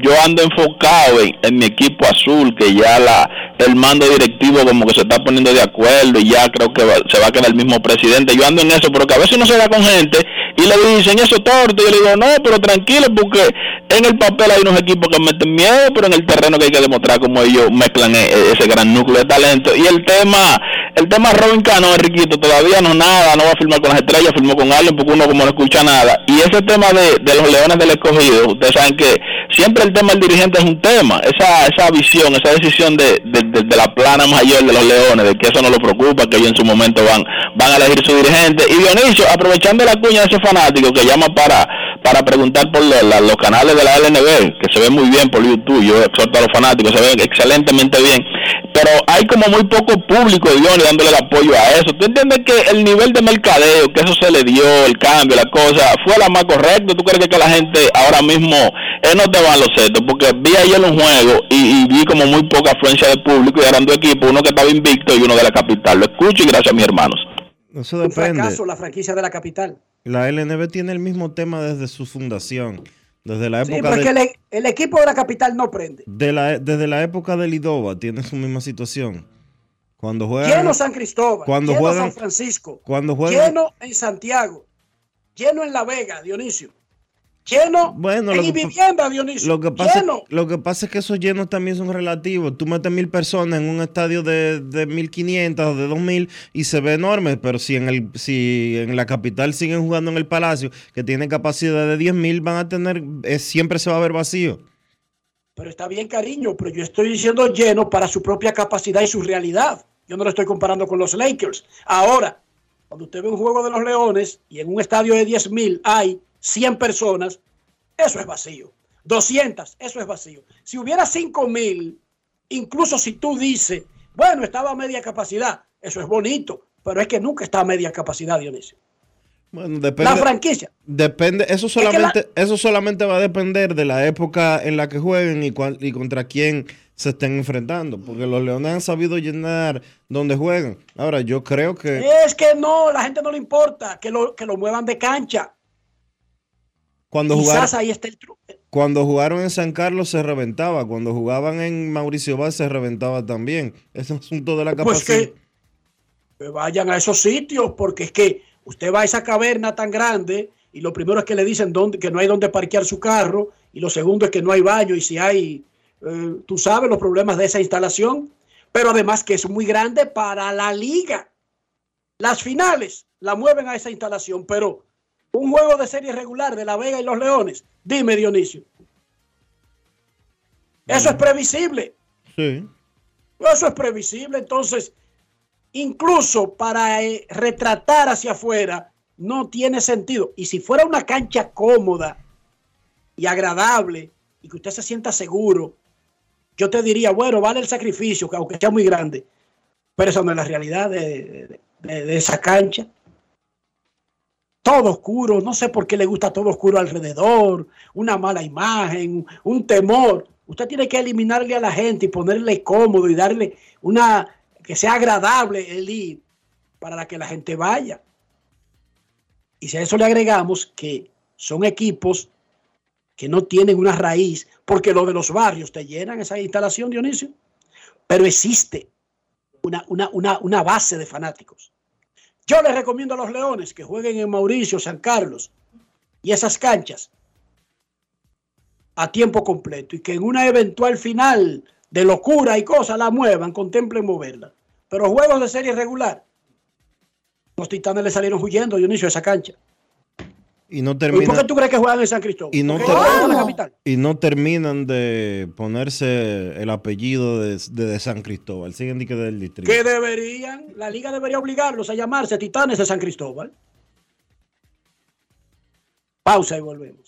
S30: yo ando enfocado en, en mi equipo azul, que ya la el mando directivo como que se está poniendo de acuerdo y ya creo que va- se va a quedar el mismo presidente. Yo ando en eso, porque a veces uno se da con gente y le dicen eso torto. Y yo le digo, no, pero tranquilo, porque en el papel hay unos equipos que meten miedo, pero en el terreno que hay que demostrar cómo ellos mezclan e- e- ese gran núcleo de talento. Y el tema, el tema Robin Cano, Enriquito, todavía no nada, no va a firmar con las estrellas, firmó con Allen porque uno como no escucha nada. Y ese tema de, de los leones del escogido, ustedes saben que siempre el tema del dirigente es un tema, esa, esa visión, esa decisión de, de, de- de la plana mayor de los leones, de que eso no lo preocupa, que ellos en su momento van, van a elegir su dirigente. Y Dionisio, aprovechando la cuña de ese fanático que llama para, para preguntar por los canales de la LNB, que se ven muy bien por YouTube, yo exhorto a los fanáticos, se ven excelentemente bien, pero hay como muy poco público, Dionis, dándole el apoyo a eso. ¿Tú entiendes que el nivel de mercadeo, que eso se le dio, el cambio, la cosa, fue la más correcta? ¿Tú crees que, que la gente ahora mismo eh, no te los setos? Porque vi ayer un juego y, y vi como muy poca afluencia de público y eran dos equipos, uno que estaba invicto y uno de la capital. Lo escucho y gracias a mis hermanos.
S1: Eso
S4: Un
S1: depende.
S4: fracaso la franquicia de la capital.
S1: La LNB tiene el mismo tema desde su fundación. Desde la
S4: Sí,
S1: época
S4: porque
S1: de,
S4: el, el equipo de la capital no prende.
S1: de la, desde la época de Lidova tiene su misma situación. Cuando juegan
S4: Lleno San Cristóbal,
S1: cuando
S4: lleno
S1: juegan-
S4: San Francisco,
S1: cuando juegan
S4: lleno en Santiago, lleno en La Vega, Dionisio, lleno
S1: Bueno,
S4: en
S1: lo que
S4: vivienda, Dionisio,
S1: Lo que, pasa,
S4: lleno.
S1: lo que pasa es que esos llenos también son relativos. Tú metes mil personas en un estadio de, de 1500 o de 2000 y se ve enorme, pero si en, el, si en la capital siguen jugando en el Palacio, que tiene capacidad de 10 mil, van a tener, eh, siempre se va a ver vacío.
S4: Pero está bien, cariño, pero yo estoy diciendo lleno para su propia capacidad y su realidad. Yo no lo estoy comparando con los Lakers. Ahora, cuando usted ve un juego de los Leones y en un estadio de 10 mil hay 100 personas, eso es vacío. 200, eso es vacío. Si hubiera 5 mil, incluso si tú dices, bueno, estaba a media capacidad, eso es bonito, pero es que nunca está a media capacidad, Dionisio.
S1: Bueno, depende.
S4: La franquicia.
S1: Depende, eso
S4: que la-
S1: solamente, eso solamente va a depender de la época en la que jueguen y, cuál- y contra quién se estén enfrentando, porque los Leones han sabido llenar donde juegan. Ahora, yo creo que
S4: Es que no, la gente no le importa que lo, que lo muevan de cancha.
S1: Cuando jugaron,
S4: ahí está el truco.
S1: cuando jugaron en San Carlos se reventaba, cuando jugaban en Mauricio Vaz se reventaba también. Es un asunto de la
S4: Pues
S1: capacidad.
S4: que, que vayan a esos sitios, porque es que usted va a esa caverna tan grande y lo primero es que le dicen dónde, que no hay donde parquear su carro y lo segundo es que no hay baño y si hay, eh, tú sabes los problemas de esa instalación, pero además que es muy grande para la liga. Las finales la mueven a esa instalación, pero un juego de serie regular de La Vega y los Leones, dime Dionisio. Eso es previsible.
S1: Sí.
S4: Eso es previsible. Entonces, incluso para eh, retratar hacia afuera, no tiene sentido. Y si fuera una cancha cómoda y agradable y que usted se sienta seguro, yo te diría, bueno, vale el sacrificio, que aunque sea muy grande. Pero esa no es la realidad de, de- de esa cancha. Todo oscuro, no sé por qué le gusta todo oscuro alrededor, una mala imagen, un temor. Usted tiene que eliminarle a la gente y ponerle cómodo y darle una que sea agradable el ir para que la gente vaya. Y si a eso le agregamos que son equipos que no tienen una raíz, porque lo de los barrios te llenan esa instalación, Dionisio, pero existe una, una, una, una base de fanáticos. Yo les recomiendo a los Leones que jueguen en Mauricio, San Carlos y esas canchas a tiempo completo y que en una eventual final de locura y cosas la muevan, contemplen moverla. Pero juegos de serie regular, los titanes le salieron huyendo, Dionisio, a esa cancha.
S1: Y no
S4: ¿Y por qué
S1: terminan,
S4: tú crees que juegan en San Cristóbal?
S1: y no, ter- y terminan de ponerse el apellido de, de- de San Cristóbal. Siguen dique del distrito.
S4: Que deberían, la liga debería obligarlos a llamarse Titanes de San Cristóbal. Pausa y volvemos.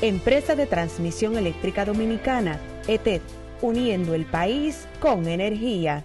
S13: Empresa de Transmisión Eléctrica Dominicana, ETED, uniendo el país con energía.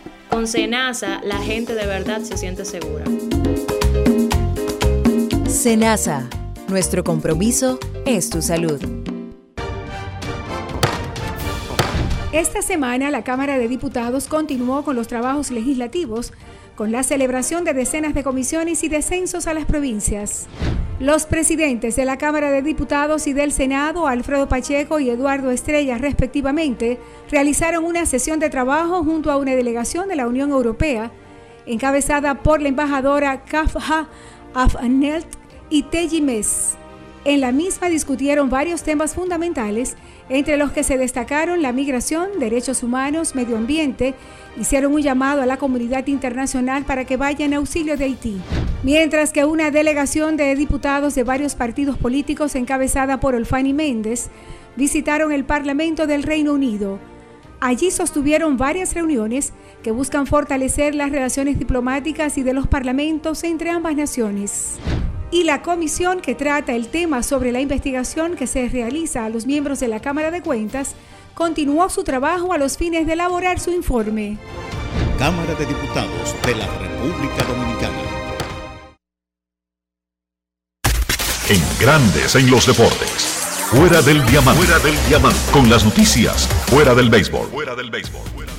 S12: Con Senasa, la gente de verdad se siente segura.
S24: Senasa, nuestro compromiso es tu salud.
S19: Esta semana la Cámara de Diputados continuó con los trabajos legislativos con la celebración de decenas de comisiones y descensos a las provincias. Los presidentes de la Cámara de Diputados y del Senado, Alfredo Pacheco y Eduardo Estrella, respectivamente, realizaron una sesión de trabajo junto a una delegación de la Unión Europea, encabezada por la embajadora Kafha Afnelt y Teji Mes. En la misma discutieron varios temas fundamentales, entre los que se destacaron la migración, derechos humanos, medio ambiente, hicieron un llamado a la comunidad internacional para que vaya en auxilio de Haití. Mientras que una delegación de diputados de varios partidos políticos encabezada por Olfani Méndez visitaron el Parlamento del Reino Unido. Allí sostuvieron varias reuniones que buscan fortalecer las relaciones diplomáticas y de los parlamentos entre ambas naciones. Y la comisión que trata el tema sobre la investigación que se realiza a los miembros de la Cámara de Cuentas continuó su trabajo a los fines de elaborar su informe.
S3: Cámara de Diputados de la República Dominicana. En Grandes en los Deportes. Fuera del diamante. Fuera del diamante. Con las noticias. Fuera del béisbol. Fuera del béisbol.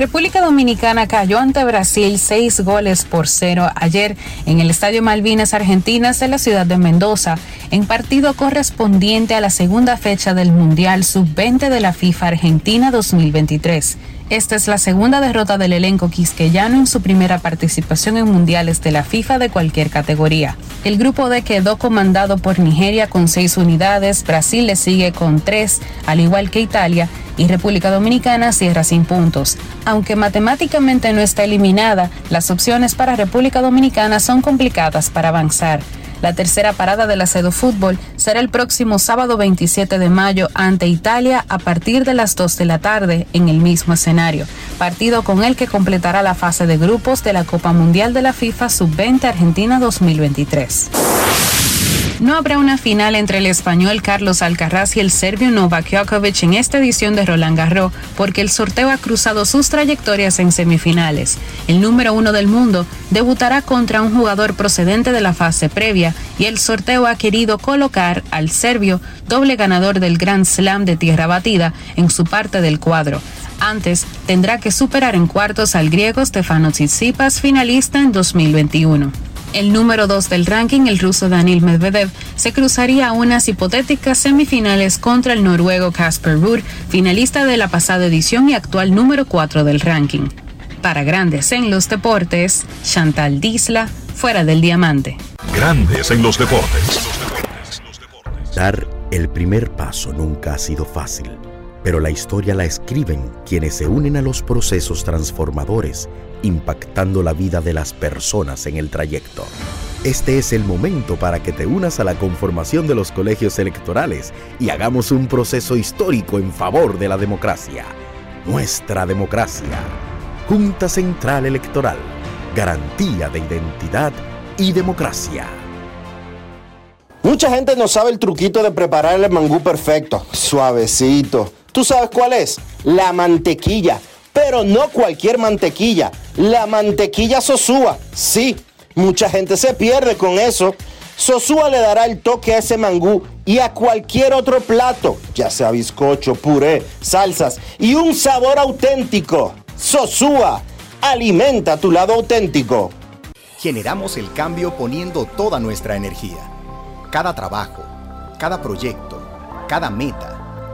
S31: República Dominicana cayó ante Brasil seis goles por cero ayer en el Estadio Malvinas Argentinas de la ciudad de Mendoza, en partido correspondiente a la segunda fecha del Mundial Sub-20 de la FIFA Argentina 2023. Esta es la segunda derrota del elenco quisqueyano en su primera participación en mundiales de la FIFA de cualquier categoría. El grupo D quedó comandado por Nigeria con seis unidades, Brasil le sigue con tres, al igual que Italia, y República Dominicana cierra sin puntos. Aunque matemáticamente no está eliminada, las opciones para República Dominicana son complicadas para avanzar. La tercera parada del Acedo Fútbol será el próximo sábado 27 de mayo ante Italia a partir de las 2 de la tarde en el mismo escenario, partido con el que completará la fase de grupos de la Copa Mundial de la FIFA Sub-20 Argentina 2023. No habrá una final entre el español Carlos Alcaraz y el serbio Novak Djokovic en esta edición de Roland Garros porque el sorteo ha cruzado sus trayectorias en semifinales. El número uno del mundo debutará contra un jugador procedente de la fase previa y el sorteo ha querido colocar al serbio, doble ganador del Grand Slam de tierra batida, en su parte del cuadro. Antes, tendrá que superar en cuartos al griego Stefano Tsitsipas, finalista en 2021. El número 2 del ranking, el ruso Daniil Medvedev, se cruzaría a unas hipotéticas semifinales contra el noruego Casper Ruud, finalista de la pasada edición y actual número 4 del ranking. Para Grandes en los Deportes, Chantal Disla, fuera del diamante.
S3: Grandes en los deportes.
S15: Dar el primer paso nunca ha sido fácil, pero la historia la escriben quienes se unen a los procesos transformadores, impactando la vida de las personas en el trayecto. Este es el momento para que te unas a la conformación de los colegios electorales y hagamos un proceso histórico en favor de la democracia. Nuestra democracia. Junta Central Electoral. Garantía de identidad y democracia.
S32: Mucha gente no sabe el truquito de preparar el mangú perfecto, suavecito. ¿Tú sabes cuál es? La mantequilla. Pero no cualquier mantequilla, la mantequilla Sosúa. Sí, mucha gente se pierde con eso. Sosúa le dará el toque a ese mangú y a cualquier otro plato, ya sea bizcocho, puré, salsas y un sabor auténtico. Sosúa, alimenta tu lado auténtico.
S16: Generamos el cambio poniendo toda nuestra energía. Cada trabajo, cada proyecto, cada meta,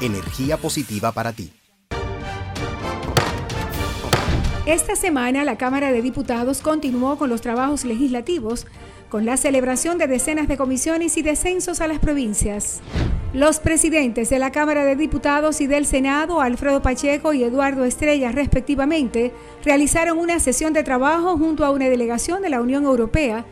S16: energía positiva para ti.
S19: Esta semana la Cámara de Diputados continuó con los trabajos legislativos con la celebración de decenas de comisiones y descensos a las provincias. Los presidentes de la Cámara de Diputados y del Senado, Alfredo Pacheco y Eduardo Estrella, respectivamente, realizaron una sesión de trabajo junto a una delegación de la Unión Europea,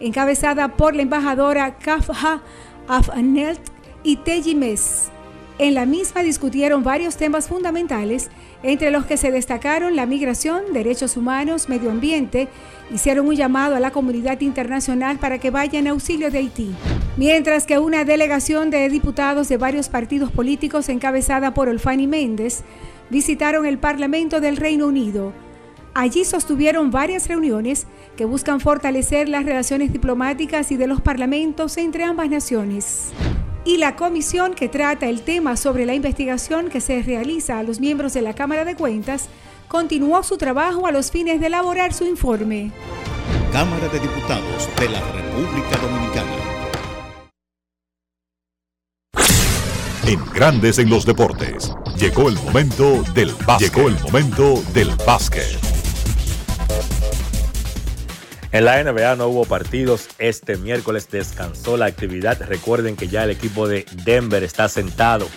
S19: encabezada por la embajadora Kafha Afnelt y Teji Mes. En la misma discutieron varios temas fundamentales, entre los que se destacaron la migración, derechos humanos, medio ambiente, hicieron un llamado a la comunidad internacional para que vaya en auxilio de Haití. Mientras que una delegación de diputados de varios partidos políticos encabezada por Olfani Méndez visitaron el Parlamento del Reino Unido. Allí sostuvieron varias reuniones que buscan fortalecer las relaciones diplomáticas y de los parlamentos entre ambas naciones. Y la comisión que trata el tema sobre la investigación que se realiza a los miembros de la Cámara de Cuentas continuó su trabajo a los fines de elaborar su informe.
S20: Cámara de Diputados de la República Dominicana.
S3: En Grandes en los Deportes. Llegó el momento del básquet. Llegó el momento del básquet.
S33: En la NBA no hubo partidos. Este miércoles descansó la actividad. Recuerden que ya el equipo de Denver está sentado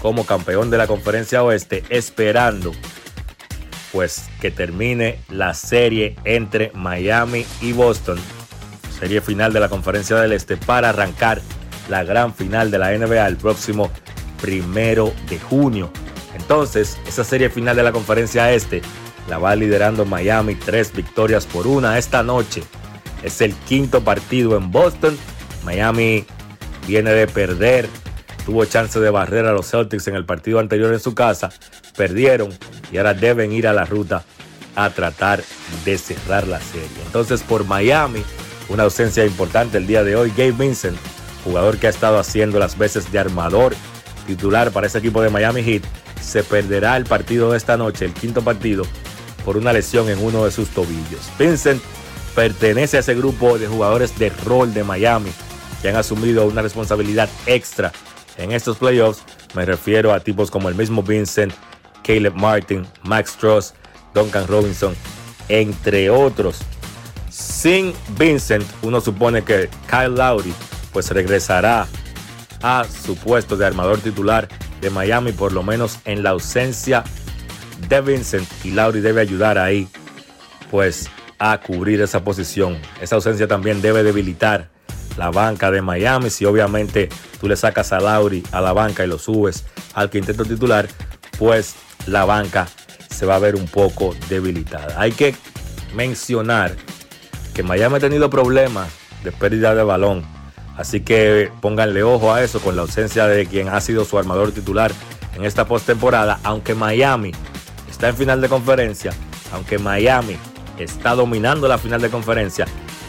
S33: como campeón de la conferencia oeste esperando pues que termine la serie entre Miami y Boston. Serie final de la conferencia del este para arrancar la gran final de la NBA el próximo primero de junio. Entonces, esa serie final de la conferencia este la va liderando Miami, tres victorias por una esta noche. Es el quinto partido en Boston. Miami viene de perder. Tuvo chance de barrer a los Celtics en el partido anterior en su casa. Perdieron y ahora deben ir a la ruta a tratar de cerrar la serie. Entonces por Miami, una ausencia importante el día de hoy. Gabe Vincent, jugador que ha estado haciendo las veces de armador titular para ese equipo de Miami Heat, se perderá el partido de esta noche, el quinto partido, por una lesión en uno de sus tobillos. Vincent pertenece a ese grupo de jugadores de rol de Miami que han asumido una responsabilidad extra en estos playoffs. Me refiero a tipos como el mismo Vincent, Caleb Martin, Max Stross, Duncan Robinson, entre otros. Sin Vincent, uno supone que Kyle Lowry pues regresará a su puesto de armador titular de Miami, por lo menos en la ausencia de Vincent y debe ayudar ahí, pues a cubrir esa posición. Esa ausencia también debe debilitar la banca de Miami. Si obviamente tú le sacas a Lauri a la banca y lo subes al quinteto titular, pues la banca se va a ver un poco debilitada. Hay que mencionar que Miami ha tenido problemas de pérdida de balón. Así que pónganle ojo a eso con la ausencia de quien ha sido su armador titular en esta postemporada, aunque Miami está en final de conferencia, aunque Miami está dominando la final de conferencia,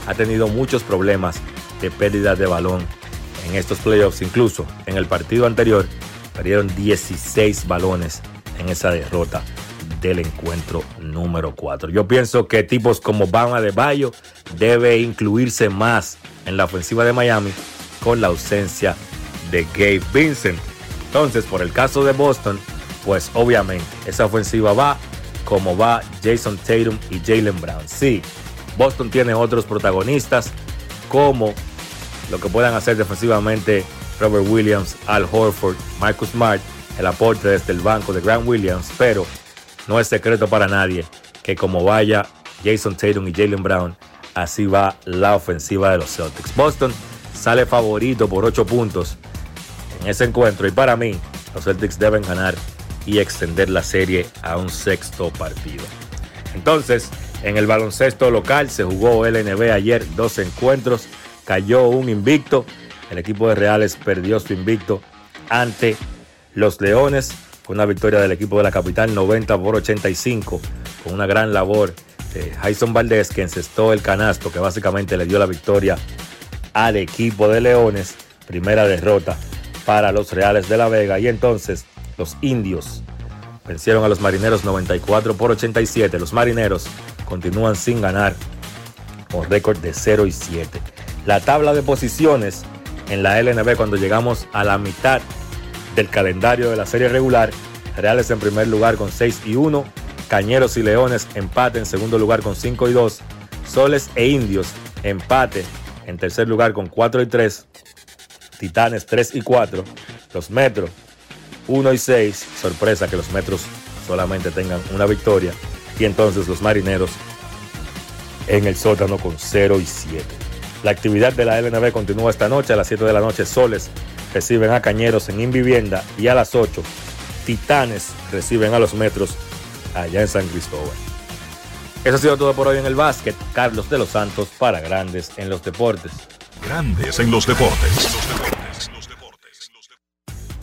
S33: ha tenido muchos problemas de pérdida de balón en estos playoffs. Incluso en el partido anterior perdieron 16 balones en esa derrota del encuentro número 4. Yo pienso que tipos como Bama de Bayo debe incluirse más en la ofensiva de Miami con la ausencia de Gabe Vincent. Entonces, por el caso de Boston, pues obviamente esa ofensiva va como va Jason Tatum y Jalen Brown. Sí, Boston tiene otros protagonistas como lo que puedan hacer defensivamente Robert Williams, Al Horford, Marcus Smart, el aporte desde el banco de Grant Williams, pero no es secreto para nadie que como vaya Jason Tatum y Jalen Brown, así va la ofensiva de los Celtics. Boston sale favorito por 8 puntos en ese encuentro y para mí los Celtics deben ganar y extender la serie a un sexto partido. Entonces, en el baloncesto local se jugó LNB ayer dos encuentros, cayó un invicto, el equipo de Reales perdió su invicto ante los Leones, una victoria del equipo de la capital 90 por 85, con una gran labor de Jason Valdés que encestó el canasto que básicamente le dio la victoria al equipo de Leones, primera derrota para los Reales de la Vega y entonces los indios vencieron a los marineros 94 por 87. Los marineros continúan sin ganar con récord de 0 y 7. La tabla de posiciones en la LNB cuando llegamos a la mitad del calendario de la serie regular. Reales en primer lugar con 6 y 1. Cañeros y Leones empate en segundo lugar con 5 y 2. Soles e Indios empate en tercer lugar con 4 y 3. Titanes 3 y 4. Los Metros 1 y 6. Sorpresa que los Metros solamente tengan una victoria. Y entonces los Marineros en el sótano con 0 y 7. La actividad de la LNB continúa esta noche. A las 7 de la noche, Soles reciben a Cañeros en Invivienda. Y a las 8, Titanes reciben a los Metros allá en San Cristóbal. Eso ha sido todo por hoy en el básquet. Carlos de los Santos para Grandes en los Deportes.
S3: Grandes en los Deportes.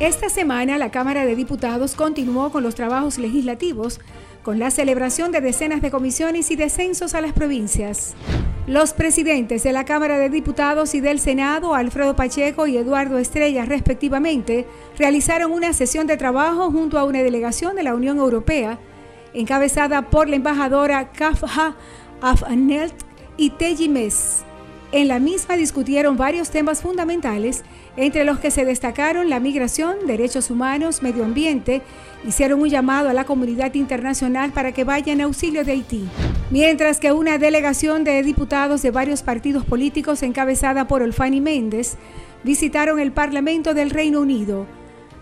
S19: Esta semana la Cámara de Diputados continuó con los trabajos legislativos con la celebración de decenas de comisiones y descensos a las provincias. Los presidentes de la Cámara de Diputados y del Senado, Alfredo Pacheco y Eduardo Estrella, respectivamente, realizaron una sesión de trabajo junto a una delegación de la Unión Europea, encabezada por la embajadora Kafha Afnelt y Teji Mes. En la misma discutieron varios temas fundamentales, entre los que se destacaron la migración, derechos humanos, medio ambiente, hicieron un llamado a la comunidad internacional para que vaya en auxilio de Haití. Mientras que una delegación de diputados de varios partidos políticos encabezada por Olfani Méndez visitaron el Parlamento del Reino Unido.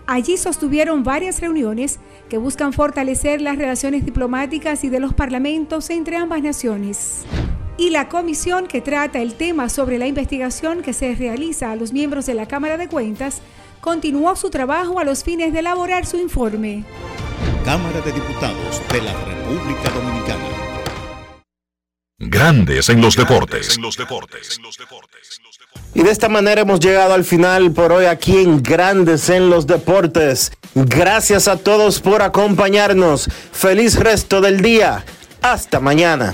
S19: Allí sostuvieron varias reuniones que buscan fortalecer las relaciones diplomáticas y de los parlamentos entre ambas naciones y la comisión que trata el tema sobre la investigación que se realiza a los miembros de la Cámara de Cuentas continuó su trabajo a los fines de elaborar su informe.
S25: Cámara de Diputados de la República Dominicana.
S3: Grandes en los deportes.
S1: Y de esta manera hemos llegado al final por hoy aquí en Grandes en los Deportes. Gracias a todos por acompañarnos. Feliz resto del día. Hasta mañana.